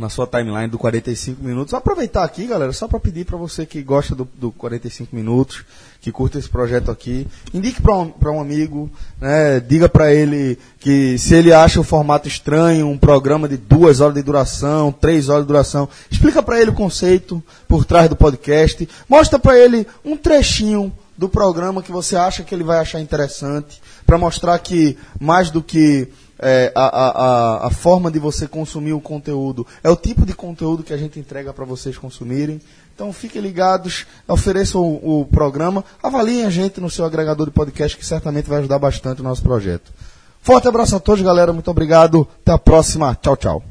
na sua timeline do 45 minutos. Aproveitar aqui, galera, só pra pedir pra você que gosta do, do 45 minutos, que curta esse projeto aqui, indique pra um, um amigo, né, diga pra ele que se ele acha o formato estranho, um programa de duas horas de duração, três horas de duração, explica pra ele o conceito por trás do podcast, mostra pra ele um trechinho do programa que você acha que ele vai achar interessante, para mostrar que mais do que é, a, a, a, forma de você consumir o conteúdo é o tipo de conteúdo que a gente entrega para vocês consumirem. Então fiquem ligados, ofereçam o, o programa, avaliem a gente no seu agregador de podcast que certamente vai ajudar bastante o nosso projeto. Forte abraço a todos, galera. Muito obrigado. Até a próxima. Tchau, tchau.